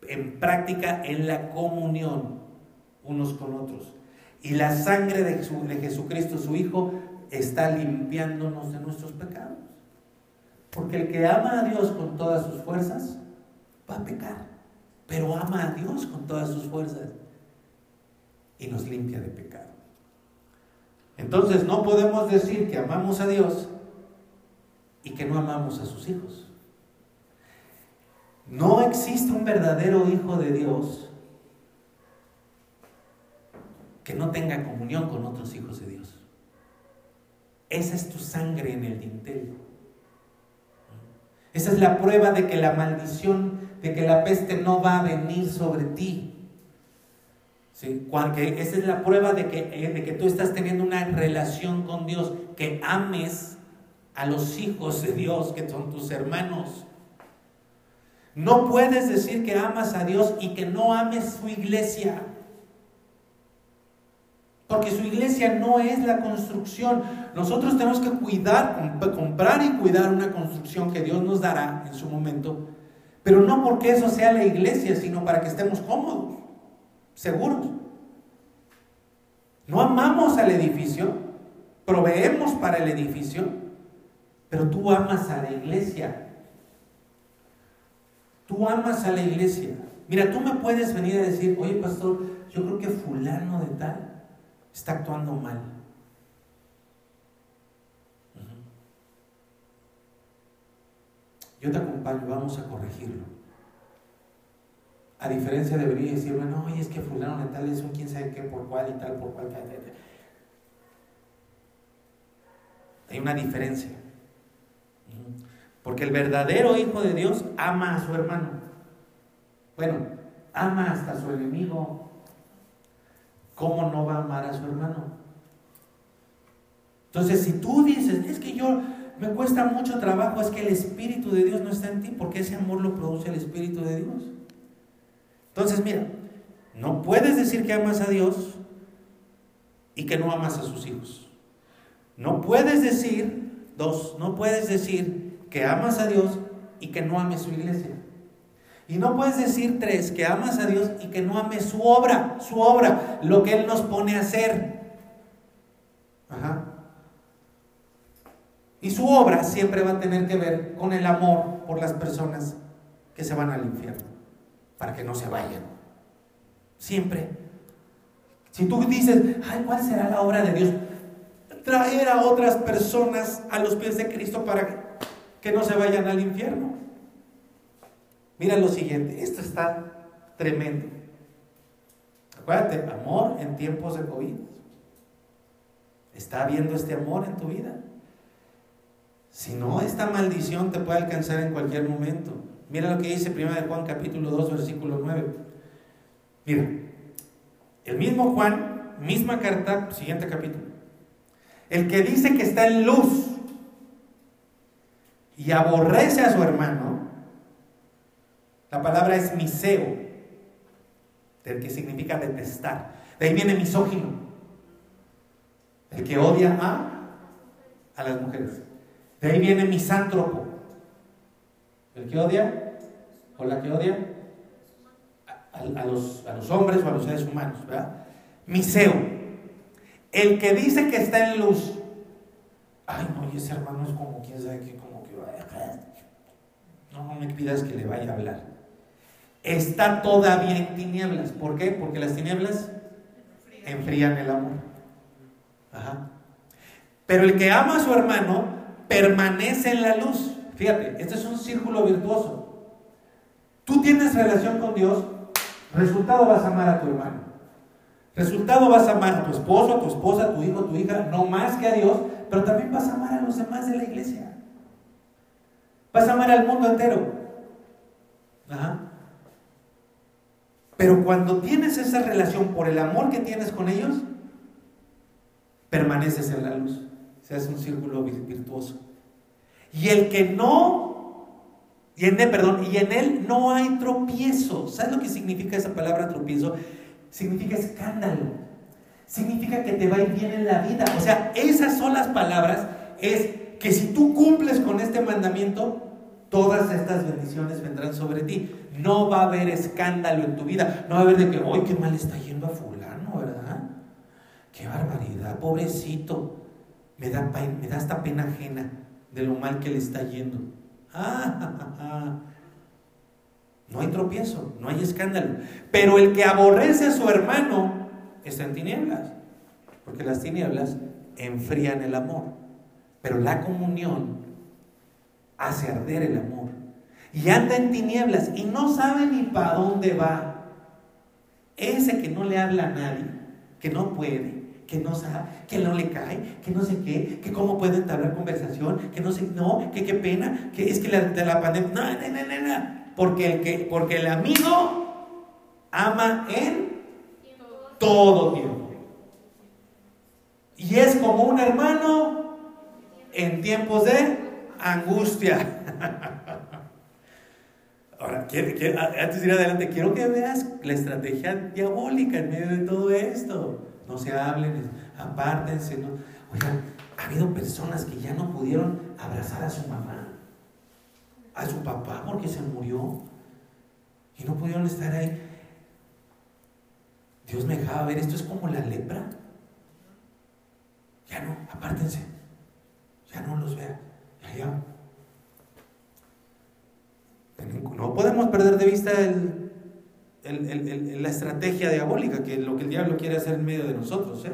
en práctica en la comunión unos con otros. Y la sangre de, Jesucristo, su Hijo, está limpiándonos de nuestros pecados. Porque el que ama a Dios con todas sus fuerzas va a pecar, pero ama a Dios con todas sus fuerzas y nos limpia de pecado. Entonces no podemos decir que amamos a Dios y que no amamos a sus hijos. No existe un verdadero hijo de Dios que no tenga comunión con otros hijos de Dios. Esa es tu sangre en el dintel. Esa es la prueba de que la maldición, de que la peste no va a venir sobre ti. Esa es la prueba de que, eh, de que tú estás teniendo una relación con Dios, que ames a los hijos de Dios que son tus hermanos. No puedes decir que amas a Dios y que no ames su iglesia. Porque su iglesia no es la construcción. Nosotros tenemos que cuidar, comprar y cuidar una construcción que Dios nos dará en su momento. Pero no porque eso sea la iglesia, sino para que estemos cómodos, seguros. No amamos al edificio, proveemos para el edificio, pero tú amas a la iglesia. Tú amas a la iglesia. Mira, tú me puedes venir a decir, oye pastor, yo creo que fulano de tal está actuando mal. Yo te acompaño, vamos a corregirlo. A diferencia de venir y decirme, no, oye, es que fulano de tal es un quién sabe qué, por cuál y tal, por tal. Hay una diferencia. Porque el verdadero hijo de Dios ama a su hermano. Bueno, ama hasta su enemigo, ¿cómo no va a amar a su hermano? Entonces, si tú dices, es que yo me cuesta mucho trabajo, es que el Espíritu de Dios no está en ti, porque ese amor lo produce el Espíritu de Dios. Entonces, mira, no puedes decir que amas a Dios y que no amas a sus hijos. No puedes decir, dos, no puedes decir que amas a Dios y que no ames su iglesia. Y no puedes decir tres, que amas a Dios y que no ames su obra, su obra, lo que Él nos pone a hacer. Ajá. Y su obra siempre va a tener que ver con el amor por las personas que se van al infierno, para que no se vayan. Siempre. Si tú dices, ay, ¿cuál será la obra de Dios? Traer a otras personas a los pies de Cristo para que no se vayan al infierno. Mira lo siguiente, esto está tremendo. Acuérdate, amor en tiempos de COVID. ¿Está habiendo este amor en tu vida? Si no, esta maldición te puede alcanzar en cualquier momento. Mira lo que dice 1 Juan capítulo 2, versículo 9. Mira, el mismo Juan, misma carta, siguiente capítulo. El que dice que está en luz y aborrece a su hermano, la palabra es miseo, del que significa detestar. De ahí viene misógino, el que odia a, a las mujeres. De ahí viene misántropo, el que odia o la que odia a, los, a los hombres o a los seres humanos. ¿verdad? Miseo, el que dice que está en luz. Ay, no, y ese hermano es como quién sabe qué, no me pidas que le vaya a hablar está todavía en tinieblas. ¿Por qué? Porque las tinieblas enfrían el amor. Pero el que ama a su hermano permanece en la luz. Fíjate, este es un círculo virtuoso. Tú tienes relación con Dios, resultado vas a amar a tu hermano. Resultado vas a amar a tu esposo, a tu esposa, a tu hijo, a tu hija, no más que a Dios, pero también vas a amar a los demás de la iglesia. Vas a amar al mundo entero. Ajá. Pero cuando tienes esa relación por el amor que tienes con ellos, permaneces en la luz. Se hace un círculo virtuoso. Y el que no, y en él, y en él no hay tropiezo. ¿Sabes lo que significa esa palabra tropiezo? Significa escándalo. Significa que te va a ir bien en la vida. O sea, esas son las palabras. Es que si tú cumples con este mandamiento, todas estas bendiciones vendrán sobre ti. No va a haber escándalo en tu vida. No va a haber de que, hoy qué mal está yendo a fulano, ¿verdad? Qué barbaridad, pobrecito. Me da, me da esta pena ajena de lo mal que le está yendo. No hay tropiezo, no hay escándalo. Pero el que aborrece a su hermano está en tinieblas. Porque las tinieblas enfrían el amor. Pero la comunión hace arder el amor. Y anda en tinieblas y no sabe ni para dónde va. Ese que no le habla a nadie, que no puede, que no sabe, que no le cae, que no sé qué, que cómo puede entablar conversación, que no sé, no, que qué pena, que es que la, de la pandemia, no, no, no, no, Porque el, que, porque el amigo ama en todo tiempo. Y es como un hermano en tiempos de angustia. Ahora, antes de ir adelante, quiero que veas la estrategia diabólica en medio de todo esto. No se hablen, apártense. Oigan, ha habido personas que ya no pudieron abrazar a su mamá, a su papá porque se murió y no pudieron estar ahí. Dios me dejaba ver, esto es como la lepra. Ya no, apártense. Ya no los vea. Ya, ya. No podemos perder de vista la estrategia diabólica, que lo que el diablo quiere hacer en medio de nosotros. ¿eh?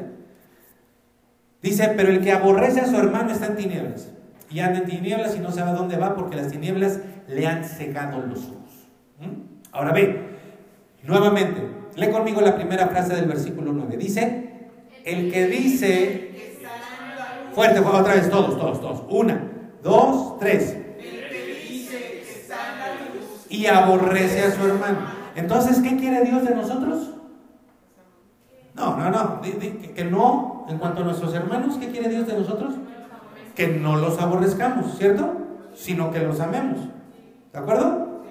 Dice, pero el que aborrece a su hermano está en tinieblas. Y anda en tinieblas y no sabe a dónde va porque las tinieblas le han cegado los ojos. Ahora ve, nuevamente, lee conmigo la primera frase del versículo 9. Dice, el que dice, fuerte, otra vez, todos, todos, todos. Una, dos, tres. Y aborrece a su hermano. Entonces, ¿qué quiere Dios de nosotros? No, no, no. Que no, en cuanto a nuestros hermanos, ¿qué quiere Dios de nosotros? Que no los aborrezcamos, ¿cierto? Sino que los amemos. ¿De acuerdo?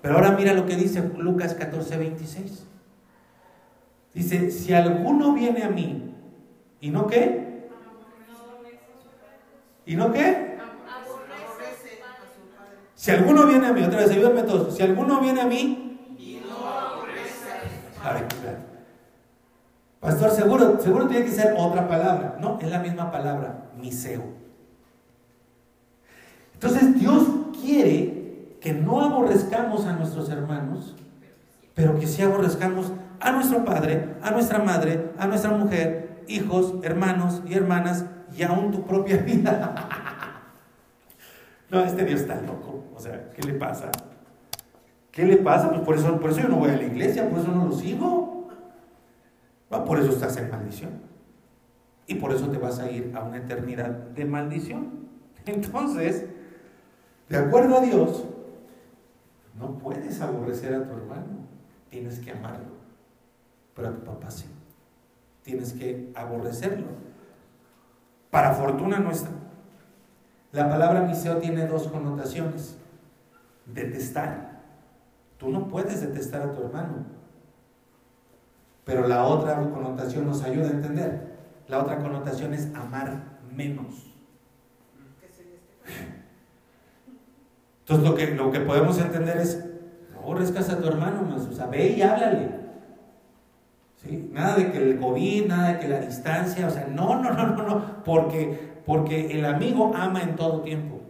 Pero ahora mira lo que dice Lucas 14, 26. Dice, si alguno viene a mí, ¿y no qué? ¿Y no qué? Si alguno viene a mí, otra vez, ayúdame todos. Si alguno viene a mí, y no a ver, Pastor, seguro, seguro tiene que ser otra palabra. No, es la misma palabra, miseo. Entonces Dios quiere que no aborrezcamos a nuestros hermanos, pero que sí aborrezcamos a nuestro padre, a nuestra madre, a nuestra mujer, hijos, hermanos y hermanas y aún tu propia vida. no, este Dios está loco. O sea, ¿qué le pasa? ¿Qué le pasa? Pues por eso, por eso yo no voy a la iglesia, por eso no lo sigo. por eso estás en maldición. Y por eso te vas a ir a una eternidad de maldición. Entonces, de acuerdo a Dios, no puedes aborrecer a tu hermano, tienes que amarlo. Pero a tu papá sí. Tienes que aborrecerlo. Para fortuna nuestra. La palabra miseo tiene dos connotaciones. Detestar. Tú no puedes detestar a tu hermano. Pero la otra connotación nos ayuda a entender. La otra connotación es amar menos. Entonces lo que, lo que podemos entender es, no aborrezcas a tu hermano más, o sea, ve y háblale. Nada de que el COVID, nada de que la distancia, o sea, no, no, no, no, no, porque, porque el amigo ama en todo tiempo.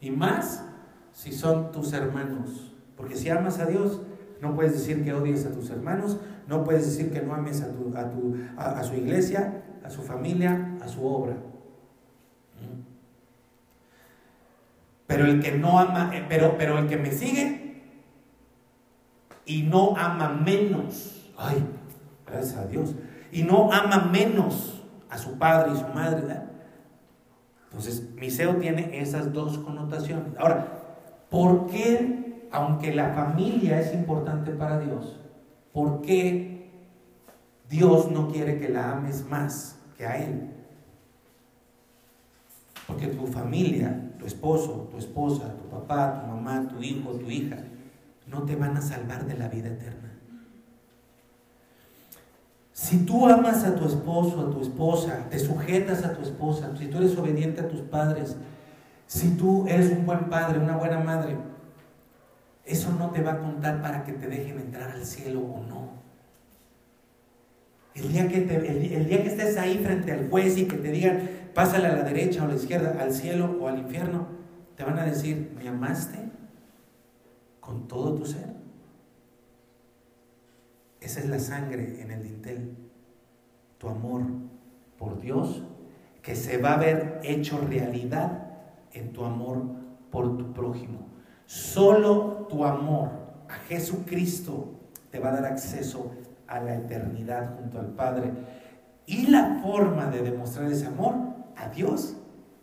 Y más si son tus hermanos. Porque si amas a Dios, no puedes decir que odies a tus hermanos, no puedes decir que no ames a, tu, a, tu, a su iglesia, a su familia, a su obra. Pero el que no ama, eh, pero, pero el que me sigue y no ama menos, ay, gracias a Dios, y no ama menos a su padre y su madre. Entonces, miseo tiene esas dos connotaciones. Ahora, ¿por qué, aunque la familia es importante para Dios, por qué Dios no quiere que la ames más que a Él? Porque tu familia tu esposo, tu esposa, tu papá, tu mamá, tu hijo, tu hija, no te van a salvar de la vida eterna. Si tú amas a tu esposo, a tu esposa, te sujetas a tu esposa, si tú eres obediente a tus padres, si tú eres un buen padre, una buena madre, eso no te va a contar para que te dejen entrar al cielo o no. El día que, estés ahí frente al juez y que te digan, pásale a la derecha o a la izquierda, al cielo o al infierno, te van a decir, ¿me amaste con todo tu ser? Esa es la sangre en el dintel, tu amor por Dios, que se va a ver hecho realidad en tu amor por tu prójimo. Solo tu amor a Jesucristo te va a dar acceso a la eternidad junto al Padre. Y la forma de demostrar ese amor a Dios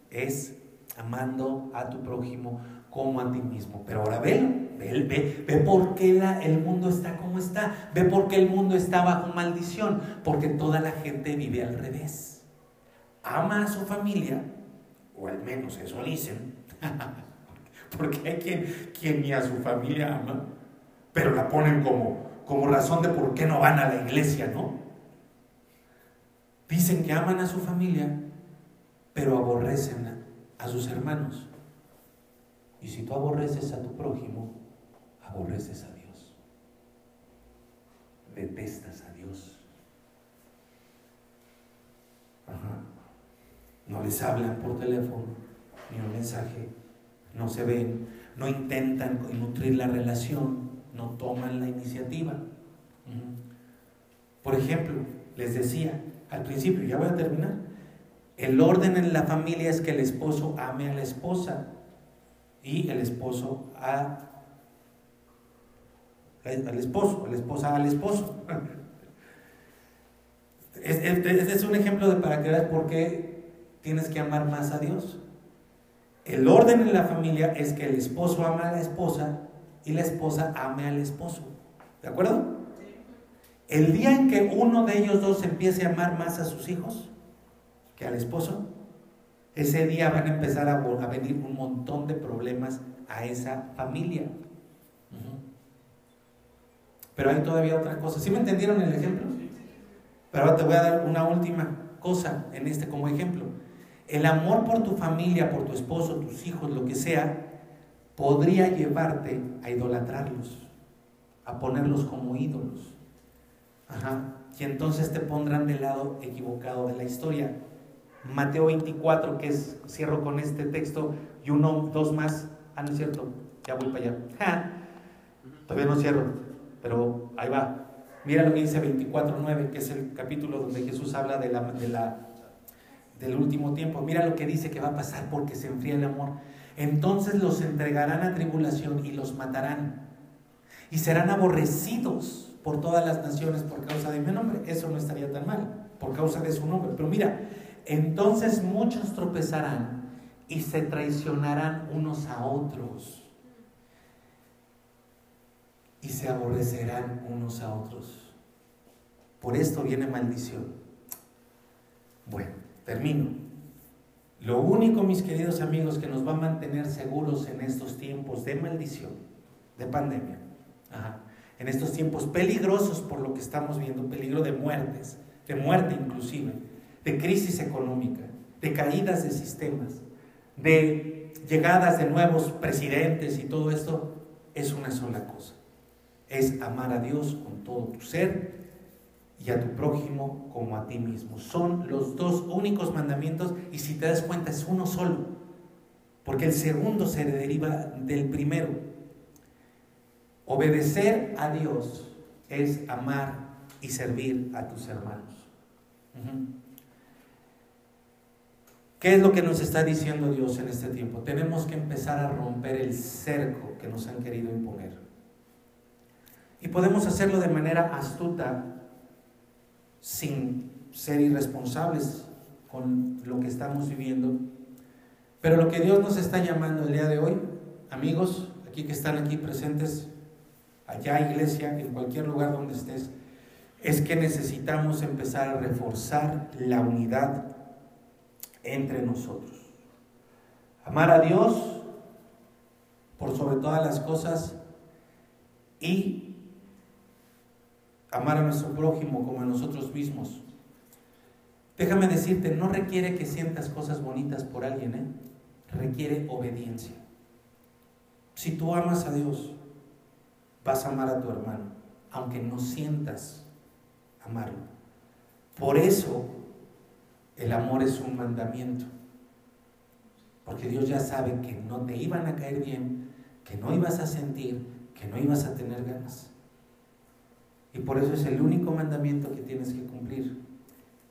es amando a tu prójimo como a ti mismo. Pero ahora ve, ve, ve, ve por qué el mundo está como está. Ve por qué el mundo está bajo maldición. Porque toda la gente vive al revés. ama a su familia, o al menos eso dicen, porque hay quien, quien ni a su familia ama, pero la ponen como, como razón de por qué no van a la iglesia, ¿no? Dicen que aman a su familia, pero aborrecen a sus hermanos. Y si tú aborreces a tu prójimo, aborreces a Dios. Detestas a Dios. No les hablan por teléfono, ni un mensaje, no se ven, no intentan nutrir la relación, no toman la iniciativa. Por ejemplo, les decía al principio, ya voy a terminar, el orden en la familia es que el esposo ame a la esposa y el esposo a al esposo, la esposa al esposo. Este es un ejemplo de para que veas por qué tienes que amar más a Dios. El orden en la familia es que el esposo ama a la esposa y la esposa ame al esposo. ¿De acuerdo? El día en que uno de ellos dos empiece a amar más a sus hijos que al esposo, ese día van a empezar a, venir un montón de problemas a esa familia. Pero hay todavía otra cosa. ¿Sí me entendieron el ejemplo? Pero ahora te voy a dar una última cosa en este como ejemplo. El amor por tu familia, por tu esposo, tus hijos, lo que sea, podría llevarte a idolatrarlos, a ponerlos como ídolos. Ajá. Y entonces te pondrán del lado equivocado de la historia. Mateo 24, que es, cierro con este texto, y uno, dos más. Ah, no es cierto, ya voy para allá. Todavía no cierro, pero ahí va. Mira lo que dice 24.9, que es el capítulo donde Jesús habla de la, de la, del último tiempo. Mira lo que dice que va a pasar porque se enfría el amor. Entonces los entregarán a tribulación y los matarán. Y serán aborrecidos por todas las naciones por causa de mi nombre. Eso no estaría tan mal, por causa de su nombre. Pero mira, entonces muchos tropezarán y se traicionarán unos a otros. Y se aborrecerán unos a otros. Por esto viene maldición. Bueno, termino. Lo único, mis queridos amigos, que nos va a mantener seguros en estos tiempos de maldición, de pandemia, en estos tiempos peligrosos por lo que estamos viendo, peligro de muertes, de muerte inclusive, de crisis económica, de caídas de sistemas, de llegadas de nuevos presidentes y todo esto, es una sola cosa. Es amar a Dios con todo tu ser y a tu prójimo como a ti mismo. Son los dos únicos mandamientos y si te das cuenta es uno solo, porque el segundo se deriva del primero. Obedecer a Dios es amar y servir a tus hermanos. ¿Qué es lo que nos está diciendo Dios en este tiempo? Tenemos que empezar a romper el cerco que nos han querido imponer. Y podemos hacerlo de manera astuta, sin ser irresponsables con lo que estamos viviendo. Pero lo que Dios nos está llamando el día de hoy, amigos, aquí que están aquí presentes, allá iglesia, en cualquier lugar donde estés, es que necesitamos empezar a reforzar la unidad entre nosotros. Amar a Dios por sobre todas las cosas y amar a nuestro prójimo como a nosotros mismos. Déjame decirte, no requiere que sientas cosas bonitas por alguien, ¿eh? requiere obediencia. Si tú amas a Dios, vas a amar a tu hermano, aunque no sientas amarlo. Por eso el amor es un mandamiento. Porque Dios ya sabe que no te iban a caer bien, que no ibas a sentir, que no ibas a tener ganas. Y por eso es el único mandamiento que tienes que cumplir.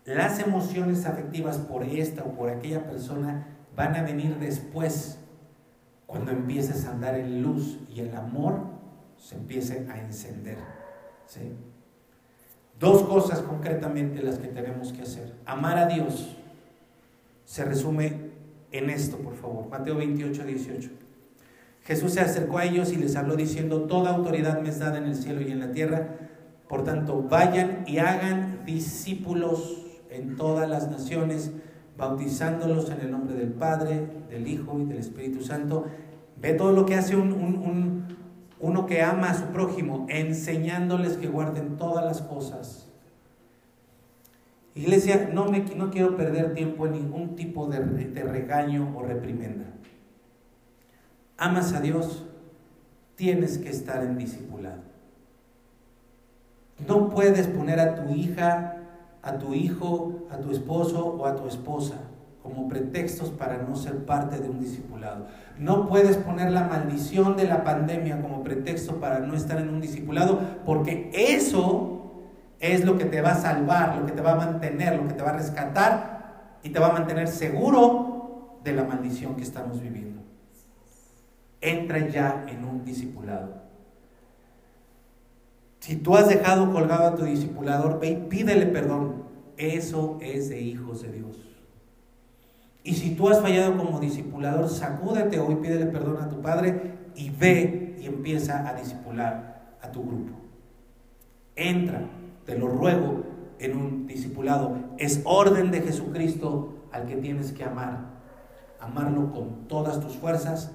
Las emociones afectivas por esta o por aquella persona van a venir después, cuando empieces a andar en luz y el amor se empiece a encender. Dos cosas concretamente las que tenemos que hacer. Amar a Dios se resume en esto, por favor. Mateo 28, 18. Jesús se acercó a ellos y les habló diciendo, Toda autoridad me es dada en el cielo y en la tierra. Por tanto, vayan y hagan discípulos en todas las naciones, bautizándolos en el nombre del Padre, del Hijo y del Espíritu Santo. Ve todo lo que hace un, uno que ama a su prójimo, enseñándoles que guarden todas las cosas. Iglesia, no, me, no quiero perder tiempo en ningún tipo de, de regaño o reprimenda. Amas a Dios, tienes que estar en discipulado. No puedes poner a tu hija, a tu hijo, a tu esposo o a tu esposa como pretextos para no ser parte de un discipulado. No puedes poner la maldición de la pandemia como pretexto para no estar en un discipulado, porque eso es lo que te va a salvar, lo que te va a mantener, lo que te va a rescatar y te va a mantener seguro de la maldición que estamos viviendo. Entra ya en un discipulado. Si tú has dejado colgado a tu discipulador, ve y pídele perdón. Eso es de hijos de Dios. Y si tú has fallado como discipulador, sacúdete hoy, pídele perdón a tu padre y ve y empieza a discipular a tu grupo. Entra, te lo ruego, en un discipulado. Es orden de Jesucristo al que tienes que amar. Amarlo con todas tus fuerzas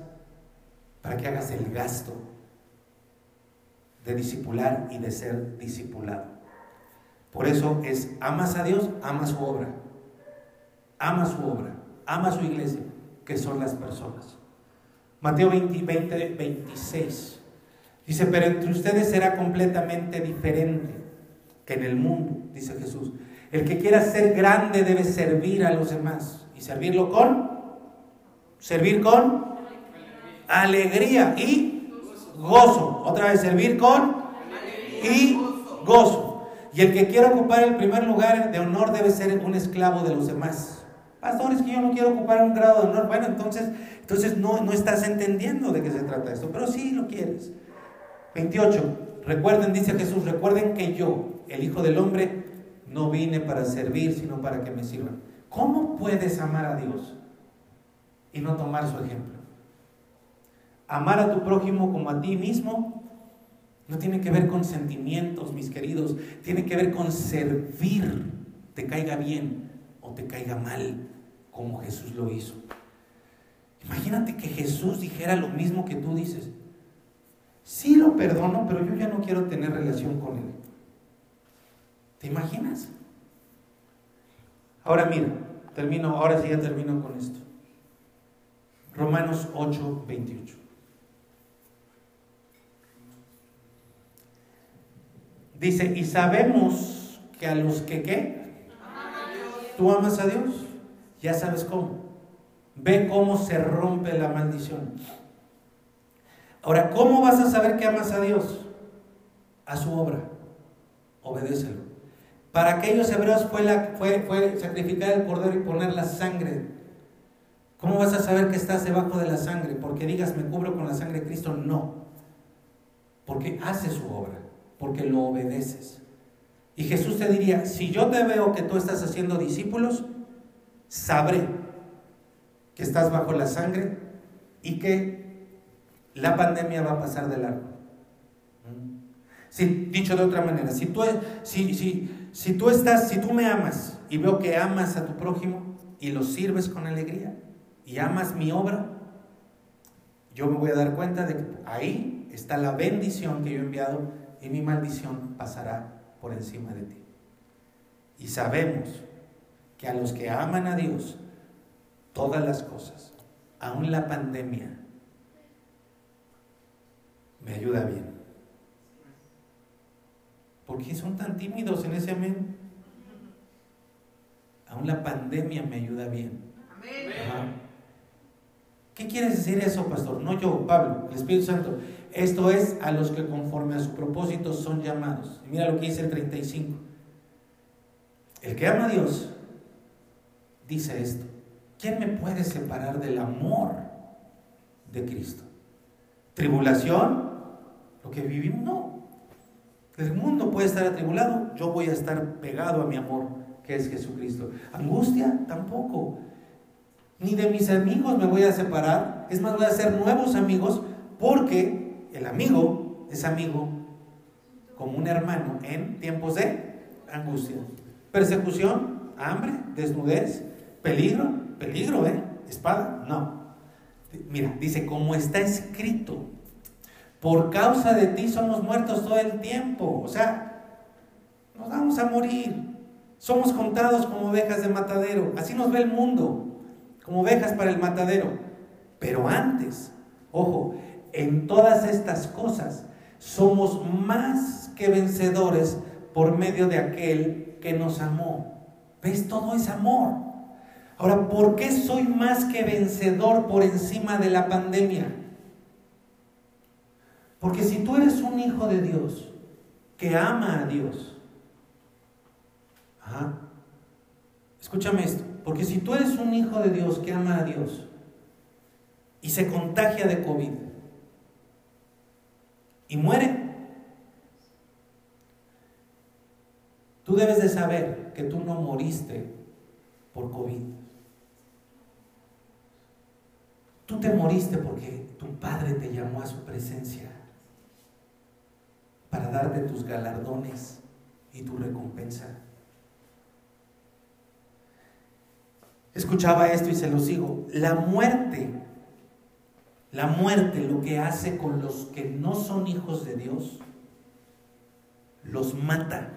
para que hagas el gasto de discipular y de ser discipulado. Por eso es, amas a Dios, ama su obra. Ama su obra, ama su iglesia, que son las personas. Mateo 20, 20 26 dice, pero entre ustedes será completamente diferente que en el mundo, dice Jesús. El que quiera ser grande debe servir a los demás. ¿Y servirlo con? Servir con alegría y gozo. Otra vez, servir con y gozo. Y el que quiera ocupar el primer lugar de honor debe ser un esclavo de los demás. Pastores, que yo no quiero ocupar un grado de honor. Bueno, entonces, entonces no, no estás entendiendo de qué se trata esto, pero sí lo quieres. 28. Recuerden, dice Jesús, recuerden que yo, el Hijo del Hombre, no vine para servir, sino para que me sirvan. ¿Cómo puedes amar a Dios y no tomar su ejemplo? Amar a tu prójimo como a ti mismo no tiene que ver con sentimientos, mis queridos, tiene que ver con servir, te caiga bien o te caiga mal, como Jesús lo hizo. Imagínate que Jesús dijera lo mismo que tú dices. Sí lo perdono, pero yo ya no quiero tener relación con él. ¿Te imaginas? Ahora mira, termino, ahora sí ya termino con esto. Romanos 8, 28. Dice, y sabemos que a los que qué, tú amas a Dios, ya sabes cómo. Ve cómo se rompe la maldición. Ahora, ¿cómo vas a saber que amas a Dios? A su obra. Obedécelo. Para aquellos hebreos fue, la, fue, fue sacrificar el cordero y poner la sangre. ¿Cómo vas a saber que estás debajo de la sangre? Porque digas, me cubro con la sangre de Cristo. No. Porque hace su obra porque lo obedeces. Y Jesús te diría, si yo te veo que tú estás haciendo discípulos, sabré que estás bajo la sangre y que la pandemia va a pasar de largo. Si, dicho de otra manera, si tú, si, si, si tú estás, si tú me amas y veo que amas a tu prójimo y lo sirves con alegría y amas mi obra, yo me voy a dar cuenta de que ahí está la bendición que yo he enviado y mi maldición pasará por encima de ti. Y sabemos que a los que aman a Dios, todas las cosas, aún la pandemia, me ayuda bien. ¿Por qué son tan tímidos en ese amén? Aún la pandemia me ayuda bien. ¿Qué quiere decir eso, pastor? No yo, Pablo, el Espíritu Santo. Esto es a los que conforme a su propósito son llamados. Y mira lo que dice el 35. El que ama a Dios dice esto. ¿Quién me puede separar del amor de Cristo? ¿Tribulación? ¿Lo que vivimos? No. El mundo puede estar atribulado. Yo voy a estar pegado a mi amor, que es Jesucristo. ¿Angustia? Tampoco. Ni de mis amigos me voy a separar. Es más, voy a hacer nuevos amigos porque el amigo es amigo como un hermano en tiempos de angustia, persecución, hambre, desnudez, Peligro, peligro, ¿eh? Espada, no. Mira, dice, como está escrito, por causa de ti somos muertos todo el tiempo. O sea, nos vamos a morir. Somos contados como ovejas de matadero. Así nos ve el mundo, como ovejas para el matadero. Pero antes, ojo, en todas estas cosas somos más que vencedores por medio de aquel que nos amó. ¿Ves? Todo es amor. Ahora, ¿por qué soy más que vencedor por encima de la pandemia? Porque si tú eres un hijo de Dios, que ama a Dios, escúchame esto, porque si tú eres un hijo de Dios que ama a Dios y se contagia de COVID y muere, tú debes de saber que tú no moriste por COVID. Tú te moriste porque tu Padre te llamó a su presencia para darte tus galardones y tu recompensa. Escuchaba esto y se lo sigo. La muerte, la muerte lo que hace con los que no son hijos de Dios, los mata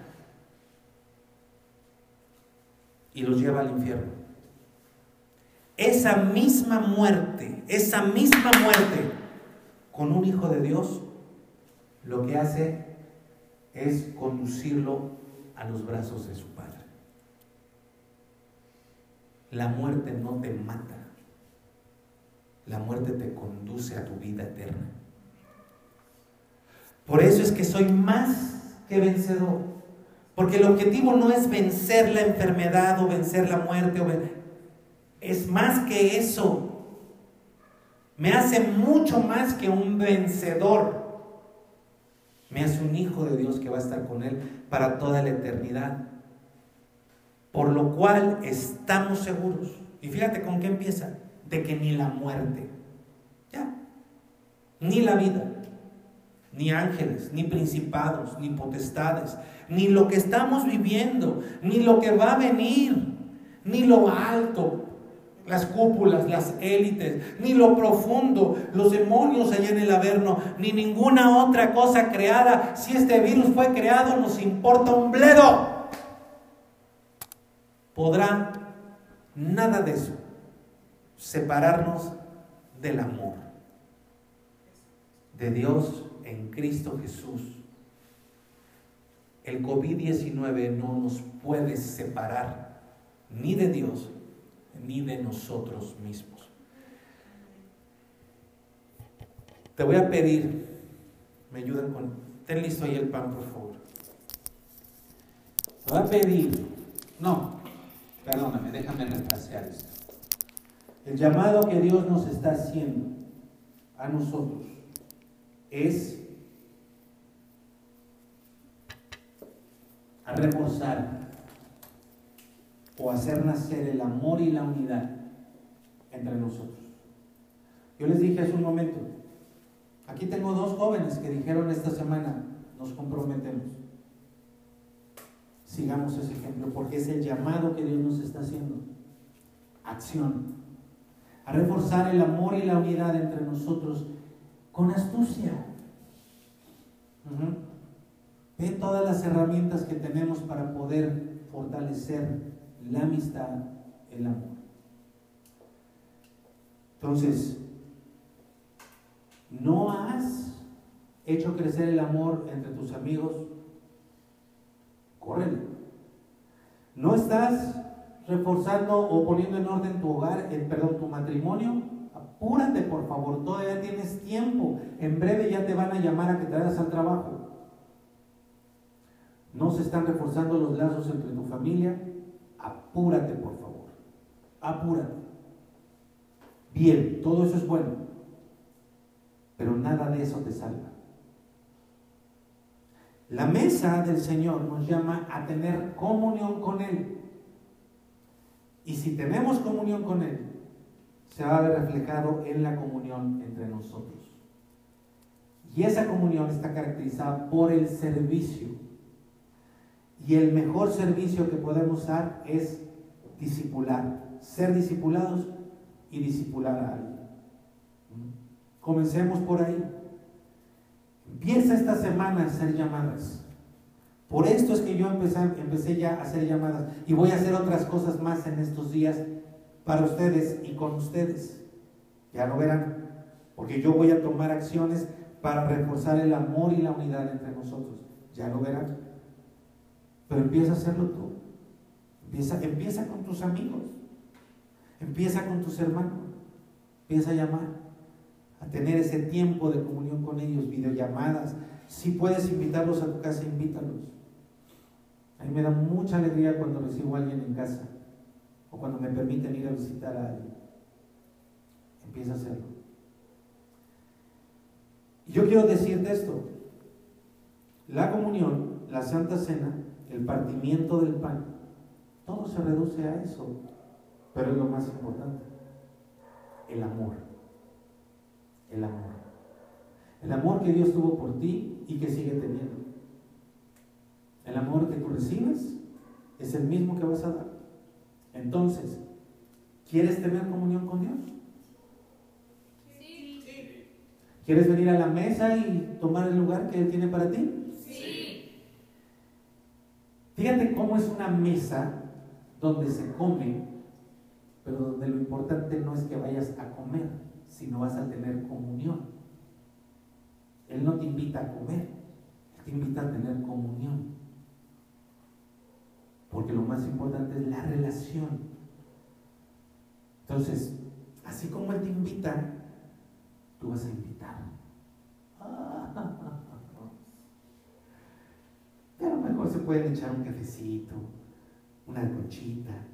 y los lleva al infierno. Esa misma muerte, esa misma muerte con un hijo de Dios, lo que hace es conducirlo a los brazos de su Padre. La muerte no te mata, la muerte te conduce a tu vida eterna. Por eso es que soy más que vencedor. Porque el objetivo no es vencer la enfermedad o vencer la muerte. Es más que eso. Me hace mucho más que un vencedor. Me hace un hijo de Dios que va a estar con Él para toda la eternidad. Por lo cual estamos seguros. Y fíjate con qué empieza. De que ni la muerte, ya, ni la vida, ni ángeles, ni principados, ni potestades, ni lo que estamos viviendo, ni lo que va a venir, ni lo alto, las cúpulas, las élites, ni lo profundo, los demonios allá en el Averno, ni ninguna otra cosa creada. Si este virus fue creado, nos importa un bledo. Podrá nada de eso separarnos del amor de Dios en Cristo Jesús. El COVID-19 no nos puede separar ni de Dios ni de nosotros mismos. Te voy a pedir, me ayudan con, ten listo ahí el pan, por favor. Te voy a pedir, no, perdóname, déjame retrasear esto. El llamado que Dios nos está haciendo a nosotros es a reforzar o hacer nacer el amor y la unidad entre nosotros. Yo les dije hace un momento, aquí tengo dos jóvenes que dijeron esta semana, nos comprometemos. Sigamos ese ejemplo, porque es el llamado que Dios nos está haciendo. Acción. A reforzar el amor y la unidad entre nosotros con astucia. Ve todas las herramientas que tenemos para poder fortalecer la amistad, el amor. Entonces, ¿no has hecho crecer el amor entre tus amigos? Córrele. ¿No estás reforzando o poniendo en orden tu hogar, eh, perdón, tu matrimonio? Apúrate, por favor, todavía tienes tiempo. En breve ya te van a llamar a que te vayas al trabajo. ¿No se están reforzando los lazos entre tu familia? apúrate por favor, apúrate. Bien, todo eso es bueno, pero nada de eso te salva. La mesa del Señor nos llama a tener comunión con Él. Y si tenemos comunión con Él, se va a ver reflejado en la comunión entre nosotros. Y esa comunión está caracterizada por el servicio. Y el mejor servicio que podemos dar es discipular, ser discipulados y discipular a alguien. Comencemos por ahí. Empieza esta semana a hacer llamadas. Por esto es que yo empecé, ya a hacer llamadas y voy a hacer otras cosas más en estos días para ustedes y con ustedes. Ya lo verán, porque yo voy a tomar acciones para reforzar el amor y la unidad entre nosotros. Ya lo verán. Pero empieza a hacerlo tú. Empieza, empieza con tus amigos. Empieza con tus hermanos. Empieza a llamar. A tener ese tiempo de comunión con ellos, videollamadas. Si puedes invitarlos a tu casa, invítalos. A mí me da mucha alegría cuando recibo a alguien en casa o cuando me permiten ir a visitar a alguien. Empieza a hacerlo. Y yo quiero decirte esto. La comunión, la Santa Cena, el partimiento del pan, todo se reduce a eso. Pero es lo más importante. El amor. El amor. El amor que Dios tuvo por ti y que sigue teniendo. El amor que tú recibes es el mismo que vas a dar. Entonces, ¿quieres tener comunión con Dios? Sí. ¿Quieres venir a la mesa y tomar el lugar que Él tiene para ti? Sí. Fíjate cómo es una mesa donde se come, pero donde lo importante no es que vayas a comer, sino vas a tener comunión. Él no te invita a comer, Él te invita a tener comunión. Porque lo más importante es la relación. Entonces, así como Él te invita, tú vas a invitar. Pero a lo mejor se pueden echar un cafecito, una conchita,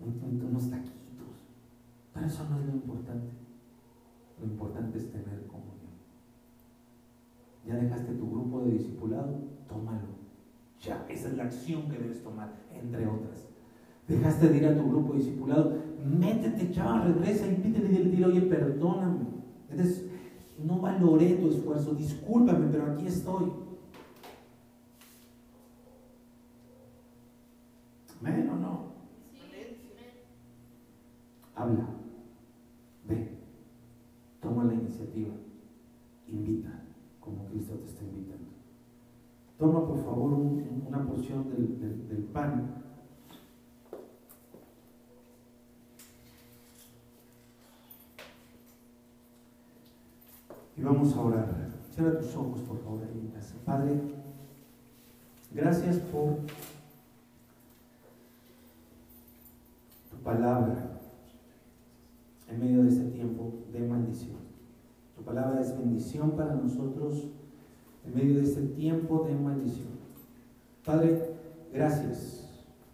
unos taquitos. Pero eso no es lo importante. Lo importante es tener comunión. Ya dejaste tu grupo de discipulado, tómalo. Ya, esa es la acción que debes tomar, entre otras. Dejaste de ir a tu grupo discipulado, métete, chaval, regresa pídele y dile, oye, perdóname. no valoré tu esfuerzo, discúlpame, pero aquí estoy. ¿Amén o no? Habla, ve, toma la iniciativa, invita, como Cristo te está invitando. Toma por favor una porción del, pan. Y vamos a orar. Cierra tus ojos, por favor, ahí en casa. Padre, gracias por tu palabra en medio de este tiempo de maldición. Tu palabra es bendición para nosotros en medio de este tiempo de maldición. Padre, gracias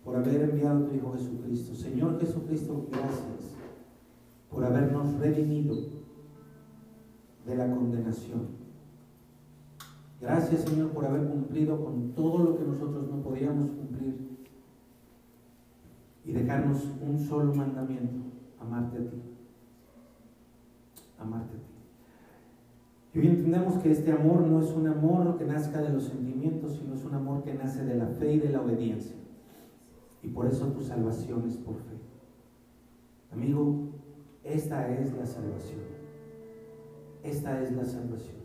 por haber enviado a tu Hijo Jesucristo. Señor Jesucristo, gracias por habernos redimido de la condenación. Gracias, Señor, por haber cumplido con todo lo que nosotros no podíamos cumplir y dejarnos un solo mandamiento, amarte a ti. Amarte a ti. Y hoy entendemos que este amor no es un amor que nazca de los sentimientos, sino es un amor que nace de la fe y de la obediencia. Y por eso tu salvación es por fe. Amigo, esta es la salvación. Esta es la salvación.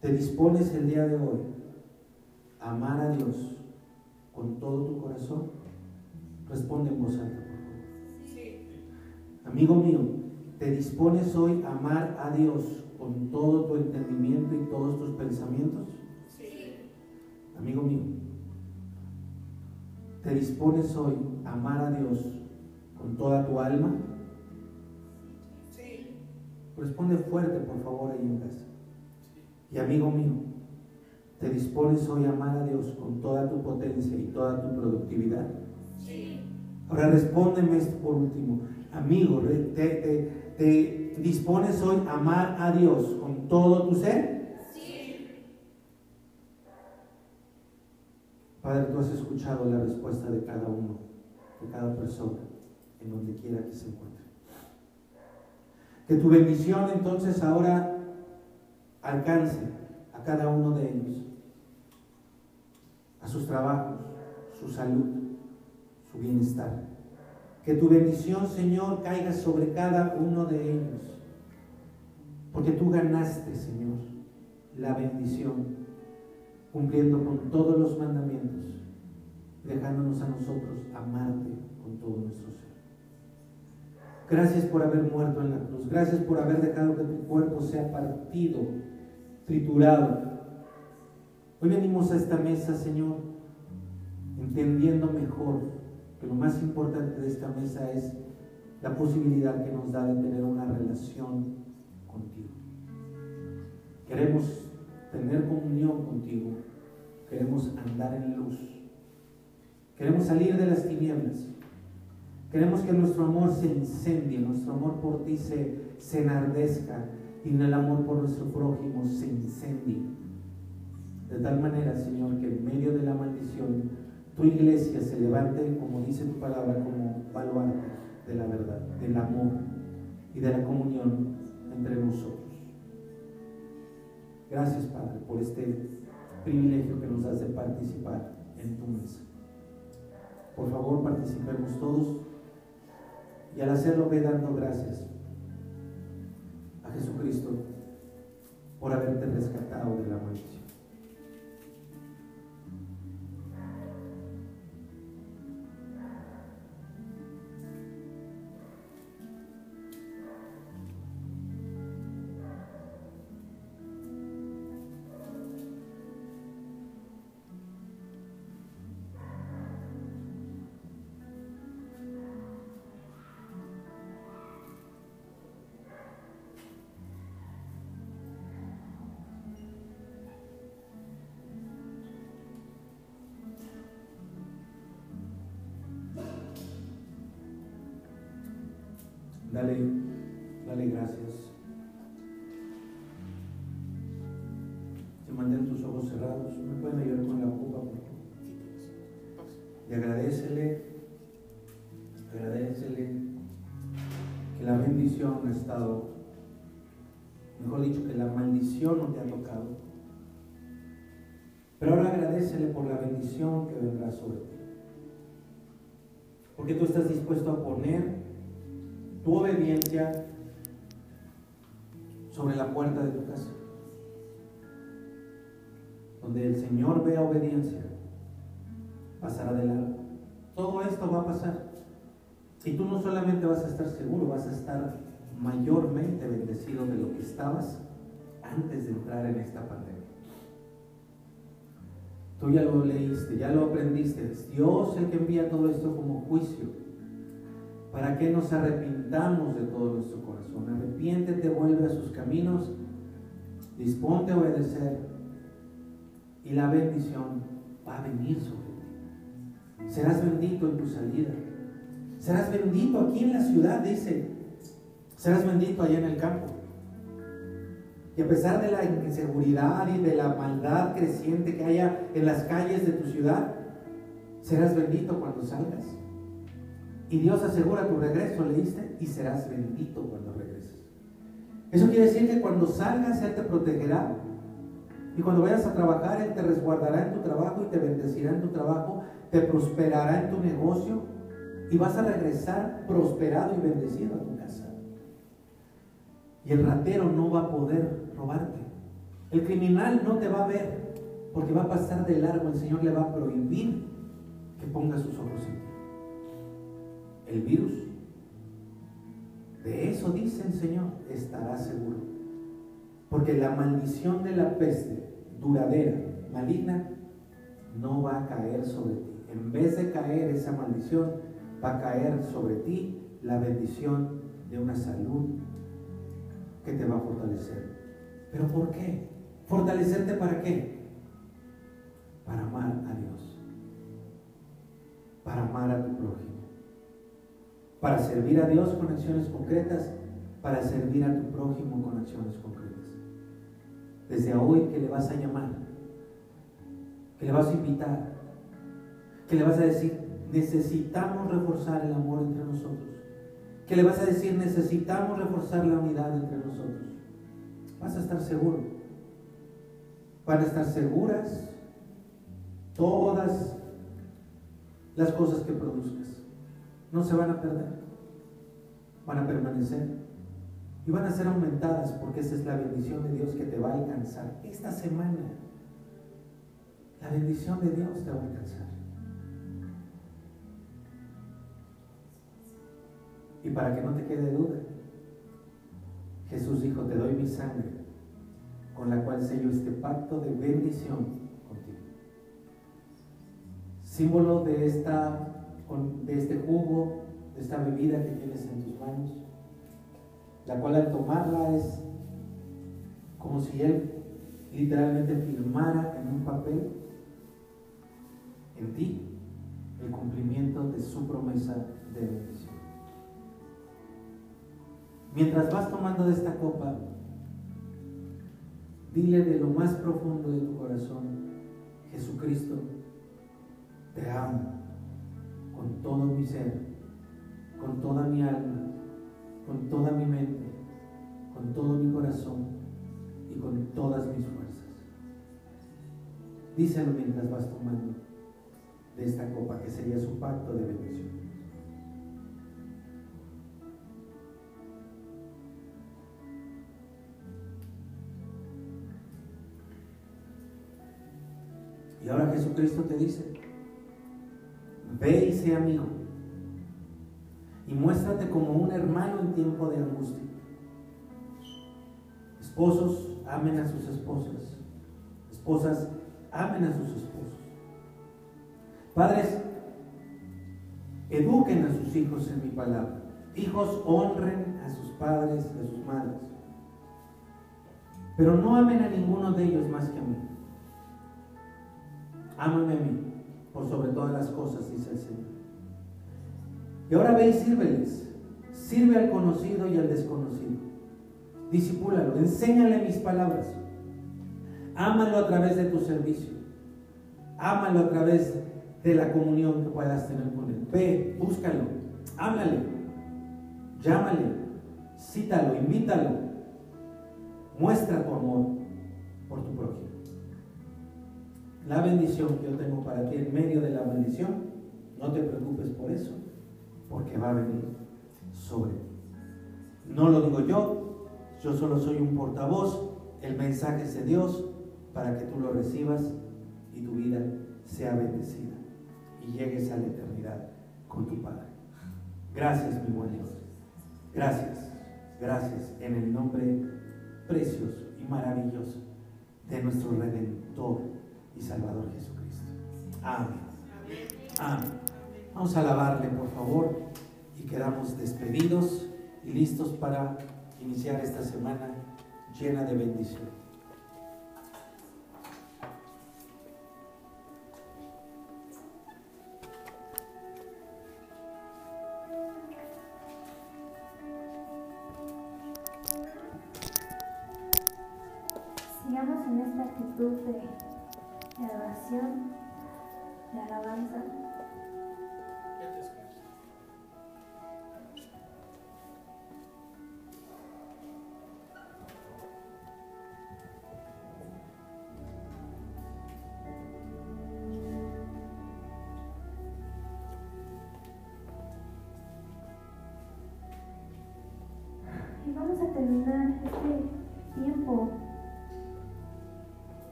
¿Te dispones el día de hoy a amar a Dios con todo tu corazón? Responde en voz alta, por favor. Sí. Amigo mío, ¿te dispones hoy a amar a Dios con todo tu entendimiento y todos tus pensamientos? Sí. Amigo mío, ¿te dispones hoy a amar a Dios con toda tu alma? Sí. Responde fuerte, por favor, ahí en casa. Y amigo mío, ¿te dispones hoy a amar a Dios con toda tu potencia y toda tu productividad? Sí. Ahora respóndeme esto por último. Amigo, te, te dispones hoy a amar a Dios con todo tu ser? Sí. Padre, tú has escuchado la respuesta de cada uno, de cada persona, en donde quiera que se encuentre. Que tu bendición entonces ahora alcance a cada uno de ellos, a sus trabajos, su salud, su bienestar. Que tu bendición, Señor, caiga sobre cada uno de ellos. Porque tú ganaste, Señor, la bendición, cumpliendo con todos los mandamientos, dejándonos a nosotros amarte con todo nuestro ser. Gracias por haber muerto en la cruz. Gracias por haber dejado que tu cuerpo sea partido, triturado. Hoy venimos a esta mesa, Señor, entendiendo mejor que lo más importante de esta mesa es la posibilidad que nos da de tener una relación contigo. Queremos tener comunión contigo. Queremos andar en luz. Queremos salir de las tinieblas. Queremos que nuestro amor se incendie, nuestro amor por ti se, se enardezca y el amor por nuestro prójimo se incendie. De tal manera, Señor, que en medio de la maldición tu iglesia se levante, como dice tu palabra, como baluarte de la verdad, del amor y de la comunión entre nosotros. Gracias, Padre, por este privilegio que nos das de participar en tu mesa. Por favor, participemos todos y al hacerlo ve dando gracias a Jesucristo por haberte rescatado de la muerte. No te ha tocado. Pero ahora agradecele por la bendición que vendrá sobre ti. Porque tú estás dispuesto a poner tu obediencia sobre la puerta de tu casa. Donde el Señor vea obediencia, pasará de largo. Todo esto va a pasar. Y tú no solamente vas a estar seguro, vas a estar mayormente bendecido de lo que estabas antes de entrar en esta pandemia. Tú ya lo leíste, ya lo aprendiste. Es Dios el que envía todo esto como juicio para que nos arrepintamos de todo nuestro corazón. Arrepiéntete, vuelve a sus caminos, disponte a obedecer y la bendición va a venir sobre ti. Serás bendito en tu salida. Serás bendito aquí en la ciudad, dice. Serás bendito allá en el campo. Y a pesar de la inseguridad y de la maldad creciente que haya en las calles de tu ciudad, serás bendito cuando salgas. Y Dios asegura tu regreso, leíste, y serás bendito cuando regreses. Eso quiere decir que cuando salgas, Él te protegerá. Y cuando vayas a trabajar, Él te resguardará en tu trabajo y te bendecirá en tu trabajo, te prosperará en tu negocio y vas a regresar prosperado y bendecido a tu casa. Y el ratero no va a poder robarte. El criminal no te va a ver porque va a pasar de largo. El Señor le va a prohibir que ponga sus ojos en ti el virus. De eso dice el Señor, estará seguro. Porque la maldición de la peste duradera, maligna, no va a caer sobre ti. En vez de caer esa maldición, va a caer sobre ti la bendición de una salud que te va a fortalecer. ¿Pero por qué? ¿Fortalecerte para qué? Para amar a Dios. Para amar a tu prójimo para servir a Dios con acciones concretas, para servir a tu prójimo con acciones concretas. Desde hoy que le vas a llamar, que le vas a invitar, que le vas a decir, necesitamos reforzar el amor entre nosotros, que le vas a decir, necesitamos reforzar la unidad entre nosotros. Vas a estar seguro. Van a estar seguras todas las cosas que produzcas. No se van a perder, van a permanecer y van a ser aumentadas porque esa es la bendición de Dios que te va a alcanzar esta semana. La bendición de Dios te va a alcanzar. Y para que no te quede duda, Jesús dijo, te doy mi sangre, con la cual sello este pacto de bendición contigo. Símbolo de, esta, de este jugo, de esta bebida que tienes en tus manos, la cual al tomarla es como si Él literalmente firmara en un papel en ti el cumplimiento de su promesa de bendición. Mientras vas tomando de esta copa, dile de lo más profundo de tu corazón, Jesucristo, te amo con todo mi ser, con toda mi alma, con toda mi mente, con todo mi corazón y con todas mis fuerzas. Díselo mientras vas tomando de esta copa que sería su pacto de bendición. Y ahora Jesucristo te dice, ve y sé amigo y muéstrate como un hermano en tiempo de angustia. Esposos, amen a sus esposas. Esposas, amen a sus esposos. Padres, eduquen a sus hijos en mi palabra. Hijos, honren a sus padres a sus madres. Pero no amen a ninguno de ellos más que a mí. Ámame a mí por sobre todas las cosas, dice el Señor. Y ahora ve y sírveles. Sirve al conocido y al desconocido. Disipúlalo, enséñale mis palabras. Ámalo a través de tu servicio. Ámalo a través de la comunión que puedas tener con él. Ve, búscalo, háblale, llámale, cítalo, invítalo. Muestra tu amor por tu prójimo. La bendición que yo tengo para ti en medio de la bendición, no te preocupes por eso porque va a venir sobre ti. No lo digo yo, yo solo soy un portavoz, el mensaje es de Dios para que tú lo recibas y tu vida sea bendecida y llegues a la eternidad con tu Padre. Gracias, mi buen Dios. Gracias, gracias en el nombre precioso y maravilloso de nuestro Redentor y Salvador Jesucristo. Amén. Amén. Vamos a alabarle, por favor, y quedamos despedidos y listos para iniciar esta semana llena de bendición. Adoración, de alabanza.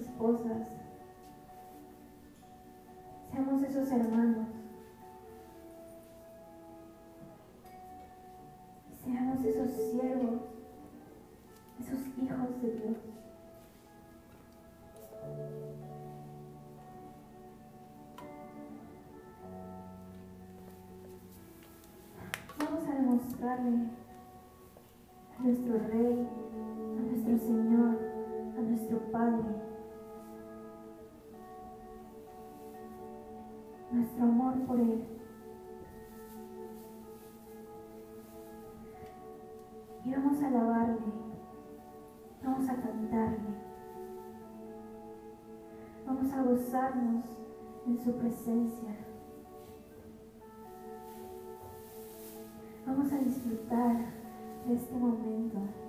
esposas. Seamos esos hermanos. Seamos esos siervos, esos hijos de Dios. Vamos a demostrarle nuestro amor por Él. Y vamos a alabarle, vamos a cantarle, vamos a gozarnos en su presencia. Vamos a disfrutar de este momento.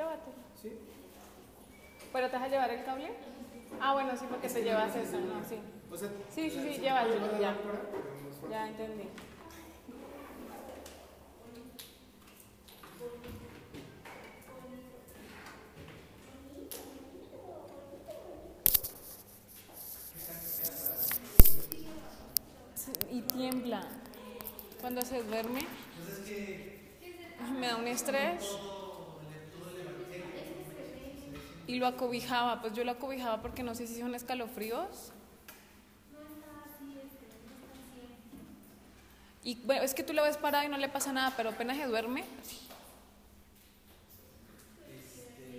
Llévatelo. Sí. ¿Pero te vas a llevar el cable? Ah, bueno, sí, porque te llevas eso, ¿no? Sí. Sí, sí, sí, llévatelo, ya. Ya entendí. Y tiembla. Cuando se duerme, me da un estrés y lo acobijaba, pues yo lo acobijaba porque no sé si son escalofríos. Y bueno, es que tú la ves parada y no le pasa nada, pero apenas se duerme,